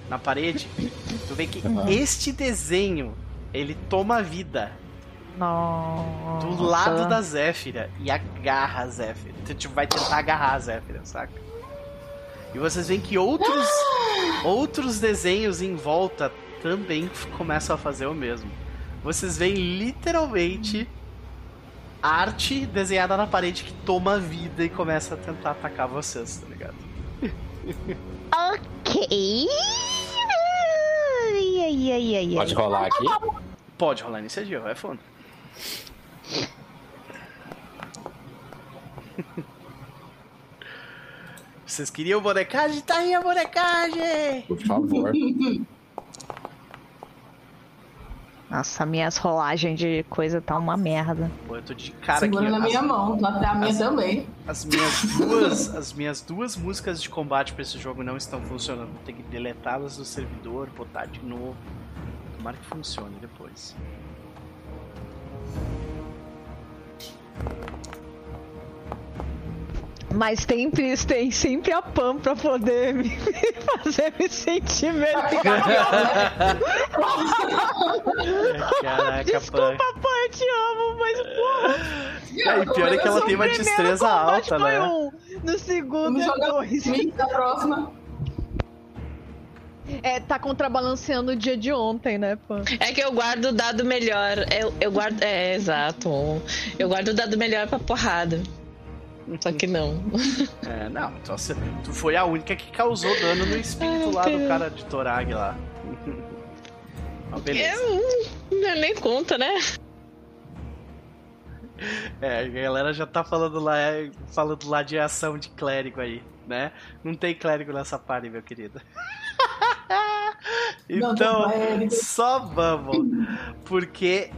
na parede? Tu vê que Uhum. este desenho ele toma vida Nossa. do lado da Zéfira e agarra a Zéfira. Tu tipo, vai tentar agarrar a Zéfira, saca? E vocês veem que outros outros desenhos em volta também começam a fazer o mesmo. Vocês veem literalmente arte desenhada na parede que toma vida e começa a tentar atacar vocês, tá ligado? Ok. Ai, ai, ai, ai, Pode rolar aqui? Pode rolar iniciativa, é fundo. Vocês queriam bonecagem? Tá aí a bonecagem! Por favor. Nossa, minhas rolagens de coisa tá uma merda. Pô, eu tô de cara aqui. Segura na as- minha mão, até a minha as- também. As minhas duas, as minhas duas músicas de combate pra esse jogo não estão funcionando. Vou ter que deletá-las do servidor, botar de novo. Tomara que funcione depois. Mas tem, tem sempre a Pam pra poder me fazer me sentir melhor. Caraca, Desculpa, Pam, eu te amo, mas porra. É, e pior é que ela tem uma destreza alta, né? Um, no segundo é dois. da próxima. É, tá contrabalanceando o dia de ontem, né, Pam? É que eu guardo o dado melhor. Eu, eu guardo. É, exato. Eu guardo o dado melhor pra porrada. Só que não. É, não, então você, tu foi a única que causou dano no espírito Ai, lá do cara. de Torag lá. Ó, beleza. É, nem conta, né? É, a galera já tá falando lá, é, falando lá de ação de clérigo aí, né? Não tem clérigo nessa party, meu querido. Então, só vamos. Porque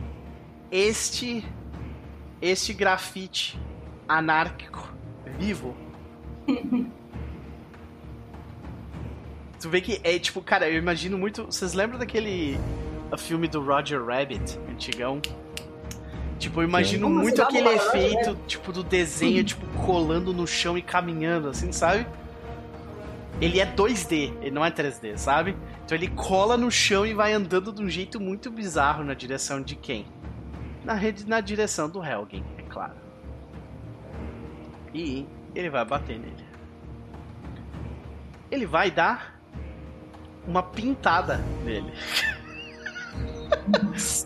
este este grafite anárquico vivo Tu vê que é tipo, cara, eu imagino muito. Vocês lembram daquele filme do Roger Rabbit, antigão? Tipo, eu imagino Como muito aquele Roger efeito, tipo, do desenho, tipo, colando no chão e caminhando, assim, sabe? Ele é 2D, ele não é 3D, sabe? Então ele cola no chão e vai andando de um jeito muito bizarro na direção de quem? Na, rede, na direção do Helgen, é claro. E ele vai bater nele. Ele vai dar uma pintada nele.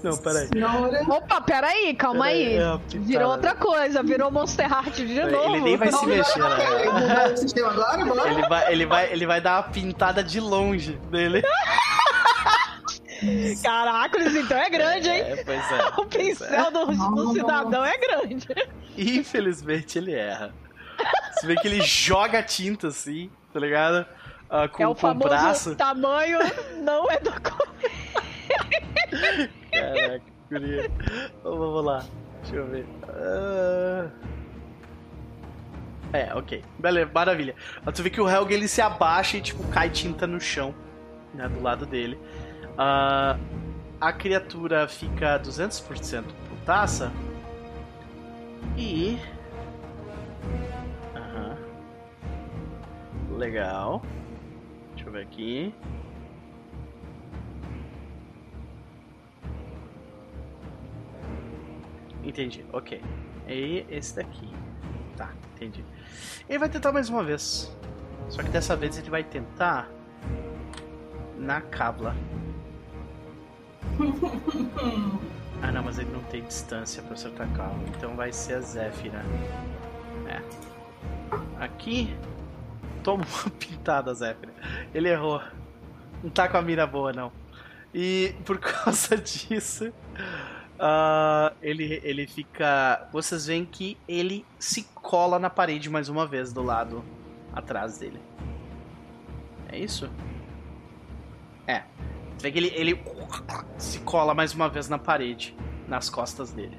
Não, peraí. Senhora. Opa, peraí, calma aí. É. Virou outra coisa, virou Monster Heart de Ele novo. nem vai se mexer, né? Ele vai, ele, vai, ele vai dar uma pintada de longe nele. Caracoles, então é grande, hein? É, pois é. O pois é. pincel do, do cidadão é grande. Infelizmente ele erra. Você vê que ele joga tinta assim, tá ligado? Ah, com, é o com o famoso braço. tamanho não é do Caraca, guria. Então, Vamos lá. Deixa eu ver. Ah. É, ok. Beleza, maravilha. Mas tu vê que o Helg ele se abaixa e tipo cai tinta no chão, né, do lado dele. Ah, a criatura fica 200% putaça. E. Legal. Deixa eu ver aqui. Entendi, ok. E esse daqui. Tá, entendi. Ele vai tentar mais uma vez. Só que dessa vez ele vai tentar na cabla. Ah não, mas ele não tem distância pra acertar a cabla. Então vai ser a Zéfira. É. Aqui. Toma uma pintada, Zéfira. Ele errou. Não tá com a mira boa, não. E por causa disso. ah, ele, ele fica. Vocês veem que ele se cola na parede mais uma vez do lado atrás dele. É isso? Você vê que ele, ele se cola mais uma vez na parede, nas costas dele.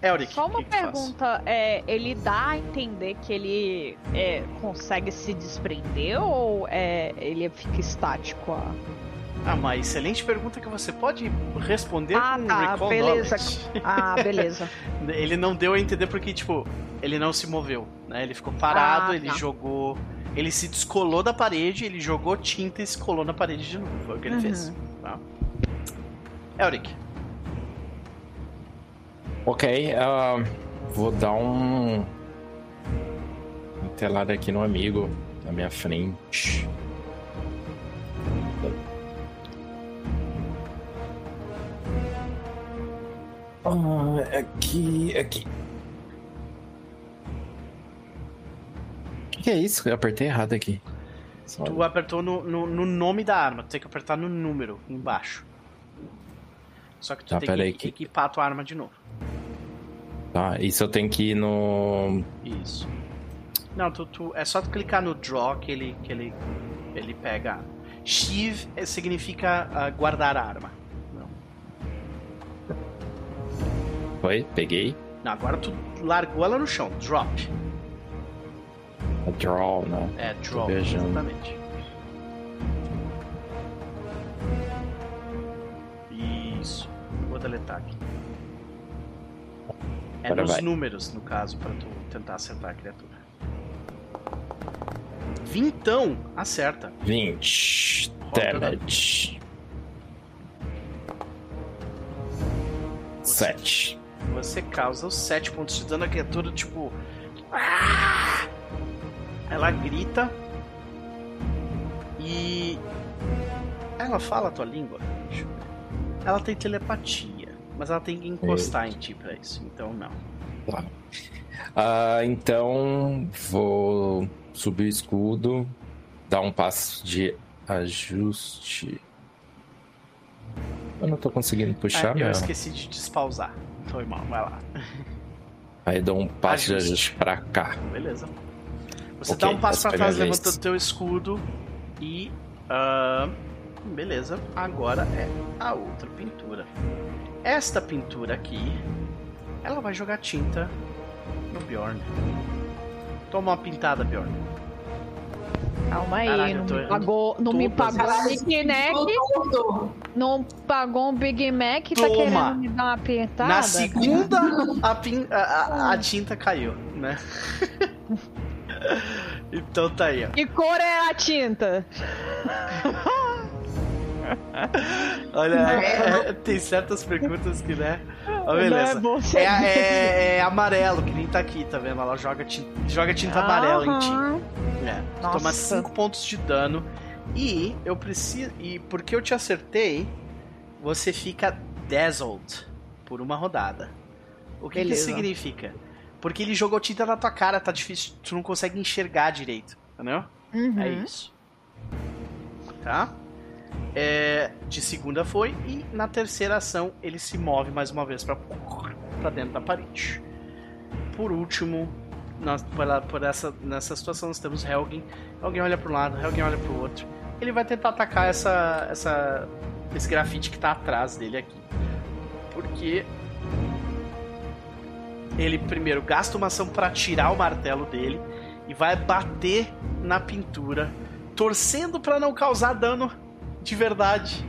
Elric, Só uma que que pergunta, é, ele dá a entender que ele é, consegue se desprender ou é, ele fica estático? ah? Ah, uma excelente pergunta que você pode responder Ah, com tá, recall beleza. knowledge. Ah, beleza. Ele não deu a entender porque, tipo, ele não se moveu, né? Ele ficou parado, Ah, ele tá. jogou. Ele se descolou da parede, ele jogou tinta e se colou na parede de novo. Foi o que ele Uhum. fez. Tá? Elric, Ok, ah, vou dar um. um telado aqui no amigo, na minha frente. Ah, aqui, aqui. Que, que é isso? Eu apertei errado aqui. Só- tu apertou no, no, no nome da arma, tu tem que apertar no número embaixo. Só que tu Tá, tem aí que que- equipar a tua arma de novo. Tá, isso eu tenho que ir no. Isso. Não, tu, tu- é só tu clicar no draw que ele, que ele, ele pega a arma. Sheath eh, significa ah, guardar a arma. Não. Foi? Peguei. Não, agora tu largou ela no chão. Drop. A draw, né? É, draw. Exatamente. Isso. Vou deletar aqui. É Agora nos vai. números, no caso, pra tu tentar acertar a criatura. Vintão, acerta. 20 Roda damage. 7. Você causa os 7 pontos de dano à criatura, tipo. "Ah!" Ela grita. E. Ela fala a tua língua? Ela tem telepatia, mas ela tem que encostar em ti pra isso, então não. Ah, então vou subir o escudo, dar um passo de ajuste. Eu não tô conseguindo puxar, Ah, eu esqueci de despausar. Foi mal, vai lá. Aí dou um passo de Ajuste. ajuste pra cá. Beleza. Você Ok, dá um passo essa pra foi a trás, levanta o teu escudo e. ah, beleza, agora é a outra pintura. Esta pintura aqui, ela vai jogar tinta no Bjorn. Toma uma pintada, Bjorn. Calma aí, Caralho, não tô me pagou, não me pagou as- um Big Mac, não pagou um Big Mac, tá Toma. querendo me dar uma apertada? Na segunda, a, pin- a- a- a tinta caiu, né? então tá aí, ó. Que cor é a tinta? Olha, é- é- tem certas perguntas que, né? Ó, beleza. Não é bom ser- É, é- é amarelo, que nem tá aqui, tá vendo? Ela joga tinta, joga tinta amarela em ti. É. Toma 5 pontos de dano. E eu preciso. E porque eu te acertei, você fica dazzled por uma rodada. O que, que significa? Porque ele jogou tinta na tua cara, tá difícil, tu não consegue enxergar direito, entendeu? Uhum. É isso. Tá? É, de segunda foi, e na terceira ação ele se move mais uma vez pra, pra dentro da parede. Por último, nós, por, por essa, nessa situação nós temos Helgen. Helgen olha para um lado, Helgen olha pro outro. Ele vai tentar atacar essa, essa, esse grafite que tá atrás dele aqui. Porque ele primeiro gasta uma ação para tirar o martelo dele e vai bater na pintura, torcendo para não causar dano de verdade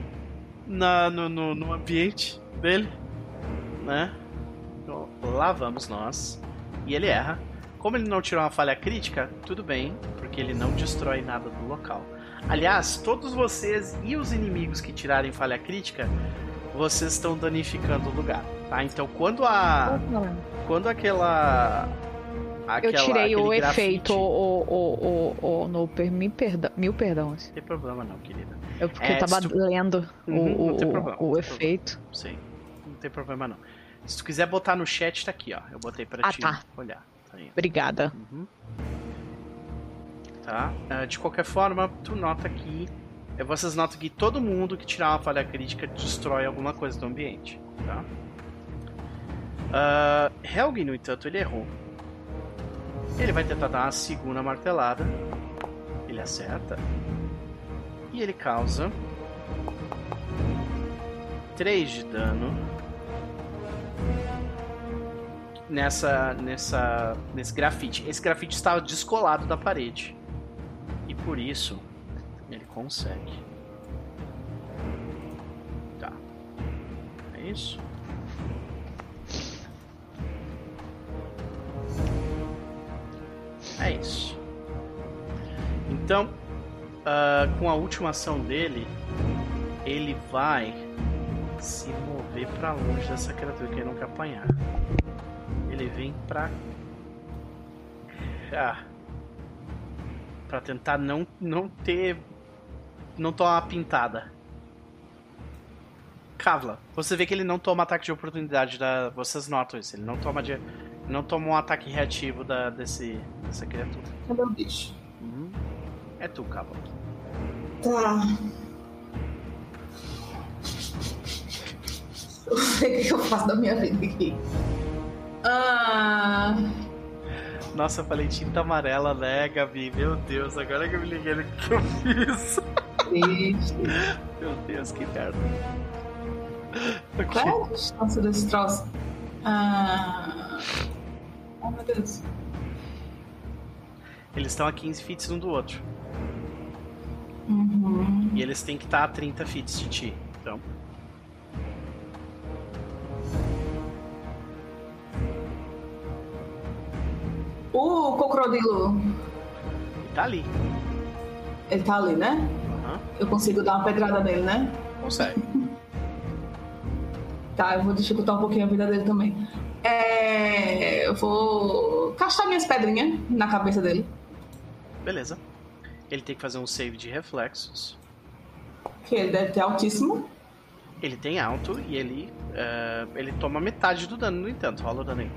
na, no, no, no ambiente dele, né? Então, lá vamos nós. E ele erra. Como ele não tirou uma falha crítica, tudo bem, porque ele não destrói nada do local. Aliás, todos vocês e os inimigos que tirarem falha crítica, vocês estão danificando o lugar, tá? Então, quando a quando aquela Eu aquela- tirei o grafite- efeito, o, o, o, o, no, per- mil, perdão, mil perdões. Não tem problema não, querida. Eu porque É, eu tava tu- lendo o, Uhum, o, o- problema, o tem efeito. Sim, não tem problema não. Se tu quiser botar no chat, tá aqui, ó. Eu botei pra Ah, ti tá. olhar. Tá. Obrigada. Uhum. Tá? Ah, de qualquer forma, tu nota que. eh, Vocês notam que todo mundo que tirar uma falha crítica destrói alguma coisa do ambiente. Tá? Ah, Helgen, no entanto, ele errou. Ele vai tentar dar uma segunda martelada. Ele acerta. E ele causa 3 de dano nessa nessa nesse grafite. Esse grafite estava descolado da parede. E por isso ele consegue. Tá. É isso. Então, uh, com a última ação dele, ele vai se mover para longe dessa criatura que ele quer apanhar. Ele vem pra cá. Pra tentar não, não ter. Não tomar uma pintada. Kavla, você vê que ele não toma ataque de oportunidade da. Vocês notam isso, ele não toma de. Não toma um ataque reativo da, desse, dessa criatura. Cadê o bicho? É tu, Kavla. Tá. Eu sei o que eu faço da minha vida aqui. Ah. Nossa, eu falei tinta amarela, né, Gabi? Meu Deus, agora que eu me liguei no que eu fiz. Triste. Meu Deus, que merda. Qual é a distância desse troço? Ah. Oh, meu Deus. Eles estão a 15 feet um do outro. Uhum. E eles têm que estar a 30 feet de ti. Então. O crocodilo, Tá ali. ele tá ali, né? Aham. Eu consigo dar uma pedrada nele, né? Consegue. Tá, eu vou dificultar um pouquinho a vida dele também. É, eu vou castar minhas pedrinhas na cabeça dele. Beleza. Ele tem que fazer um save de reflexos. Que ele deve ter altíssimo. Ele tem alto e ele. eh, ele toma metade do dano, no entanto. Rola o dano aí.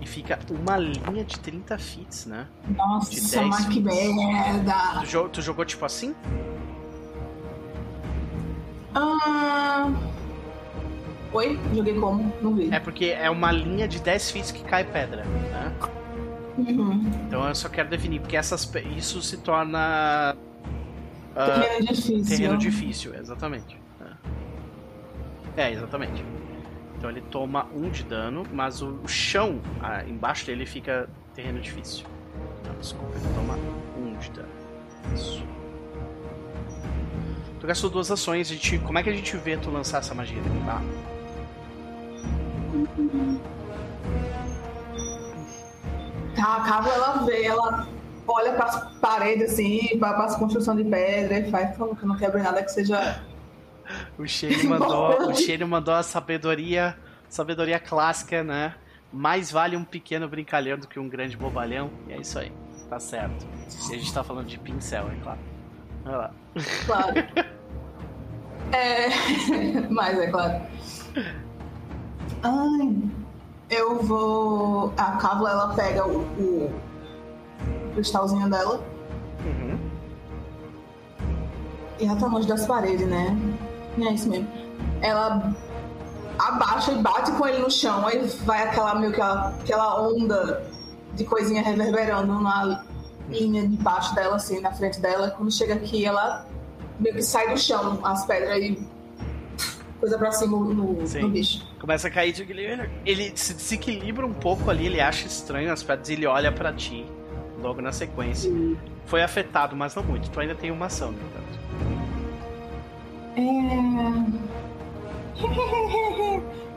E fica uma linha de 30 feet, né? De Nossa, 10 mas que merda. Tu, tu jogou tipo assim? Ah... Oi? Joguei como? Não vi. É porque é uma linha de 10 feet que cai pedra, né? Uhum. Então eu só quero definir, porque essas, isso se torna. ah, Terreno difícil. terreno difícil, exatamente. É. É, exatamente. Então ele toma um de dano, mas o, o chão ah, embaixo dele fica terreno difícil. Não, desculpa, ele toma um de dano. Isso. Tu gastou duas ações, a gente, como é que a gente vê tu lançar essa magia? Tá? Tá, a Cabo ela vê, ela olha pras paredes assim, para as construções de pedra e faz como que não quebra nada que seja. O Shane mandou, o Shane mandou a sabedoria, sabedoria clássica, né? Mais vale um pequeno brincalhão do que um grande bobalhão. E é isso aí, tá certo. E a gente tá falando de pincel, é claro. Olha lá. Claro. é. Mas é claro. Ai. Eu vou. A Cabo ela pega o, o cristalzinho dela Uhum. e ela tá longe das paredes, né? É isso mesmo. Ela abaixa e bate com ele no chão, aí vai aquela meio que aquela, aquela onda de coisinha reverberando na linha de baixo dela, assim, na frente dela. Quando chega aqui, ela meio que sai do chão, as pedras e coisa pra cima no, no bicho. Começa a cair de equilíbrio. Ele se desequilibra um pouco ali, ele acha estranho as pedras e ele olha pra ti logo na sequência. Foi afetado, mas não muito. Tu ainda tem uma ação, no entanto.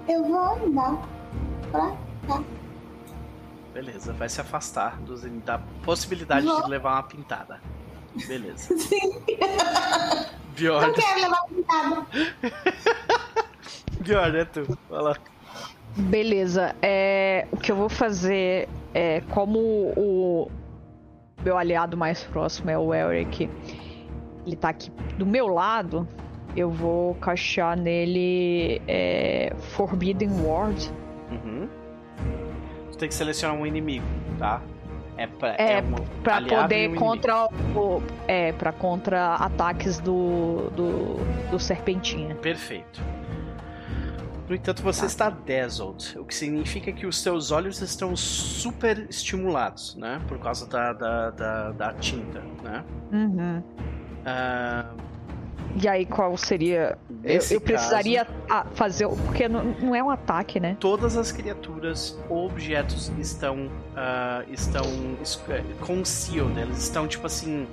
É... Eu vou andar pra cá. Beleza, vai se afastar dos, da possibilidade Não. de levar uma pintada. Beleza. Sim, Bjorn, eu quero levar pintada. Bjorn, é tu. Vai lá. Beleza, é, o que eu vou fazer é como o meu aliado mais próximo é o Elric, ele tá aqui do meu lado, eu vou caixar nele é, Forbidden Ward. Uhum. Tu tem que selecionar um inimigo, tá? É pra, É, um Pra um poder inimigo. contra o. É, pra contra ataques do. do, do Serpentinha. Perfeito. No entanto, você tá. está dazzled, o que significa que os seus olhos estão super estimulados, né? Por causa da, da, da, da tinta, né? Uhum. Uh, e aí, qual seria. Eu, eu, precisaria caso, fazer. Porque não, não, é um ataque, né? Todas as criaturas ou objetos estão. Uh, estão. concealed. Eles estão tipo assim.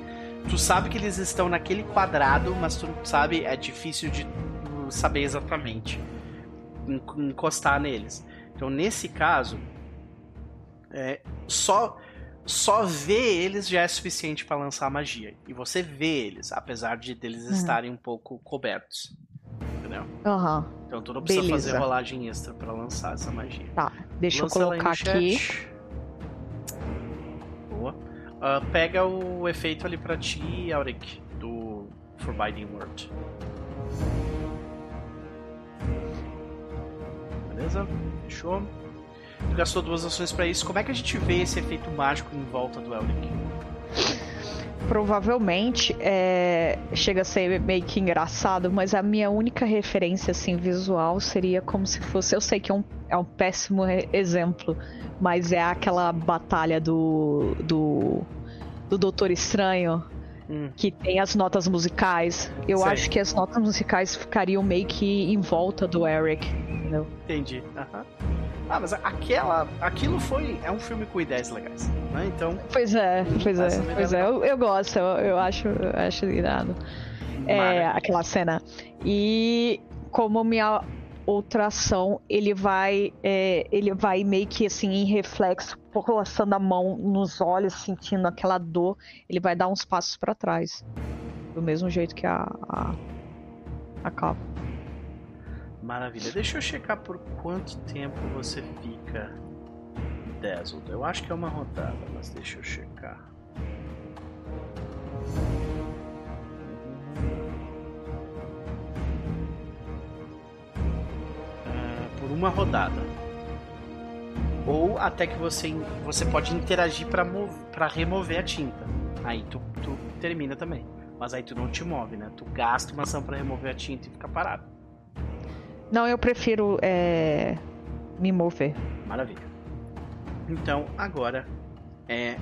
Tu sabe que eles estão naquele quadrado, mas tu sabe, é difícil de saber exatamente. Encostar neles. Então, nesse caso. É, só só ver eles já é suficiente para lançar magia. E você vê eles, apesar de deles uhum. estarem um pouco cobertos. Entendeu? Uhum. Então tu não precisa Beleza. fazer rolagem extra para lançar essa magia. Tá, deixa Lança eu colocar aqui. Boa. Uh, pega o efeito ali para ti, Auric, do Forbidden Word. Beleza? Fechou? Tu gastou duas ações para isso. Como é que a gente vê esse efeito mágico em volta do Elric? Provavelmente é... chega a ser meio que engraçado, mas a minha única referência assim visual seria como se fosse. Eu sei que é um, é um péssimo exemplo, mas é aquela batalha do do, do Doutor Estranho Hum. que tem as notas musicais. Eu Sei. acho que as notas musicais ficariam meio que em volta do Eric, entendeu? Entendi. Uhum. Ah, mas aquela, aquilo foi é um filme com ideias legais, né? Então. Pois é, pois é, pois é. Eu, eu gosto, eu, eu acho, eu acho irado. É, aquela cena. E como minha outra ação, ele vai, é, ele vai meio que assim em reflexo, passando a mão nos olhos, sentindo aquela dor, ele vai dar uns passos para trás, do mesmo jeito que a a, a capa. Maravilha. Deixa eu checar por quanto tempo você fica dazzled. Eu acho que é uma rodada, mas deixa eu checar. Uh, por uma rodada. Ou até que você, você pode interagir para remover a tinta. Aí tu, tu termina também. Mas aí tu não te move, né? Tu gasta uma ação para remover a tinta e fica parado. Não, eu prefiro é, me mover. Maravilha. Então, agora é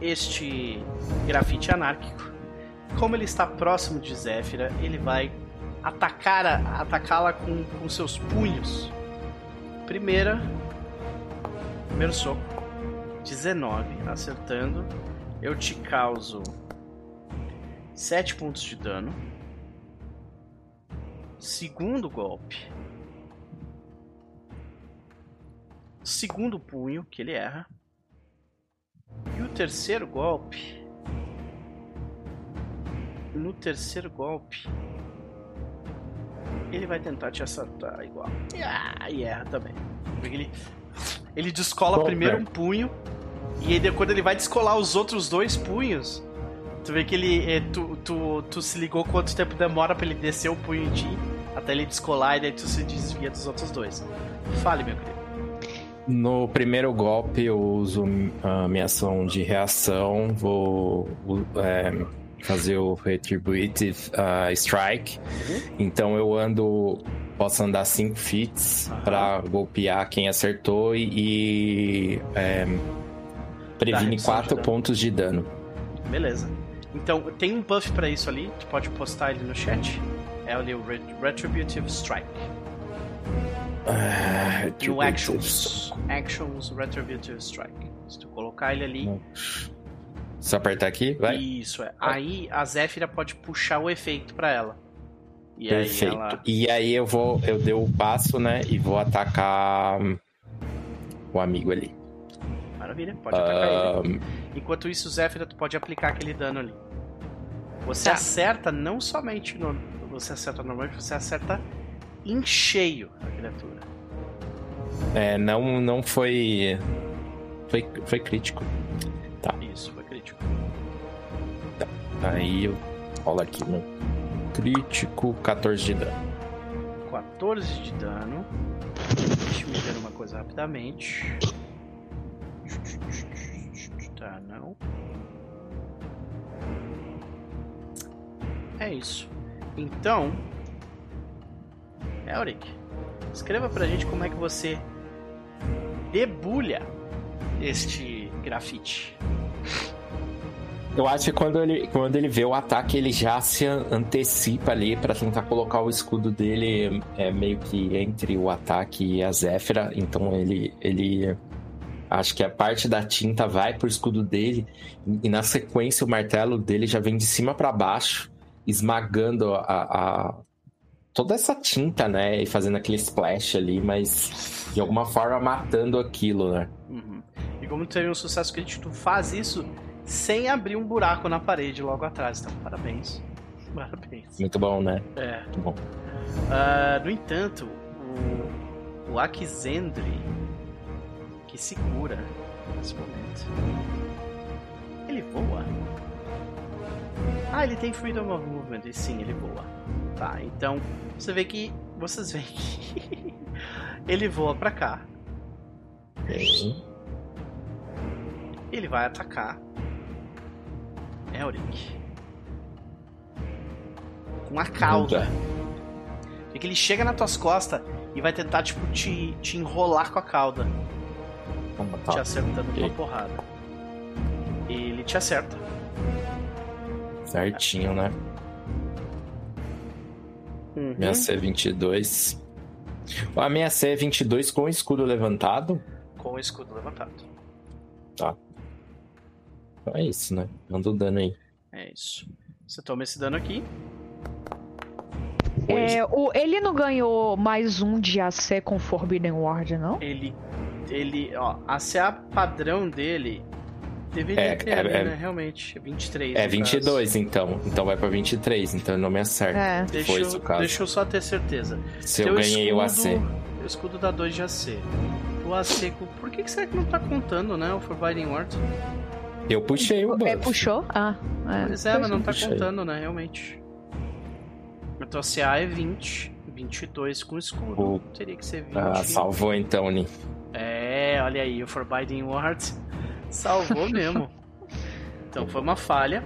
este grafite anárquico. Como ele está próximo de Zéfira, ele vai atacar atacá-la com, com seus punhos. Primeira, primeiro soco, 19, acertando. Eu te causo 7 pontos de dano. Segundo golpe. Segundo punho, que ele erra. E o terceiro golpe. No terceiro golpe. Ele vai tentar te acertar igual. Ah, e erra também. Ele, ele descola Bom, primeiro um punho. E aí quando ele vai descolar os outros dois punhos, Tu vê que ele. É, tu, tu, tu se ligou quanto tempo demora para ele descer o punho em ti, até ele descolar e daí tu se desvia dos outros dois. Fale, meu querido. No primeiro golpe eu uso a minha ação de reação, vou é, fazer o Retributive uh, Strike. Uhum. Então eu ando. Posso andar 5 feet uhum. para golpear quem acertou e, e é, previne 4 pontos de dano. Beleza. Então, tem um buff para isso ali, tu pode postar ele no chat. É ali o Retributive Strike. Uh, no Actions. Actions Retributive Strike. Se tu colocar ele ali. Só apertar aqui, vai? Isso, é. Aí a Zéfira pode puxar o efeito para ela. E Perfeito. Aí ela... E aí eu vou. Eu dei o passo, né? E vou atacar o amigo ali. Maravilha, pode atacar ele. Enquanto isso, Zéfira, tu pode aplicar aquele dano ali. Você tá. acerta não somente no. Você acerta normalmente, você acerta em cheio a criatura. É, não, não foi. Foi, foi crítico. Tá. Isso, foi crítico. Tá. Aí eu rolo aqui no crítico, 14 de dano. 14 de dano. Deixa eu ver uma coisa rapidamente. Tá, não. É isso. Então, Elric, escreva pra gente como é que você debulha este grafite. Eu acho que quando ele, quando ele vê o ataque, ele já se antecipa ali para tentar colocar o escudo dele é, meio que entre o ataque e a Zéfira. Então ele, ele. Acho que a parte da tinta vai pro escudo dele. E na sequência o martelo dele já vem de cima para baixo, esmagando a, a, toda essa tinta, né? E fazendo aquele splash ali, mas de alguma forma matando aquilo, né? Uhum. E como teve um sucesso crítico, tu faz isso sem abrir um buraco na parede logo atrás. Então, parabéns. Parabéns. Muito bom, né? É. Muito bom. Uh, no entanto, o, o Akizendri, que segura nesse momento, ele voa. Ah, ele tem Freedom of Movement, e sim, ele voa. Tá, então você vê que. Vocês veem que ele voa pra cá. Bem. Ele vai atacar Elric. Com a cauda. Vê que ele chega nas tuas costas e vai tentar, tipo, te, te enrolar com a cauda. Te tá. acertando com uma porrada. Ele te acerta. Certinho, né? Uhum. Minha C22. A minha C é 22 com o escudo levantado. Com o escudo levantado. Então é isso, né? Manda o dano aí. É isso. Você toma esse dano aqui. É, o, ele não ganhou mais um de AC com Forbidden Ward, não? Ele. Ele. Ó, a CA padrão dele. Deveria É, ter é- ali, é- né? Realmente. É 23. É no 22, então. Então vai pra 23, então não me acerto. É. caso. Deixa, Foi eu, esse o caso. deixa eu só ter certeza. Se eu ganhei o AC. escudo- O escudo dá 2 de AC. O AC. com- Por que, que será que não tá contando, né? O Forbidden Ward? Eu puxei o buff. É, puxou? Ah, é. Pois é, mas não tá Puxei. contando, né? Realmente. A tua CA é 20. 22 com escudo. O- Teria que ser 20. Ah, salvou então, Ni. É, olha aí, o Forbidden Ward salvou mesmo. Então foi uma falha.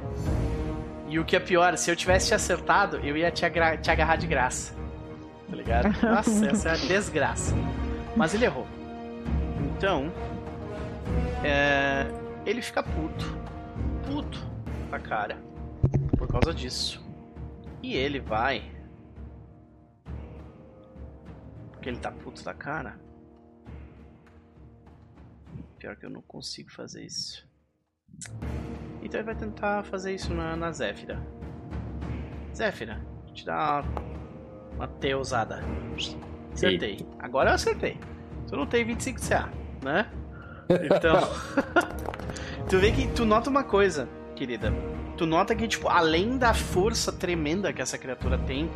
E o que é pior, se eu tivesse te acertado, eu ia te, te agarrar de graça. Tá ligado? Nossa, essa é a desgraça. Mas ele errou. Então, é, ele fica puto. Puto da cara. Por causa disso. E ele vai. Porque ele tá puto da cara. Pior que eu não consigo fazer isso. Então ele vai tentar fazer isso na, na Zéfira. Zéfira, te dá uma, uma teusada. Acertei. Agora eu acertei. Tu não tem 25 CA, né? Então. tu vê que tu nota uma coisa, querida. Tu nota que, tipo, além da força tremenda que essa criatura tem,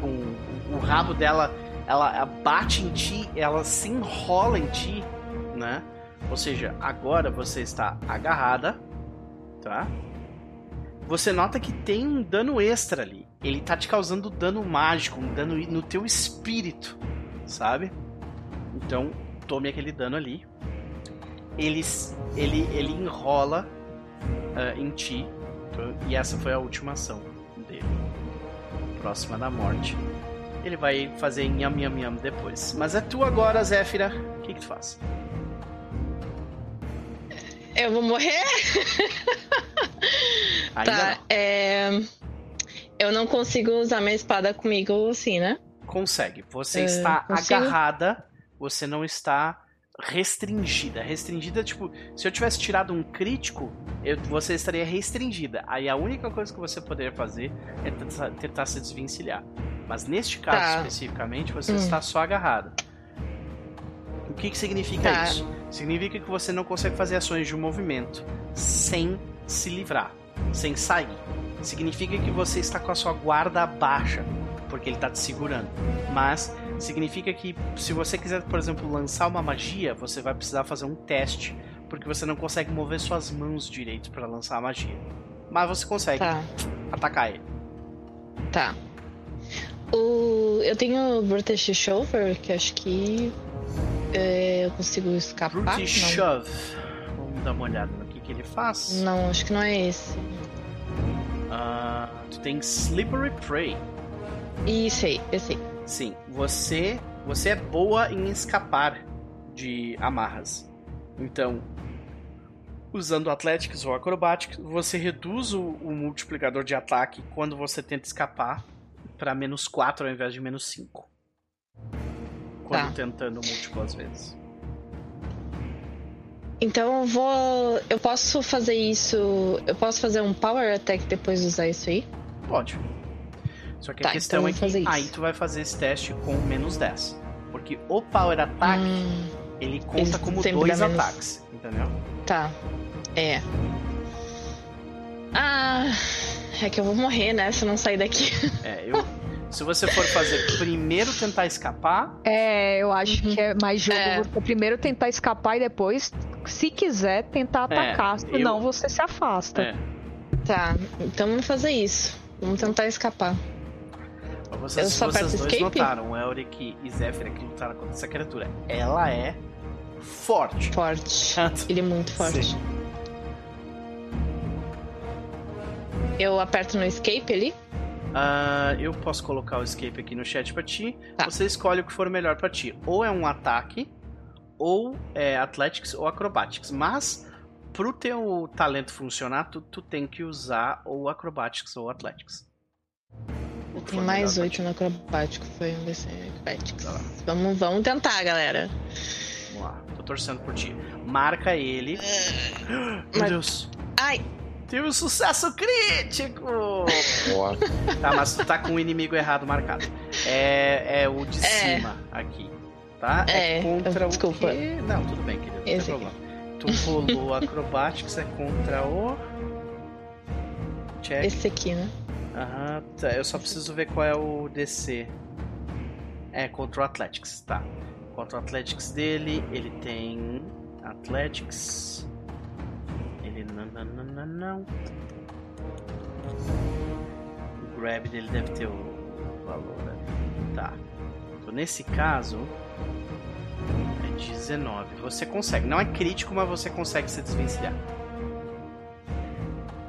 com o, o rabo dela, ela bate em ti, ela se enrola em ti, né? Ou seja, agora você está agarrada, tá? Você nota que tem um dano extra ali. Ele tá te causando dano mágico, um dano no teu espírito, sabe? Então, tome aquele dano ali. Ele, ele, ele enrola ah, em ti. E essa foi a última ação dele. Próxima da morte. Ele vai fazer nham nham nham depois. Mas é tu agora, Zéfira. O que, que tu faz? Eu vou morrer? Tá, não. é. Eu não consigo usar minha espada comigo assim, né? Consegue. Você É, está consigo? agarrada, você não está restringida. Restringida, tipo, se eu tivesse tirado um crítico, eu- você estaria restringida. Aí a única coisa que você poderia fazer é tentar, tentar se desvencilhar. Mas neste caso Tá. especificamente, você Hum. está só agarrada. O que, que significa Tá. isso? Significa que você não consegue fazer ações de movimento sem se livrar, sem sair. Significa que você está com a sua guarda baixa, porque ele está te segurando. Mas significa que se você quiser, por exemplo, lançar uma magia, você vai precisar fazer um teste, porque você não consegue mover suas mãos direito para lançar a magia. Mas você consegue Tá, atacar ele. tá. O... Eu tenho o Brutish Shoulder, que acho que é, eu consigo escapar. Brute não. Shove. Vamos dar uma olhada no que, que ele faz. não, acho que não é esse. Ah, tu tem Slippery Prey. Isso aí, esse aí. Sim, você você é boa em escapar de amarras. Então, usando Athletics ou Acrobatics, você reduz o, o multiplicador de ataque quando você tenta escapar para menos 4 ao invés de menos 5. Quando Tá. tentando múltiplas vezes. Então eu vou. Eu posso fazer isso. Eu posso fazer um Power Attack depois de usar isso aí? Pode. Só que Tá, a questão então é que isso. aí tu vai fazer esse teste com menos 10. Porque o Power Attack, Hum, ele conta como dois dá menos- ataques, entendeu? tá. É. Ah. É que eu vou morrer, né? Se eu não sair daqui. É, eu. Se você for fazer primeiro tentar escapar, É, eu acho Uhum. que é mais jogo É. você primeiro tentar escapar e depois, se quiser, tentar É, atacar. eu- Senão você se afasta. é, Tá, então vamos fazer isso. Vamos tentar escapar. vocês, Eu só vocês aperto dois escape? notaram, Elric e Zephyr que lutaram contra essa criatura. Ela é forte. Forte. Ele é muito forte. Sim. Eu aperto no escape ali? Ah, eu posso colocar o escape aqui no chat pra ti. Tá. Você escolhe o que for melhor pra ti. Ou é um ataque, ou é Athletics ou Acrobatics. Mas, pro teu talento funcionar, tu, tu tem que usar ou Acrobatics ou Athletics. O que Tem for mais melhor pra 8 ti. no acrobático. Foi um DC acrobatics. Tá. Vamos, vamos tentar, galera. Vamos lá, tô torcendo por ti. Marca ele. Meu Mas- Deus. Ai, Teve um sucesso crítico! Boa. Tá, mas tu tá com o inimigo errado marcado. É, é o de É. cima aqui. Tá? É, contra desculpa. o quê? Não, tudo bem, querido. Não tem Esse aqui. problema. Tu rolou Acrobatics, é contra o. Check. esse aqui, né? Aham, tá. Eu só preciso ver qual é o DC. É, contra o Athletics, tá. Contra o Athletics dele, ele tem. Athletics. Não, não, não, não. O grab dele deve ter o valor ali. Tá. Então, nesse caso. É 19. Você consegue. Não é crítico, mas você consegue se desvencilhar.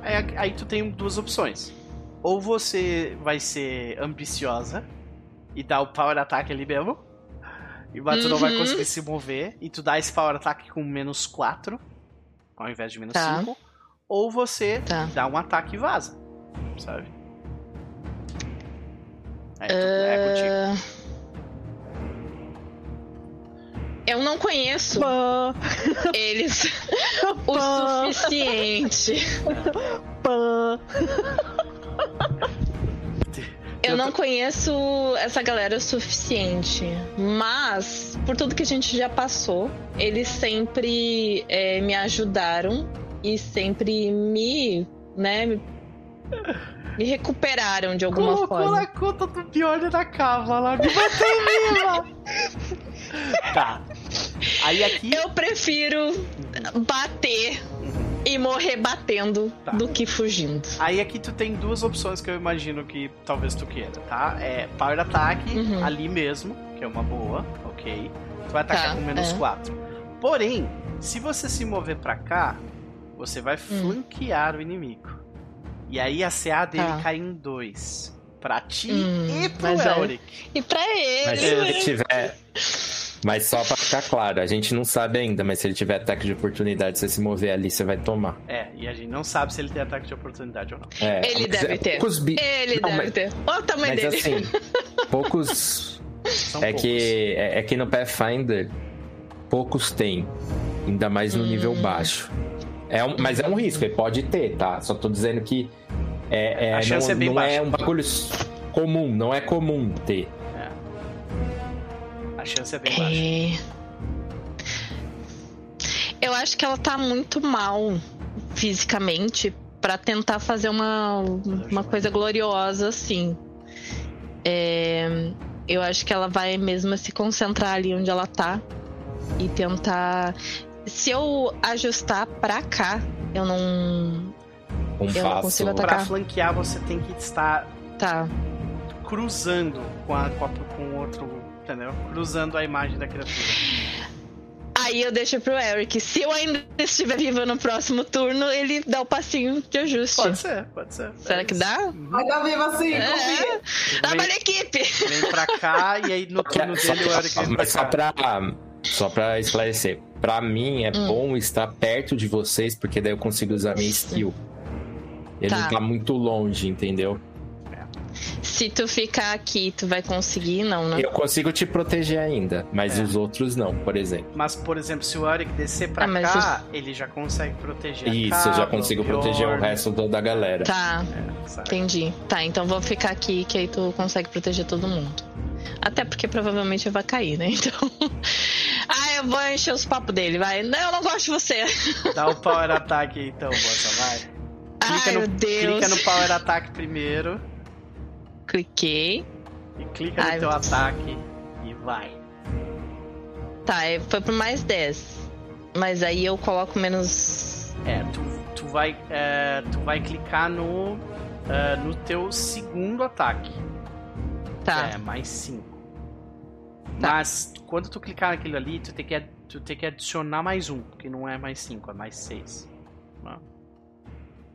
Aí, aí tu tem duas opções. Ou você vai ser ambiciosa e dar o power attack ali mesmo. E o tu não vai Uhum. conseguir se mover. E tu dá esse power attack com menos 4 ao invés de menos Tá. 5. Ou você Tá. dá um ataque e vaza. Sabe? É, tu- é contigo. Ah, Eu não conheço Pã, eles o Pã. suficiente. pã. Eu não conheço essa galera o suficiente. Mas, por tudo que a gente já passou, eles sempre é, me ajudaram e sempre me, né, me, me recuperaram de alguma Colocou forma. na conta do pior da cava lá, me bateu viva! tá. Aí aqui. Eu prefiro bater e morrer batendo Tá. do que fugindo. Aí aqui tu tem duas opções que eu imagino que talvez tu queira, tá? É Power Attack Uhum. ali mesmo, que é uma boa, ok. Tu vai atacar Tá, com menos é. 4. Porém, se você se mover pra cá, você vai flanquear o inimigo. E aí a CA dele Tá. cai em 2. Pra ti Hum, e pro é. Elric. E pra ele, Mas se ele tiver. Mas só pra ficar claro, a gente não sabe ainda, mas se ele tiver ataque de oportunidade, você se mover ali, você vai tomar. É, e a gente não sabe se ele tem ataque de oportunidade ou não. É, Ele mas deve é ter. Poucos bi... ele Não, deve mas- ter. Olha o tamanho Mas dele. assim, poucos. São é poucos. que é, é que no Pathfinder poucos tem, ainda mais no Hum. nível baixo. É um, mas é um risco, ele pode ter, tá? Só tô dizendo que é, é, A chance não, é bem não baixa. é um bagulho comum, não é comum ter. A chance é bem baixa. É. Eu acho que ela tá muito mal fisicamente pra tentar fazer uma, uma coisa gloriosa assim. É, eu acho que ela vai mesmo se concentrar ali onde ela tá e tentar. Se eu ajustar pra cá, eu não. Um Eu não consigo Pra atacar. flanquear, você tem que estar Tá. cruzando com, a, com, a- com o outro, entendeu? Cruzando a imagem da criatura. Aí eu deixo pro Eric. Se eu ainda estiver viva no próximo turno, ele dá o passinho de ajuste. Pode ser, pode ser. Será É que dá? Vai dar vivo assim, É. confia. Trabalha equipe! Vem pra cá e aí no turno dele o Eric vem pra só pra, só pra esclarecer, pra mim é Hum. bom estar perto de vocês, porque daí eu consigo usar minha skill. Ele Tá. não tá muito longe, entendeu? Se tu ficar aqui, tu vai conseguir, não, né? Eu consigo te proteger ainda, mas É. os outros não, por exemplo. Mas, por exemplo, se o Eric descer pra Ah, cá, ele já consegue proteger Isso, eu já consigo proteger o resto do- da galera. Tá, É, entendi. Tá, então vou ficar aqui, que aí tu consegue proteger todo mundo. Até porque provavelmente vai cair, né? Então. ah, eu vou encher os papos dele, vai. Não, eu não gosto de você. Dá o power attack então, moça, vai. Clica Ai, no, meu Deus. clica no power attack primeiro Cliquei. e clica Ai, no teu ataque e vai. Tá, é- foi pro mais 10. Mas aí eu coloco menos. É, tu, tu, vai, é, tu vai clicar no, é, no teu segundo ataque. Tá. É, mais 5. Tá. Mas quando tu clicar naquilo ali, tu tem que, tu tem que adicionar mais um, que não é mais 5, é mais 6.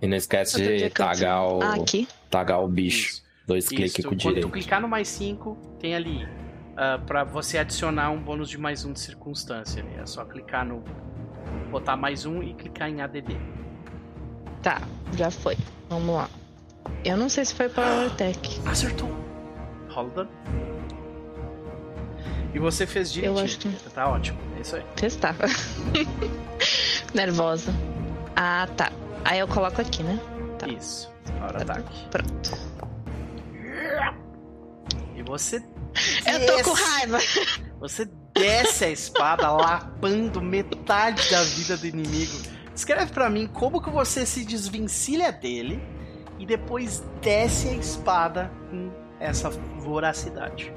E não esquece de tagar o, Ah, aqui. tagar o bicho. Dois cliques Isso, com o quando tu direito. clicar no mais 5, tem ali ah, pra você adicionar um bônus de mais um de circunstância. ali. É só clicar no. botar mais um e clicar em ADD. Tá, já foi. Vamos lá. Eu não sei se foi Power Attack. Acertou! Rola. E você fez direitinho. acho que- Tá ótimo. É isso aí. Testar. Nervosa. Ah, tá. Aí eu coloco aqui, né? Tá. Isso. Power ataque. Pronto. E você. Eu tô com raiva. Você desce a espada, lapando metade da vida do inimigo. Escreve pra mim como que você se desvencilha dele e depois desce a espada com essa voracidade.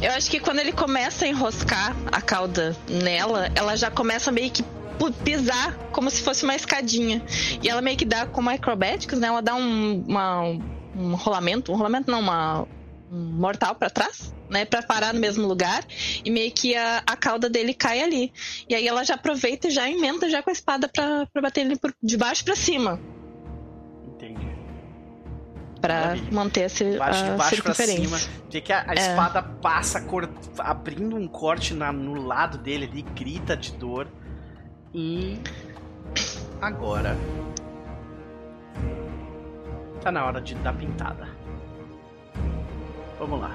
Eu acho que quando ele começa a enroscar a cauda nela, ela já começa meio que pisar como se fosse uma escadinha. E ela meio que dá como acrobáticos, né? Ela dá um, uma- um rolamento, um rolamento não, uma um mortal pra trás, né? Pra parar no mesmo lugar. E meio que a, a cauda dele cai ali. E aí ela já aproveita e já emenda já com a espada pra bater ele por, de baixo pra cima. Maravilha. manter esse, Baixo a baixo pra circunferência. cima. Vê que a, a É. espada passa cor- abrindo um corte na- no lado dele ali, grita de dor. E. Agora. Tá na hora de dar pintada. Vamos lá.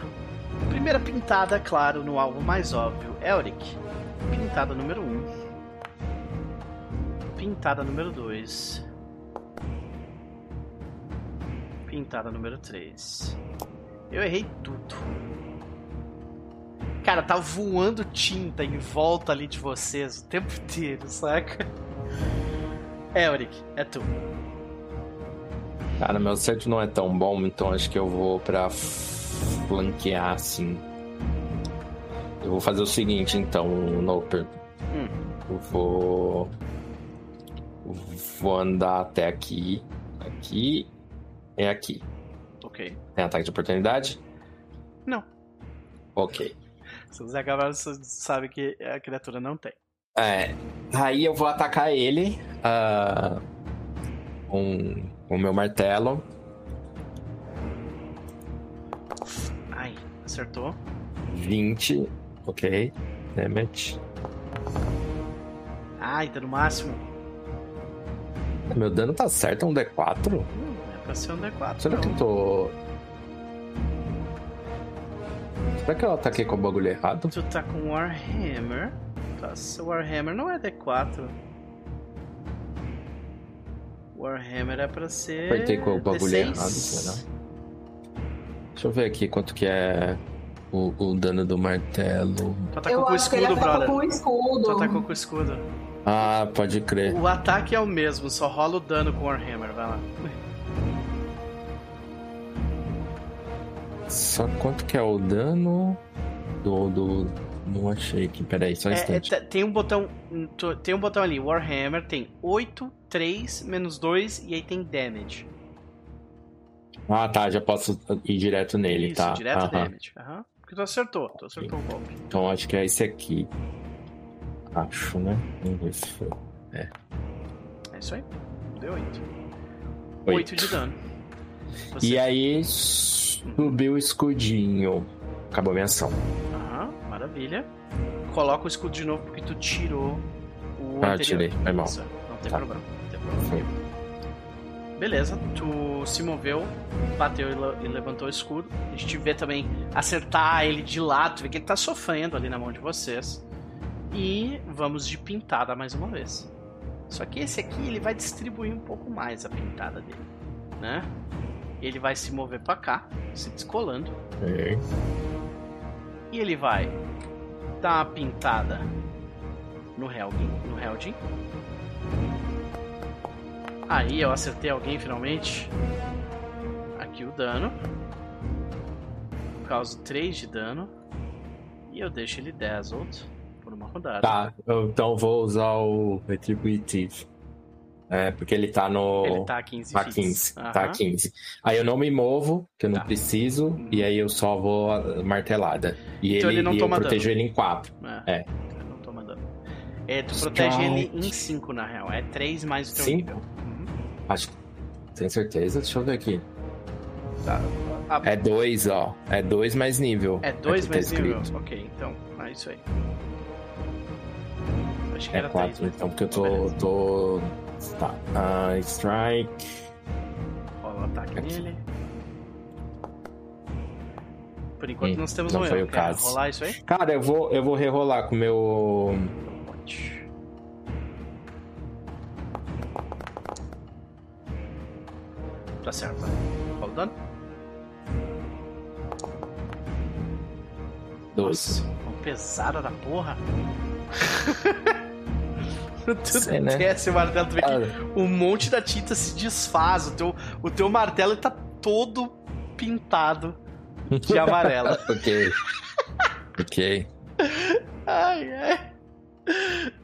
Primeira pintada, claro, no alvo mais óbvio, Elric. Pintada número 1. Um. Pintada número 2. Pintada número 3. Eu errei tudo. Cara, tá voando tinta em volta ali de vocês o tempo inteiro, saca? Elric, é tu. Cara, meu acerto não é tão bom, então acho que eu vou pra flanquear assim. Eu vou fazer o seguinte, então, Noper. Hum. Eu vou. Vou andar até aqui. Aqui. É aqui. Ok. Tem ataque de oportunidade? Não. Ok. Se você acabar, você sabe que a criatura não tem. É. Aí eu vou atacar ele. com com o meu martelo. Ai, acertou. 20. Ok. Damage. Ai, tá no máximo. Meu dano tá certo, é um D4? É pra ser um D4. Será que eu tô. Será que eu ataquei com o bagulho errado? Tu tá com Warhammer. Tá, seu Warhammer não é D4. Warhammer é pra ser. Apertei com o bagulho D6. errado, será? Deixa eu ver aqui quanto que é o, o dano do martelo. Tu atacou eu com o escudo, brother. com o escudo. Tu atacou com o escudo. Ah, pode crer. O ataque é o mesmo, só rola o dano com o Warhammer, vai lá. Só quanto que é o dano do. do... Não achei aqui, peraí, só um É, é, instante. te- tem um botão. tu- Tem um botão ali, Warhammer, tem 8, 3, menos 2 e aí tem damage. Ah, tá, já posso ir direto nele, Isso, tá? direto Aham. damage. Aham. Porque tu acertou, tu acertou o golpe. Então acho que é esse aqui. Acho, né? Vamos ver se foi. É isso aí. Deu 8. Oito. 8 de dano. Você- E aí subiu o escudinho. Acabou a minha ação. Aham, maravilha. Coloca o escudo de novo porque tu tirou o Ah, tirei, foi mal. Não tem Tá. problema. Não tem problema. Beleza, tu se moveu, bateu e, le- levantou o escudo. A gente vê também acertar ele de lado, vê que ele tá sofrendo ali na mão de vocês. E vamos de pintada mais uma vez. Só que esse aqui ele vai distribuir um pouco mais a pintada dele, né? Ele vai se mover pra cá, se descolando. E ele vai dar uma pintada no Helgin, no Heldin. Aí eu acertei alguém finalmente. Aqui o dano. Causo 3 de dano. E eu deixo ele dazzled por uma rodada. Tá, eu, então vou usar o Retributive. É, porque ele tá no. Ele tá a 15 Tá feet. 15. Tá Aham. 15. Aí eu não me movo, que eu não Tá. preciso, e aí eu só vou a- martelada. E Então ele, ele não e eu toma protejo dano. ele em 4. É. É. Eu não tô mandando. É, tu protege Strike. ele em 5 na real. É 3 mais o teu Cinco? nível. Uhum. Acho que. Tem certeza? Deixa eu ver aqui. Tá. A- É 2, ó. É 2 mais nível. É 2 Aqui tá mais nível? escrito. Ok, então. É isso aí. Acho que É era 4, 3 então, porque eu tô. Beleza. tô... Tá. Ah, strike. Rola o ataque Aqui. nele. Por enquanto Hum, nós temos não um foi erro. o Quer caso. rolar isso aí? Cara, eu vou, eu vou rerolar com o meu. Tá certo. Rola o dano. 2. Nossa, mão pesada da porra. tu Sei, né? desce o martelo, tu vê que um monte da tinta se desfaz. O teu, o teu martelo tá todo pintado de amarelo. ok. ok. ai, ai.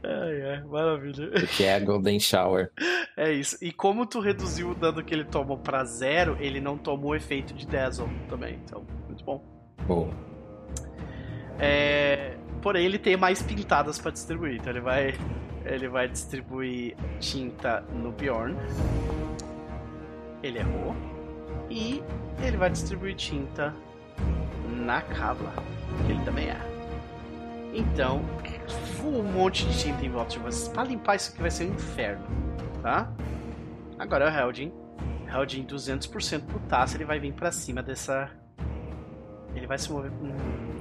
Ai, ai, maravilha. Porque é a Golden Shower. É isso. E como tu reduziu o dano que ele tomou pra zero, ele não tomou o efeito de Dazzle também. Então, muito bom. Boa. É, Porém, ele tem mais pintadas pra distribuir. Então ele vai. Ele vai distribuir tinta no Bjorn. Ele errou. E ele vai distribuir tinta na Kavla. Que ele também erra. Então, um monte de tinta em volta de vocês. Pra limpar isso aqui vai ser um inferno. Tá? Agora é o Heldin. Heldin 200% putaço. Ele vai vir pra cima dessa. Ele vai se mover.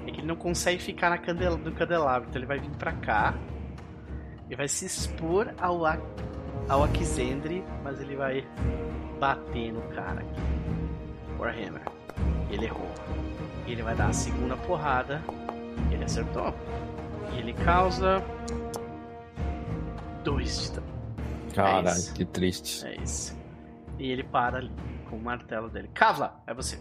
É que ele não consegue ficar na candela, no candelabro. Então ele vai vir pra cá. Ele vai se expor ao, A- ao Akizendre. Mas ele vai bater no cara aqui. Warhammer. Ele errou. E ele vai dar a segunda porrada. Ele acertou. E ele causa. Dois de dano. Caralho, isso. que triste. É isso. E ele para ali com o martelo dele. Kavla, é você.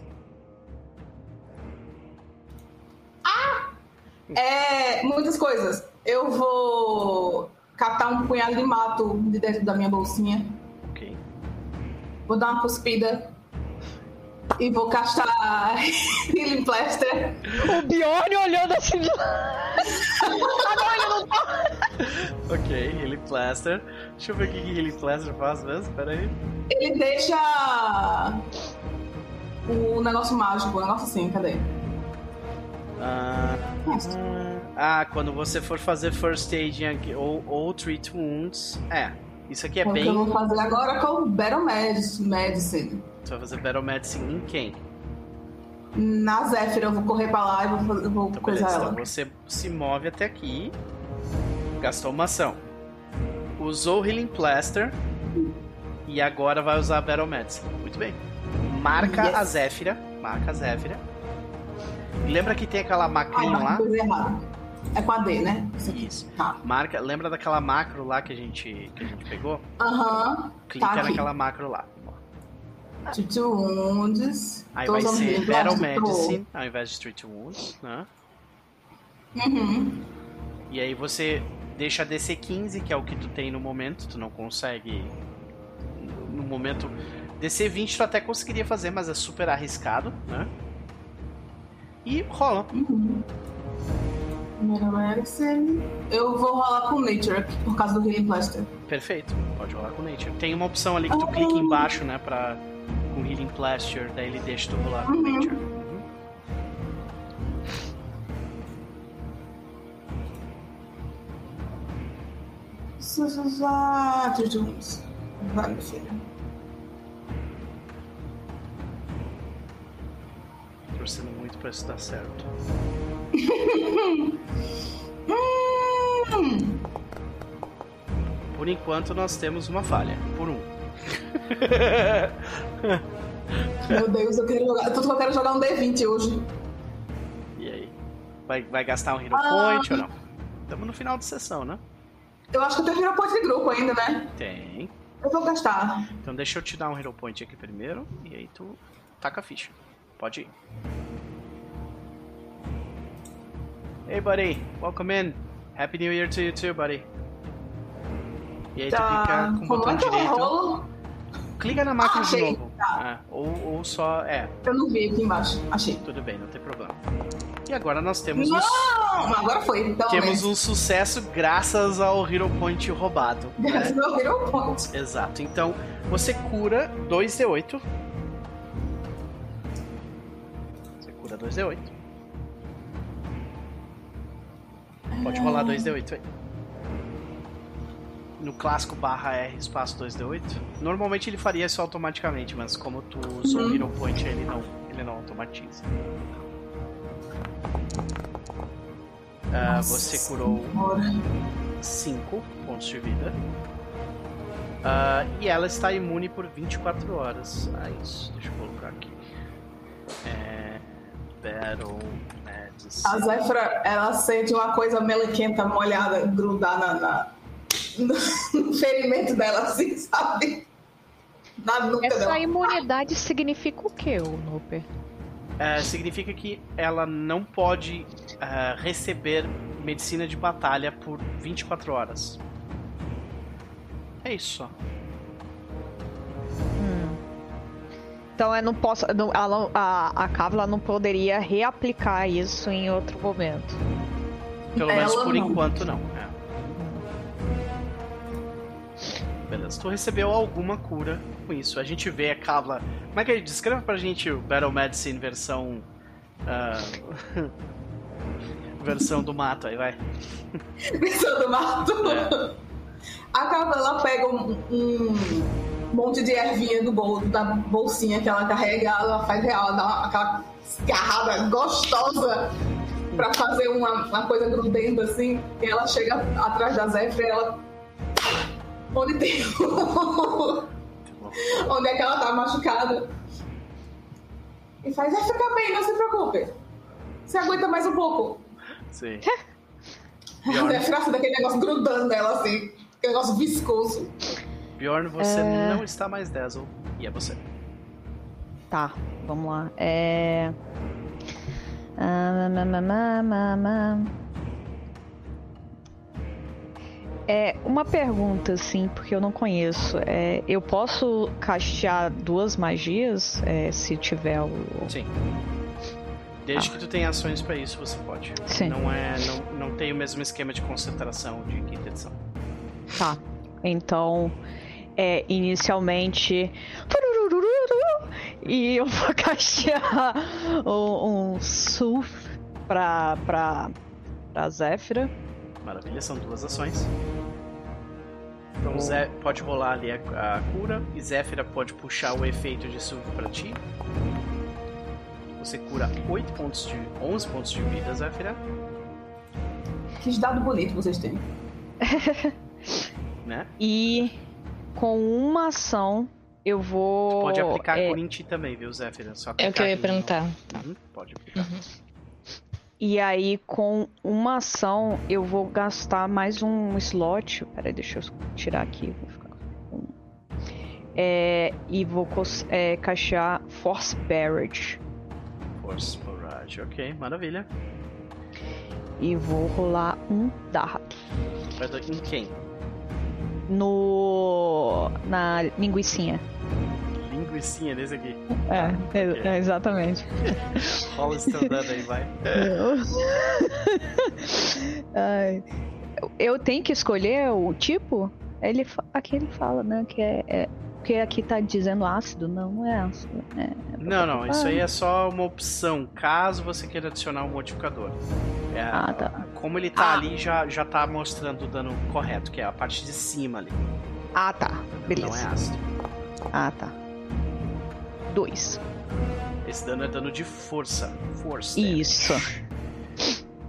É, muitas coisas. Eu vou catar um punhado de mato de dentro da minha bolsinha. Ok. Vou dar uma cuspida. E vou castar Healing Plaster. O Bjorn olhando assim de Agora ele não tá. Ok, Healing Plaster. Deixa eu ver o que que Healing Plaster faz mesmo. Pera aí. Ele deixa o negócio mágico, o negócio assim, cadê? Ah, Isso. Ah, quando você for fazer First Aid ou, ou Treat Wounds. É, isso aqui é É o bem. que eu vou fazer agora com Battle Medic- Medicine. Você vai fazer Battle Medicine em quem? Na Zephyr eu vou correr pra lá e vou, fazer- vou Então, coisar beleza. ela. Então você se move até aqui. Gastou uma ação. Usou o Healing Plaster. E agora vai usar a Battle Medicine. Muito bem. Marca Yes. a Zéfira. Marca a Zéfira. Lembra que tem aquela não, lá? errada. É com a D, né? Isso. Tá. Marca, lembra daquela macro lá que a gente, que a gente pegou? Aham. Clica Tá naquela macro lá. Treat Wounds. Aí vai ser Battle Medicine ao invés de Street Wounds, né? Uhum. E aí você deixa DC 15, que é o que tu tem no momento, tu não consegue no momento DC 20 tu até conseguiria fazer, mas é super arriscado, né? E rola. Uhum. Primeiro Erickson. Eu vou rolar com Nature por causa do Healing Plaster. Perfeito, pode rolar com Nature. Tem uma opção ali que tu clica embaixo, né, pra. com Healing Plaster, daí ele deixa tu rolar com Uhum. Nature. Uhum. Ah, Tridunes. Vai, meu filho. Torcendo muito pra isso dar certo. Por enquanto nós temos uma falha. Por um. Meu Deus, eu quero jogar. Tanto que eu quero jogar um D20 hoje. E aí? Vai, vai gastar um Hero Ah. Point ou não? Estamos no final de sessão, né? Eu acho que eu tenho Hero Point de grupo ainda, né? Tem. Eu vou gastar. Então deixa eu te dar um Hero Point aqui primeiro. E aí tu taca a ficha. Pode ir. Hey buddy, welcome in. Happy New Year to you too, buddy. E aí tu Tá. clica com o Como botão é eu direito. rolo? Clica na máquina Ah, de novo. Tá. É, ou, ou só. É, Eu não vi aqui embaixo. Achei. tudo bem, não tem problema. E agora nós temos um, Não! Agora foi. Então, temos um sucesso graças ao Hero Point roubado. Esse Né? meu Hero Point. Exato. Então você cura 2d8. Você cura 2d8. Pode rolar 2d8 aí. No clássico barra R espaço 2d8. Normalmente ele faria isso automaticamente, mas como tu usou o Uhum. Hero Point, ele não, ele não automatiza. Ah, você curou Senhora. 5 pontos de vida. Ah, e ela está imune por 24 horas. Ah, isso. Deixa eu colocar aqui. É. Battle. A Zefra, ela sente uma coisa melequenta, molhada, grudar na, na- no, ferimento dela, assim, sabe? Na nuca Essa dela. imunidade significa o que, o Noper? É, significa que ela não pode ah, receber medicina de batalha por 24 horas. É isso só. Então eu não posso. não- ela a, a Kavla não poderia reaplicar isso em outro momento. Pelo menos Ela por não. enquanto não. é. Beleza, tu recebeu alguma cura com isso. A gente vê a Kavla. Como é que ele descreve pra gente o Battle Medicine versão. ah, versão do mato aí, vai. Pensando mato. É. A cabra, ela pega um, um monte de ervinha do bol, da bolsinha que ela carrega, ela faz real, ela dá uma, aquela escarrada gostosa pra fazer uma, uma coisa grudenta assim. E ela chega atrás da Zefra e ela. Onde tem. Onde é que ela tá machucada? E faz, vai ficar bem, não se preocupe. Você aguenta mais um pouco. Sim. A assim, daquele negócio grudando nela assim. Aquele negócio viscoso. Bjorn, você não está mais Dazzle. E é você. Tá, vamos lá. É. Ah. É uma pergunta, assim, porque eu não conheço. É, eu posso castear duas magias é, se tiver o. Sim. Desde que tu tenha ações pra isso, você pode. Sim. Não é. Não, não tem o mesmo esquema de concentração de quinta edição. Tá. Então, é, inicialmente. E eu vou castear um, um Sulf pra, pra, pra Zéfira. Maravilha, são duas ações. Então Zé pode rolar ali a, a cura e Zéfira pode puxar o efeito de surf pra ti. Você cura 8 pontos de 11 pontos de vida, Zéfira, Que dado bonito vocês têm. né? E com uma ação eu vou. Pode aplicar é, a cura em ti também, viu, Zéfira? Só É o que eu ia perguntar. Uhum, pode aplicar. E aí, com uma ação, eu vou gastar mais um slot. Peraí, deixa eu tirar aqui. Vou ficar com... É, e vou é, caixar Force Barrage. Force Barrage, ok, maravilha. E vou rolar um dado. Em quem? No. Na linguicinha. linguicinha nesse aqui. É, é, é exatamente. Rola esse teu aí, vai. Ai, eu tenho que escolher o tipo? Ele, aqui ele fala, né, que é, é- Porque aqui tá dizendo ácido. Não, não é ácido. É, Não, não, isso aí é só uma opção, caso você queira adicionar um modificador. É, Ah, tá. Como ele tá Ah. ali, já, já tá mostrando o dano correto, que é a parte de cima ali. Ah, tá. Não é Beleza. ácido. Ah, tá. Dois. Esse dano é dano de força. Força. Isso.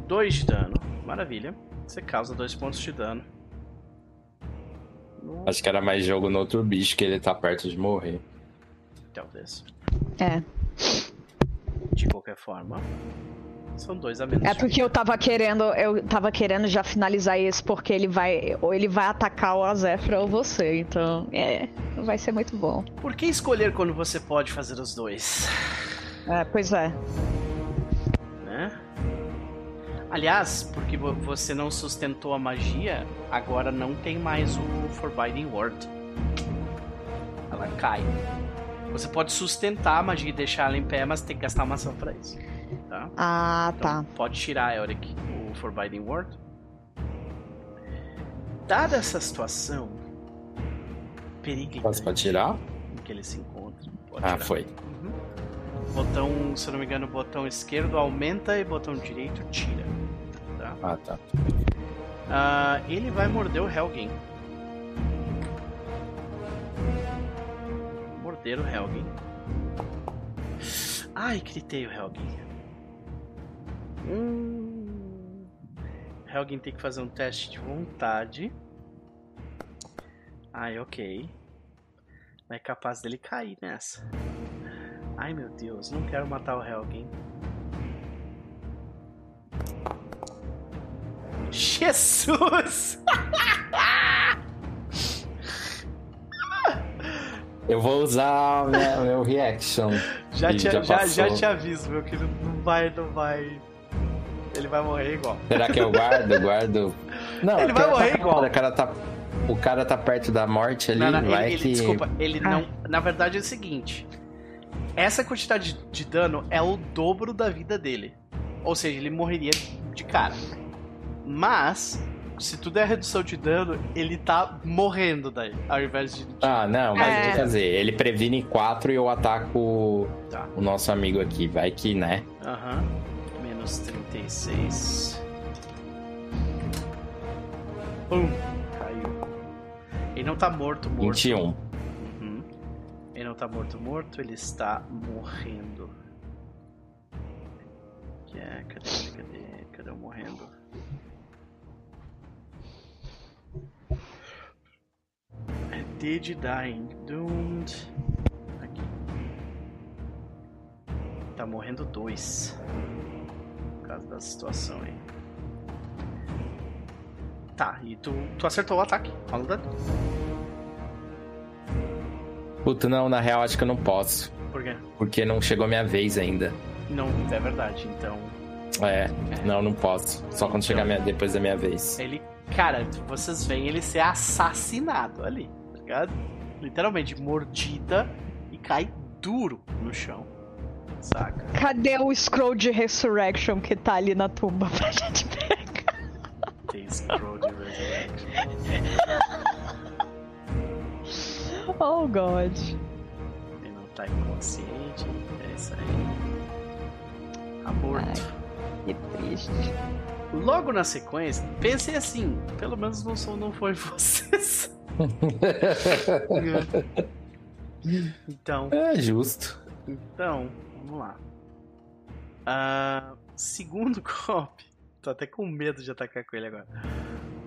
2 de dano. Maravilha. Você causa dois pontos de dano. Acho que era mais jogo no outro bicho que ele tá perto de morrer. Talvez. É. De qualquer forma. São dois a menos. É porque eu tava querendo, eu tava querendo já finalizar esse porque ele vai, ou ele vai atacar o Azefra ou você, então é, vai ser muito bom. Por que escolher quando você pode fazer os dois? É, pois é. Né? Aliás, porque vo- você não sustentou a magia, agora não tem mais o Forbidden Word. Ela cai. Você pode sustentar a magia e deixar ela em pé, mas tem que gastar uma ação pra isso. Tá? Ah, Então, tá. pode tirar, Elric, o Forbidden Word. Dada essa situação, perigo Posso pra tirar? em que ele se encontra. Pode Ah, tirar. foi. Uhum. Botão, se eu não me engano, botão esquerdo aumenta e botão direito tira. Tá? Ah, tá. Ah, ele vai morder o Helgen. Morder o Helgen. Ai, gritei o Helgen. Hum. Helgen tem que fazer um teste de vontade. Ai, ok. Mas é capaz dele cair nessa. Ai meu Deus, não quero matar o Helgen. Jesus! Eu vou usar minha- meu reaction. Já te, já já, já, te aviso, meu querido. Não vai, não vai. Ele vai morrer igual. Será que eu guardo? Guardo. Não, Ele é vai que morrer tá- igual. O cara tá, o cara tá perto da morte ali, Não, não, vai ele, ele- que. desculpa, ele Ah. não. Na verdade é o seguinte: essa quantidade de, de dano é o dobro da vida dele. Ou seja, ele morreria de cara. Mas, se tu der redução de dano, ele tá morrendo daí, ao invés de. Ah, não, mas É. eu vou fazer. Ele previne 4 e eu ataco o, Tá. o nosso amigo aqui. Vai que, né? Aham. Menos 36. Pum. Caiu. Ele não tá morto, morto. 21. Uhum. Ele não tá morto, morto, ele está morrendo. Que é. Cadê, cadê, cadê? Cadê o morrendo? É Did Dying. Doomed. Aqui. Tá morrendo dois. Por causa da situação aí. Tá, e tu, tu acertou o ataque. Rola o dano. Puta, não, na real acho que eu não posso. Por quê? Porque não chegou minha vez ainda. Não, é verdade. Então, É, não, não posso. Só quando chegar minha- depois da minha vez. ele. Cara, vocês veem ele ser assassinado ali, ligado? Literalmente, mordida e cai duro no chão. Saca? Cadê o scroll de Resurrection que tá ali na tumba pra gente pegar? Tem scroll de resurrection. Oh, God. Ele não tá inconsciente. É isso aí. Tá morto. Que triste. Logo na sequência, pensei assim: pelo menos não, sou, não foi vocês. então. É justo. Então, vamos lá. Ah, segundo golpe. Tô até com medo de atacar com ele agora.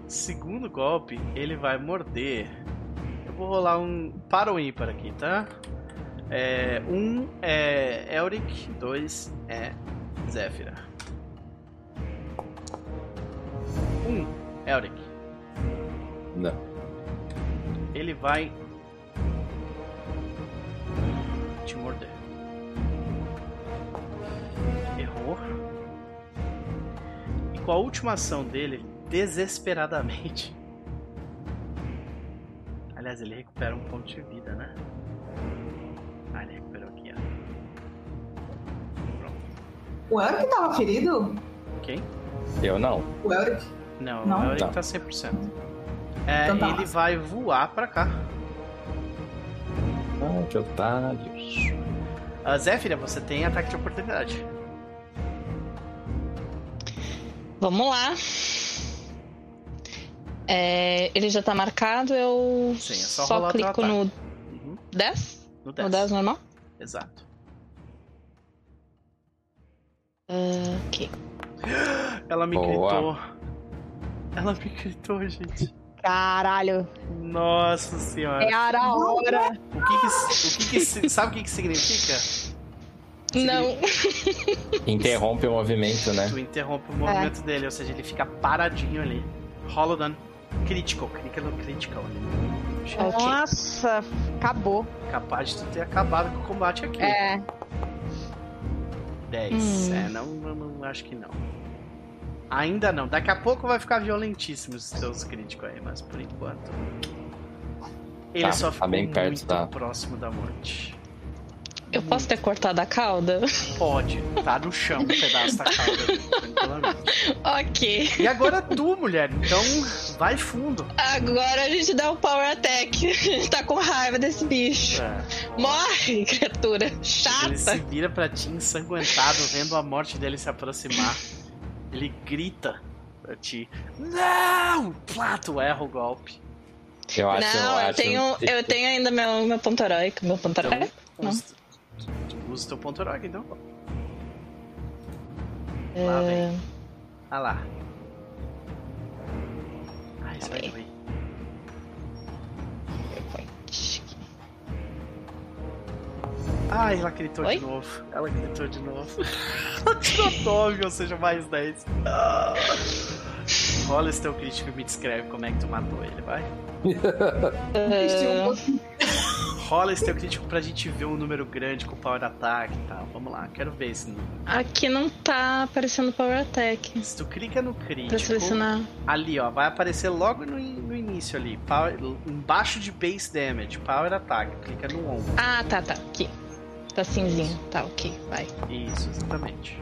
Segundo golpe, ele vai morder. Eu vou rolar um para o ímpar aqui, tá? É, um é Elric, dois é Zéfira. Um, Elric. Não ele vai te morder. Errou. E com a última ação dele, desesperadamente. Aliás, ele recupera um ponto de vida, né? Ah, ele recuperou aqui, ó. Pronto. O Eric tava ferido? Quem? Eu não. O Eric? Não, não. o Eric tá, tá 100%. É, Então tá. ele vai voar pra cá. Ah, que otário. Uh, Zéfira, você tem ataque de oportunidade. Vamos lá. É, ele já tá marcado, eu Sim, é só rolar teu clico no Uhum, 10? no No 10. 10 normal? Exato. Ah, ok. Ela me Boa. gritou. Ela me gritou, gente. Caralho. Nossa senhora. É a hora. O que que, o que que sabe o que que significa? Não. Interrompe o movimento, né? Tu interrompe o É. movimento dele, ou seja, ele fica paradinho ali. Rola o dano. Critical, clica no critical ali. Ok. Nossa, acabou. Capaz de tu ter acabado com o combate aqui. É. 10. Hum. É, não, não, não, acho que não. Ainda não. Daqui a pouco vai ficar violentíssimo os teus críticos aí, mas por enquanto. Ele Tá, só tá ficou bem perto muito da- próximo da morte. Eu posso ter cortado a cauda? Pode, tá no chão um pedaço da cauda, ok. E agora tu, mulher, então vai fundo. Agora a gente dá o power attack. A gente tá com raiva desse bicho. É. Morre, criatura. Ele se Chata. vira pra ti ensanguentado, vendo a morte dele se aproximar. Ele grita pra ti: Não! Plá, tu erra o golpe. Eu acho, Não, eu, acho tenho, eu tenho ainda meu, meu ponto heróico. Meu ponto Então, heróico? Não. usa, usa teu ponto heróico, então. Lá É, vem. Ah lá. Ai, isso vai doer. Ai, ela gritou Oi? de novo. Ela gritou de novo. ela tirou 9, ou seja, mais 10. Ah. Rola esse teu crítico e me descreve como é que tu matou ele, vai. Ah, Rola esse teu crítico pra gente ver um número grande com power attack e tal. Vamos lá, quero ver esse número. aqui não tá aparecendo power attack. Se tu clica no Pra crítico, selecionar. ali ó, vai aparecer logo no, no início ali, power, embaixo de base damage, power attack, clica no on. Ah, tá, tá. Aqui. Tá cinzinho. Tá, ok. Vai. Isso, exatamente.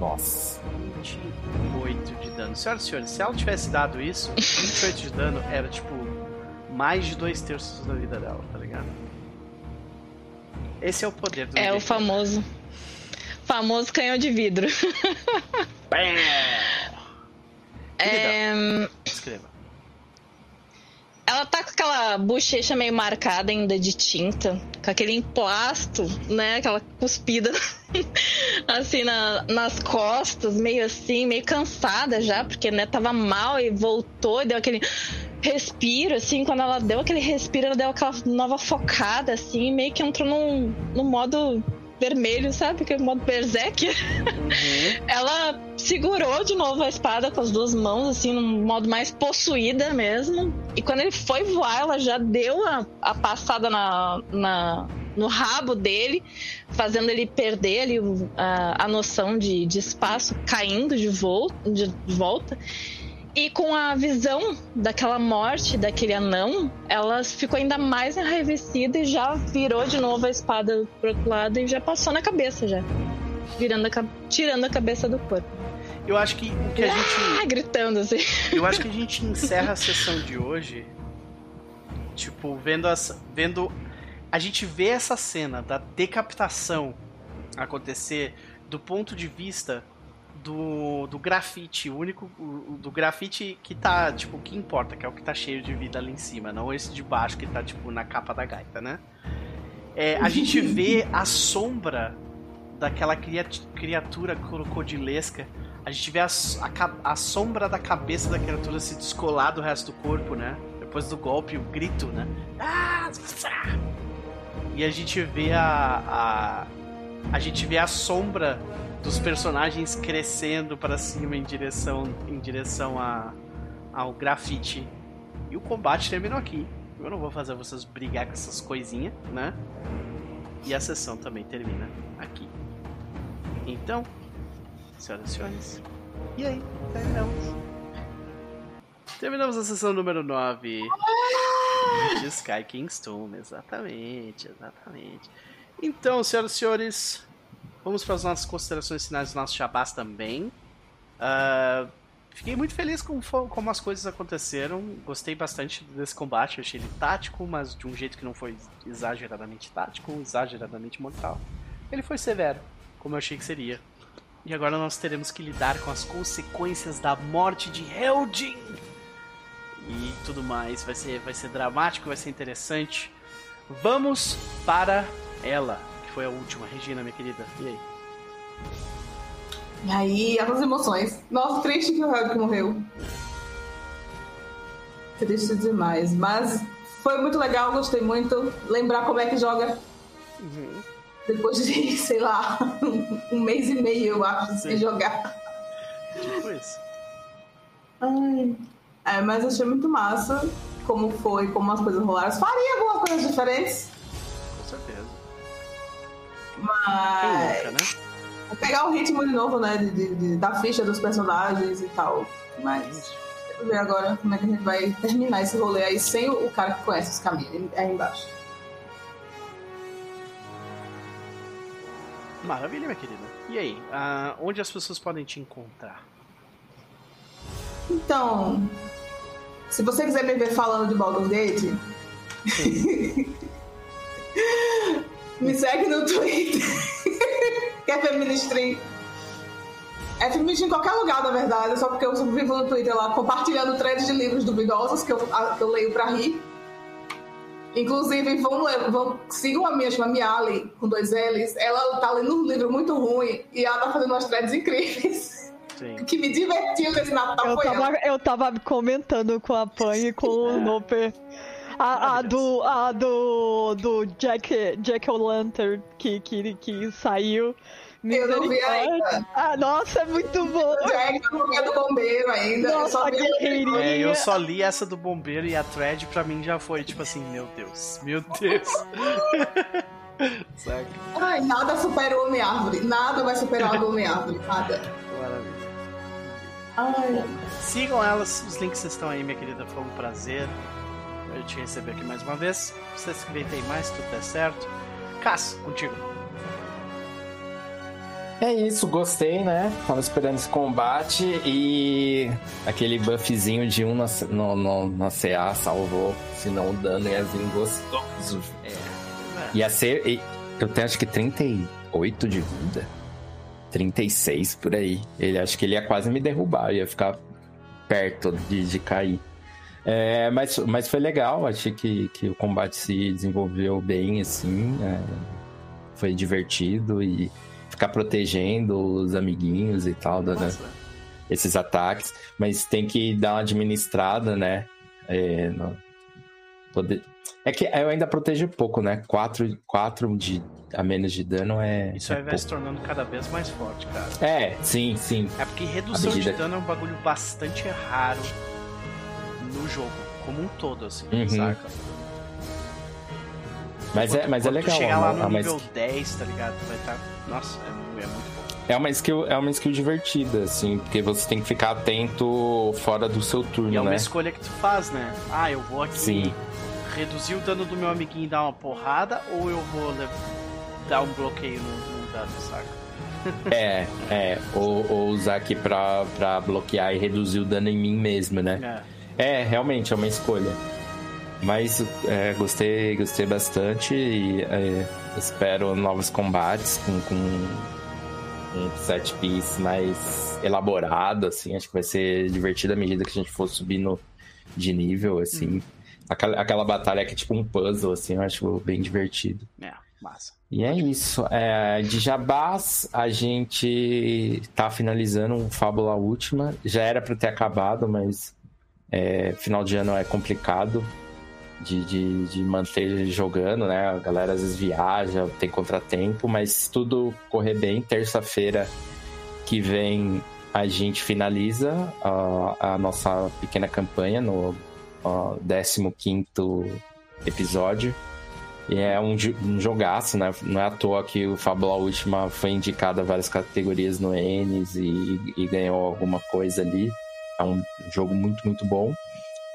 Nossa. 28 de dano. Senhoras e senhores, se ela tivesse dado isso, 28 de dano era tipo mais de dois terços da vida dela, tá ligado? Esse é o poder do É o famoso. Famoso canhão de vidro. É, Escreva. ela tá com aquela bochecha meio marcada ainda de tinta, com aquele emplasto, né? Aquela cuspida assim na- nas costas, meio assim, meio cansada já, porque né, tava mal e voltou e deu aquele respiro, assim, quando ela deu aquele respiro, ela deu aquela nova focada, assim, meio que entrou num, num modo vermelho, sabe? Que é o modo berserk. Uhum. Ela segurou de novo a espada com as duas mãos, assim, num modo mais possuída mesmo. E quando ele foi voar, ela já deu a, a passada na, na- no rabo dele, fazendo ele perder ali a, a noção de, de espaço, caindo de, vol de volta. E com a visão daquela morte, daquele anão, ela ficou ainda mais enraivecida e já virou de novo a espada pro outro lado e já passou na cabeça já. Virando a, tirando a cabeça do corpo. Eu acho que o que a gente. Ah, gritando assim. Eu acho que a gente encerra a sessão de hoje. Tipo, vendo as. Vendo. A gente vê essa cena da decapitação acontecer do ponto de vista do, do grafite, único. do grafite que tá, tipo, que importa, que é o que tá cheio de vida ali em cima, não esse de baixo que tá, tipo, na capa da gaita, né? É, a gente vê a sombra daquela criat- criatura crocodilesca a gente vê a, a a sombra da cabeça da criatura se descolar do resto do corpo, né? Depois do golpe, o grito, né? Ah! E a gente vê a, a. A gente vê a sombra dos personagens crescendo para cima em direção, em direção a, ao grafite. E o combate terminou aqui. Eu não vou fazer vocês brigar com essas coisinhas, né? E a sessão também termina aqui. Então, senhoras e senhores. E aí, terminamos. Terminamos a sessão número 9 de Sky King's Tomb. Exatamente, exatamente. Então, senhoras e senhores, vamos para as nossas considerações finais dos nossos chabás também. Uh, fiquei muito feliz com como as coisas aconteceram. Gostei bastante desse combate. Achei ele tático, mas de um jeito que não foi exageradamente tático, exageradamente mortal. Ele foi severo, como eu achei que seria. E agora nós teremos que lidar com as consequências da morte de Heldin e tudo mais. Vai ser, vai ser dramático, vai ser interessante. Vamos para ela, foi a última. Regina, minha querida. E aí? E aí, as emoções. Nossa, triste que o Helg morreu. Triste demais. Mas foi muito legal, gostei muito. Lembrar como é que joga. Uhum. Depois de, sei lá, um mês e meio, eu acho, sem jogar. Tipo isso. Ai. É, mas achei muito massa como foi, como as coisas rolaram. Faria algumas coisas diferentes. Mas. Nunca, né? Vou pegar o ritmo de novo, né? De, de, de, da ficha dos personagens e tal. Mas. Vamos ver agora como é que a gente vai terminar esse rolê aí sem o, o cara que conhece os caminhos aí embaixo. Maravilha, minha querida. E aí, uh, onde as pessoas podem te encontrar? Então, se você quiser me ver falando de Baldur's Gate, me segue no Twitter, que é Feministream. É feminista em qualquer lugar, na verdade, só porque eu vivo no Twitter lá compartilhando threads de livros duvidosos que eu, que eu leio pra rir. Inclusive, vão, vão, sigam a minha, chama Miali, com dois L's. Ela tá lendo um livro muito ruim e ela tá fazendo umas threads incríveis. Sim. que me divertiu nesse Natal eu foi tava. Eu tava comentando com a Pan e com o Noper. A, a, do, a do, do Jack, Jack O'Lantern que, que, que saiu. Eu não vi ainda. Ah, nossa, é muito bom. Jack, é do bombeiro ainda. Nossa, eu, só é, eu só li essa do bombeiro e a thread pra mim já foi tipo assim, meu Deus, meu Deus. Ai, nada supera o Homem-Árvore. Nada vai superar o Homem-Árvore. Nada. Maravilha. Ai. sigam elas, os links estão aí, minha querida. Foi um prazer eu te receber aqui mais uma vez. Você se aí mais, tudo der certo. Cass, contigo. É isso, gostei, né? Tava esperando esse combate e aquele buffzinho de um no, no, no CA salvou, senão o dano ia vir gostoso. É. Ia ser. Eu tenho acho que 38 de vida. 36 por aí. Ele acho que ele ia quase me derrubar, ia ficar perto de, de cair. É, mas, mas foi legal, achei que, que o combate se desenvolveu bem, assim. É, foi divertido e ficar protegendo os amiguinhos e tal, da, esses ataques. Mas tem que dar uma administrada, né? É, no, poder... é que eu ainda protejo pouco, né? 4, quatro de a menos de dano é. Isso é aí vai pouco. se tornando cada vez mais forte, cara. É, sim, sim. É porque redução medida... de dano é um bagulho bastante raro no jogo, como um todo, assim, uhum. saca? Mas é, mas é legal. chegar lá no nível skill... 10, tá ligado? Vai estar. Tá... Nossa, é, é muito bom. É uma, skill, é uma skill divertida, assim, porque você tem que ficar atento fora do seu turno, e é uma né? escolha que tu faz, né? Ah, eu vou aqui Sim. reduzir o dano do meu amiguinho e dar uma porrada, ou eu vou dar um bloqueio no, no dano, saca? É, é. Ou, ou, usar aqui pra, pra bloquear e reduzir o dano em mim mesmo, né? É, é realmente, é uma escolha. Mas é, gostei, gostei bastante e é, espero novos combates com, com um set piece mais elaborado, assim. Acho que vai ser divertido à medida que a gente for subindo de nível, assim. Hum. Aquela, aquela batalha que é tipo um puzzle, assim, eu acho bem divertido. É, massa. E é isso. É, de Jabás, a gente tá finalizando um Fábula Última. Já era para ter acabado, mas é, final de ano é complicado de, de, de, manter jogando, né? A galera às vezes viaja, tem contratempo, mas se tudo correr bem, terça-feira que vem a gente finaliza a, a nossa pequena campanha no 15 episódio. E é um, um jogaço, né? Não é à toa que o Fábula Última foi indicado a várias categorias no Enes e, e ganhou alguma coisa ali. É um jogo muito, muito bom.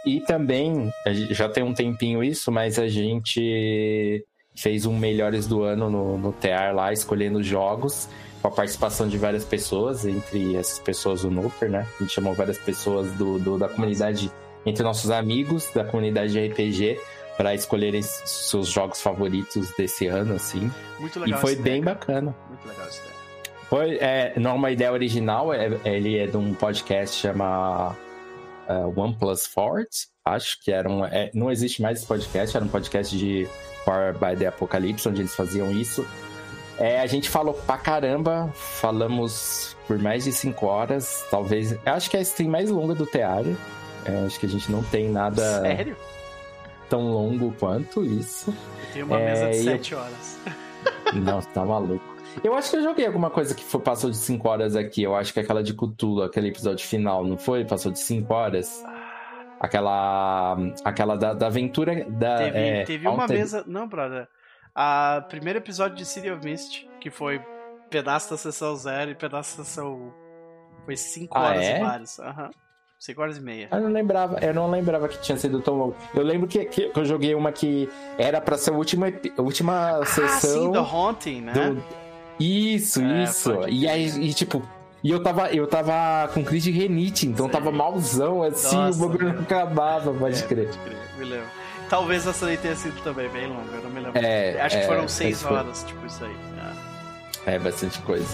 E também, já tem um tempinho isso, mas a gente fez um Melhores do Ano no, no TEAR lá, escolhendo jogos, com a participação de várias pessoas, entre essas pessoas o Nooper, né? A gente chamou várias pessoas do, do da comunidade, entre nossos amigos da comunidade de RPG, para escolherem seus jogos favoritos desse ano, assim. Muito legal E foi bem ideia, bacana. Muito legal ideia. Foi, é, não é uma ideia original, é- ele é de um podcast chama é, OnePlus Fort, acho que era um. é, não existe mais esse podcast, era um podcast de Power by the Apocalypse, onde eles faziam isso. É, a gente falou pra caramba, falamos por mais de 5 horas, talvez. eu Acho que é a stream mais longa do Teário. É, acho que a gente não tem nada Sério? tão longo quanto isso. Eu tenho uma É, mesa de e eu- 7 horas. Não, tá maluco. Eu acho que eu joguei alguma coisa que foi, passou de 5 horas aqui. Eu acho que aquela de Cthulhu, aquele episódio final, não foi? Passou de 5 horas. Aquela. Aquela da, da aventura da. Teve, é, teve uma mesa. Não, brother. A primeiro episódio de City of Mist, que foi pedaço da sessão zero e pedaço da sessão. Foi 5 Ah, horas é? e vários. Aham. 5 horas e meia. Eu não lembrava, eu não lembrava que tinha sido tão longo. Eu lembro que, que eu joguei uma que era pra ser a última, última Ah, sessão. sim, The Haunting, né? do- Isso, É, isso. E aí, e, tipo. E eu tava, eu tava com crise de renite, então Sei. tava malzão, assim, Nossa, o bagulho não acabava, pode É, crer. Pode crer, me lembro. Talvez essa aí tenha sido também bem longa, eu não me lembro. É, Acho que é, foram 6 mas foi- horas, tipo isso aí. Ah. É, bastante coisa.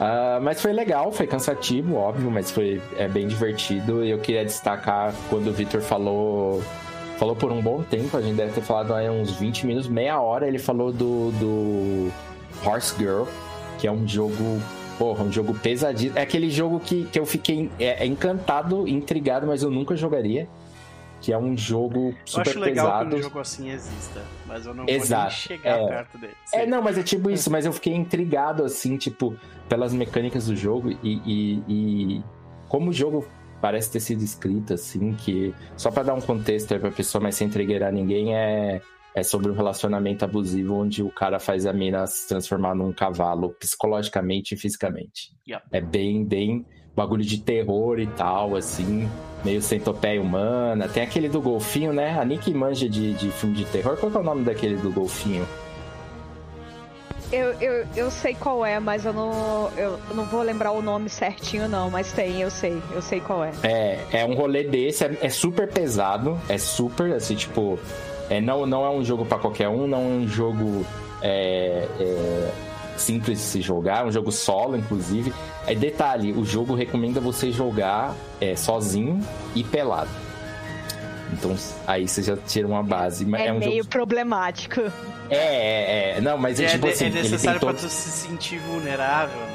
Ah, mas foi legal, foi cansativo, óbvio, mas foi é, bem divertido. E eu queria destacar quando o Victor falou. Falou por um bom tempo, a gente deve ter falado aí uns 20 minutos, meia hora. Ele falou do, do Horse Girl, que é um jogo. Porra, um jogo pesadíssimo. É aquele jogo que, que eu fiquei é, é encantado, intrigado, mas eu nunca jogaria. Que é um jogo Eu super acho legal pesado. que um jogo assim exista, mas eu não Exato, vou chegar é. perto dele. É, Sim. não, mas é tipo isso, mas eu fiquei intrigado, assim, tipo, pelas mecânicas do jogo e, e- e como o jogo parece ter sido escrito, assim, que só pra dar um contexto aí pra pessoa, mas sem entregueirar ninguém, é, é sobre um relacionamento abusivo onde o cara faz a mina se transformar num cavalo, psicologicamente e fisicamente. Yep. É bem, bem bagulho de terror e tal, assim, meio centopeia humana. Tem aquele do golfinho, né? A Nick manja de, de filme de terror. Qual que é o nome daquele do golfinho? Eu, eu, eu sei qual é, mas eu não, eu não vou lembrar o nome certinho, não. Mas tem, eu sei. Eu sei qual é. É, é um rolê desse, é, é super pesado, é super, assim, tipo, é, não, não é um jogo pra qualquer um, não é um jogo é, é, simples de se jogar, é um jogo solo, inclusive. É detalhe, o jogo recomenda você jogar é, sozinho e pelado. Então, aí você já tira uma base. mas É, É, um meio jogo... problemático. É, é, é. Não, mas é, É, tipo de- assim, é ele tem necessário todo... pra tu se sentir vulnerável, né?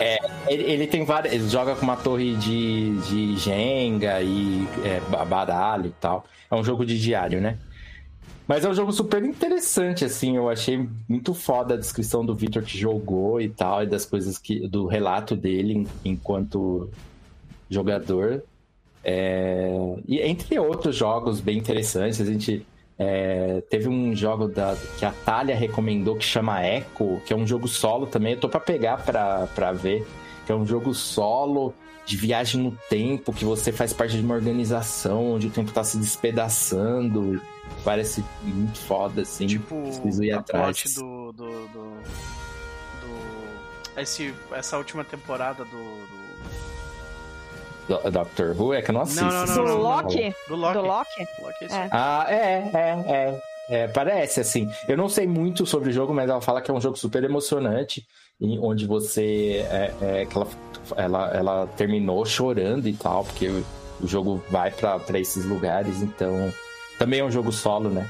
É, Ele, ele tem várias. Ele joga com uma torre de, de Jenga e é, ba- baralho e tal. É um jogo de diário, né? Mas é um jogo super interessante, assim. Eu achei muito foda a descrição do Victor que jogou e tal, e das coisas que. do relato dele en- enquanto jogador. É, e entre outros jogos bem interessantes, a gente. É, teve um jogo da, que a Thalia recomendou que chama Echo, que é um jogo solo também. Eu tô pra pegar pra, pra ver. Que é um jogo solo de viagem no tempo, que você faz parte de uma organização onde o tempo tá se despedaçando. Parece muito foda, assim. Tipo, preciso ir atrás. do. do, do, do- esse, essa última temporada do. do- Do- Doctor Who é que eu não assisto. Não, não, não, Do não, não. Loki? Do Loki. Do Loki? Loki é. É. Ah, é, é, é. É, parece assim. Eu não sei muito sobre o jogo, mas ela fala que é um jogo super emocionante, em- onde você. É, é, que ela, ela, ela terminou chorando e tal, porque o, jogo vai pra pra esses lugares, então. Também é um jogo solo, né?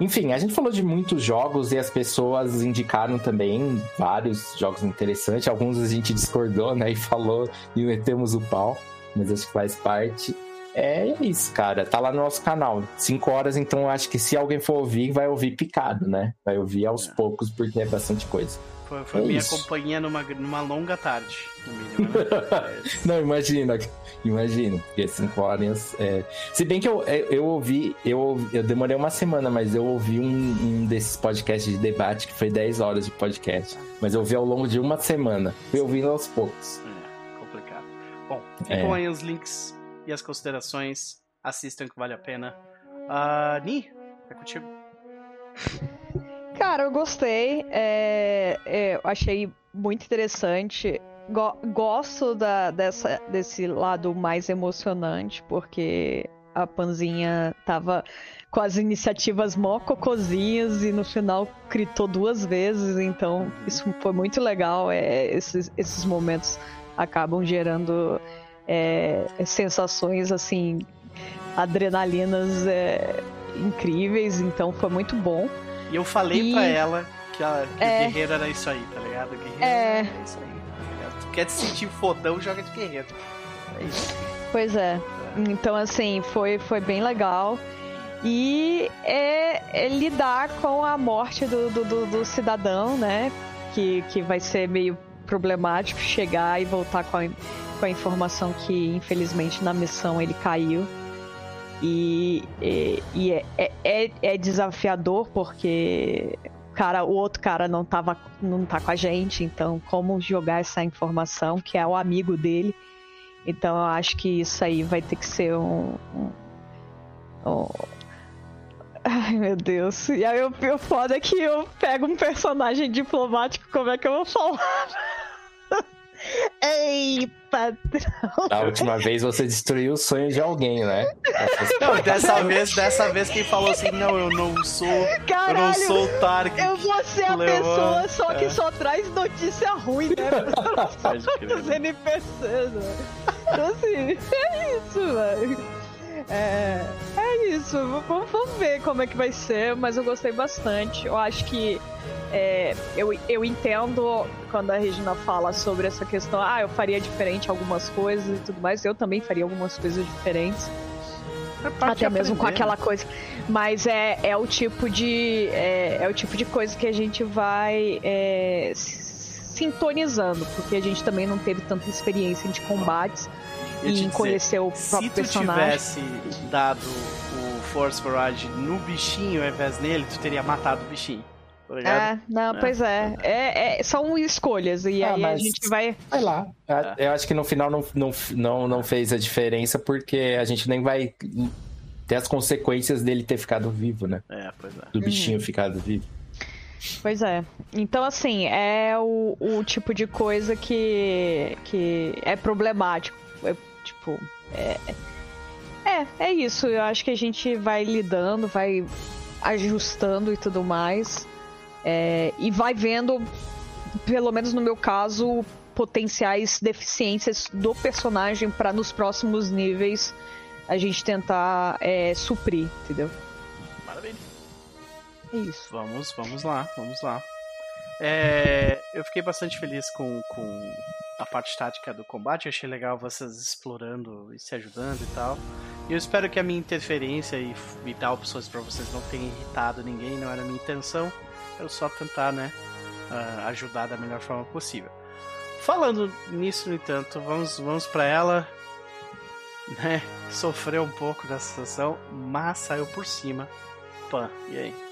Enfim, a gente falou de muitos jogos e as pessoas indicaram também vários jogos interessantes. Alguns a gente discordou, né? E falou e metemos o pau, mas acho que faz parte. É isso, cara. Tá lá no nosso canal. Cinco horas, então eu acho que se alguém for ouvir, vai ouvir picado, né? Vai ouvir aos É. poucos, porque é bastante coisa. Foi, foi É minha isso. companhia numa, numa longa tarde, no mínimo, né? É, Não, imagina, imagina. Porque cinco horas. É... Se bem que eu, eu, eu ouvi, eu, eu demorei uma semana, mas eu ouvi um, um desses podcasts de debate que foi 10 horas de podcast. Mas eu ouvi ao longo de uma semana. Fui ouvindo aos poucos. É. Bom, É. ficam aí os links e as considerações. Assistam que vale a pena. Ah, Ni, é contigo. Cara, eu gostei. É, é, eu achei muito interessante. Go gosto da, dessa, desse lado mais emocionante, porque a Panzinha tava com as iniciativas mó cocozinhas e no final gritou duas vezes, então isso foi muito legal. É, esses, esses momentos acabam gerando é, sensações assim, adrenalinas é, incríveis, então foi muito bom. E eu falei e... pra ela que, a, que é... o guerreiro era isso aí, tá ligado? O guerreiro é... é isso aí. Tá tu quer te sentir fodão, joga de guerreiro. É isso. Pois é. Então, assim, foi, foi bem legal. E é, é lidar com a morte do, do, do, do, cidadão, né? Que, que vai ser meio problemático chegar e voltar com a, com a informação que, infelizmente, na missão ele caiu. E, e, e é, é, é, é desafiador porque cara, o outro cara não tava, não tá com a gente, então como jogar essa informação que é o amigo dele? Então eu acho que isso aí vai ter que ser um, um, um... Ai meu Deus. E aí o, foda é que eu pego um personagem diplomático, como é que eu vou falar? Ei, patrão. Da última vez você destruiu o sonho de alguém, né? Não, dessa vez, dessa vez quem falou assim, não, eu não sou. Caralho, eu não sou o Tark. Eu vou ser a pessoa só que é. só traz notícia ruim, né? Os NPCs, né? Então assim, é isso, velho. É, é isso, vamos, vamos ver como é que vai ser, mas eu gostei bastante. Eu acho que é, eu, eu entendo quando a Regina fala sobre essa questão, ah, eu faria diferente algumas coisas e tudo mais, eu também faria algumas coisas diferentes. É Até mesmo com aquela né? coisa. Mas é, é o tipo de. É, é o tipo de coisa que a gente vai é, sintonizando, porque a gente também não teve tanta experiência de combates e em conhecer o próprio personagem. Se tu tivesse dado o Force Barrage no bichinho ao invés dele, tu teria matado o bichinho. Tá é, não, é. pois é. é. é. São escolhas, e ah, aí a gente vai. Vai lá. É. Eu acho que no final não, não, não, não fez a diferença, porque a gente nem vai ter as consequências dele ter ficado vivo, né? É, pois é. Do bichinho uhum. ficado vivo. Pois é. Então, assim, é o, o tipo de coisa que, que é problemático. É, tipo, é, é, é isso. Eu acho que a gente vai lidando, vai ajustando e tudo mais. É, e vai vendo, pelo menos no meu caso, potenciais deficiências do personagem para nos próximos níveis a gente tentar é, suprir, entendeu? Maravilha. É isso. Vamos, vamos lá, vamos lá. É, eu fiquei bastante feliz com, com a parte tática do combate. achei legal vocês explorando e se ajudando e tal. E eu espero que a minha interferência e, e dar opções para vocês não tenha irritado ninguém, não era a minha intenção. Quero só tentar, né, uh, ajudar da melhor forma possível. Falando nisso, no entanto, vamos, vamos para ela, né, sofreu um pouco dessa situação, mas saiu por cima. Pan, e aí?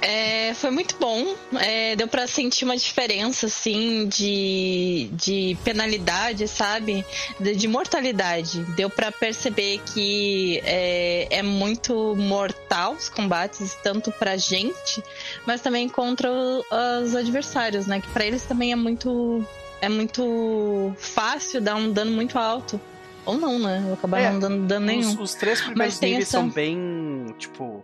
É, foi muito bom. É, deu para sentir uma diferença, assim, de, de penalidade, sabe? De, de mortalidade. Deu para perceber que é, é, muito mortal os combates, tanto pra gente, mas também contra os adversários, né? Que para eles também é muito, é muito fácil dar um dano muito alto. Ou não, né? Acabar é, não dando dano nenhum. Os, os três primeiros níveis essa... são bem, tipo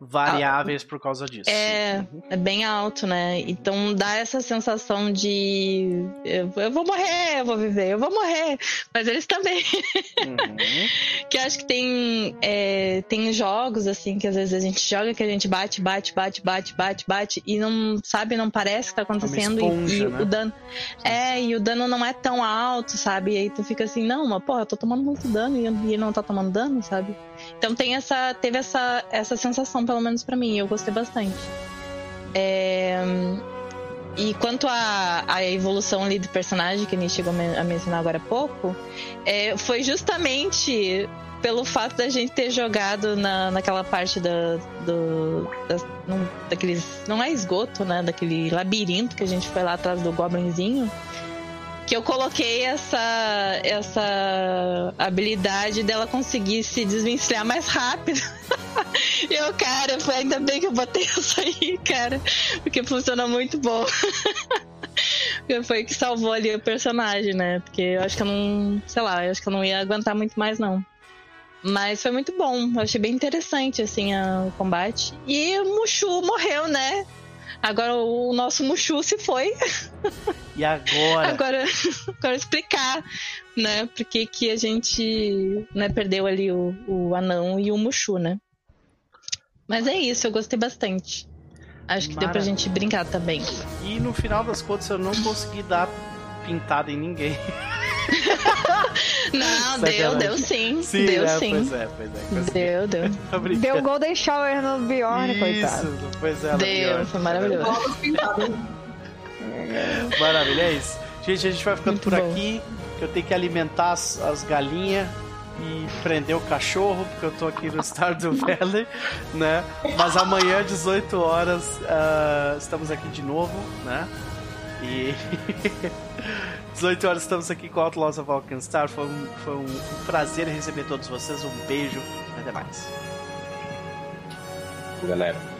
variáveis por causa disso. É, uhum. é bem alto, né? Então dá essa sensação de eu, eu, vou morrer, eu vou viver, eu vou morrer. Mas eles também. Uhum. que acho que tem, é, tem jogos assim que às vezes a gente joga que a gente bate, bate, bate, bate, bate, bate e não sabe, não parece que tá acontecendo. Esponja, e, e né? o dano. É, e o dano não é tão alto, sabe? E aí tu fica assim, não, mas porra, eu tô tomando muito dano e ele não tá tomando dano, sabe? Então tem essa, teve essa, essa sensação, pelo menos para mim, eu gostei bastante. É... E quanto à, à evolução ali do personagem, que a gente chegou a mencionar agora há pouco, é, foi justamente pelo fato da gente ter jogado na, naquela parte da, do, da, daqueles. Não é esgoto, né? Daquele labirinto que a gente foi lá atrás do Goblinzinho que eu coloquei essa, essa habilidade dela conseguir se desvencilhar mais rápido. eu, cara, ainda bem que eu botei isso aí, cara. Porque funciona muito bom. foi que salvou ali o personagem, né? Porque eu acho que eu não. Sei lá, eu acho que eu não ia aguentar muito mais, não. Mas foi muito bom. Eu achei bem interessante, assim, a, o combate. E o Mushu morreu, né? Agora o nosso Mushu se foi. E agora? agora, agora explicar, né? Por que, que a gente né, perdeu ali o, o anão e o Mushu, né? Mas é isso, eu gostei bastante. Acho que Maravilha. deu pra gente brincar também. E no final das contas eu não consegui dar pintada em ninguém. Não, deu, deu sim. sim deu é, sim. Pois é, pois é. Pois deu, deu. Deu Golden Shower no Bjorn, Isso, coitado. Pois é, Deu, foi maravilhoso. Maravilha, é isso. Gente, a gente vai ficando Muito por bom. aqui. Que eu tenho que alimentar as, as galinhas e prender o cachorro, porque eu tô aqui no Stardew Valley, né? Mas amanhã, 18 horas, uh, estamos aqui de novo, né? E 18 horas estamos aqui com Outlaws of Alkenstar. Foi, um, foi um, prazer receber todos vocês. Um beijo. Até mais. Galera.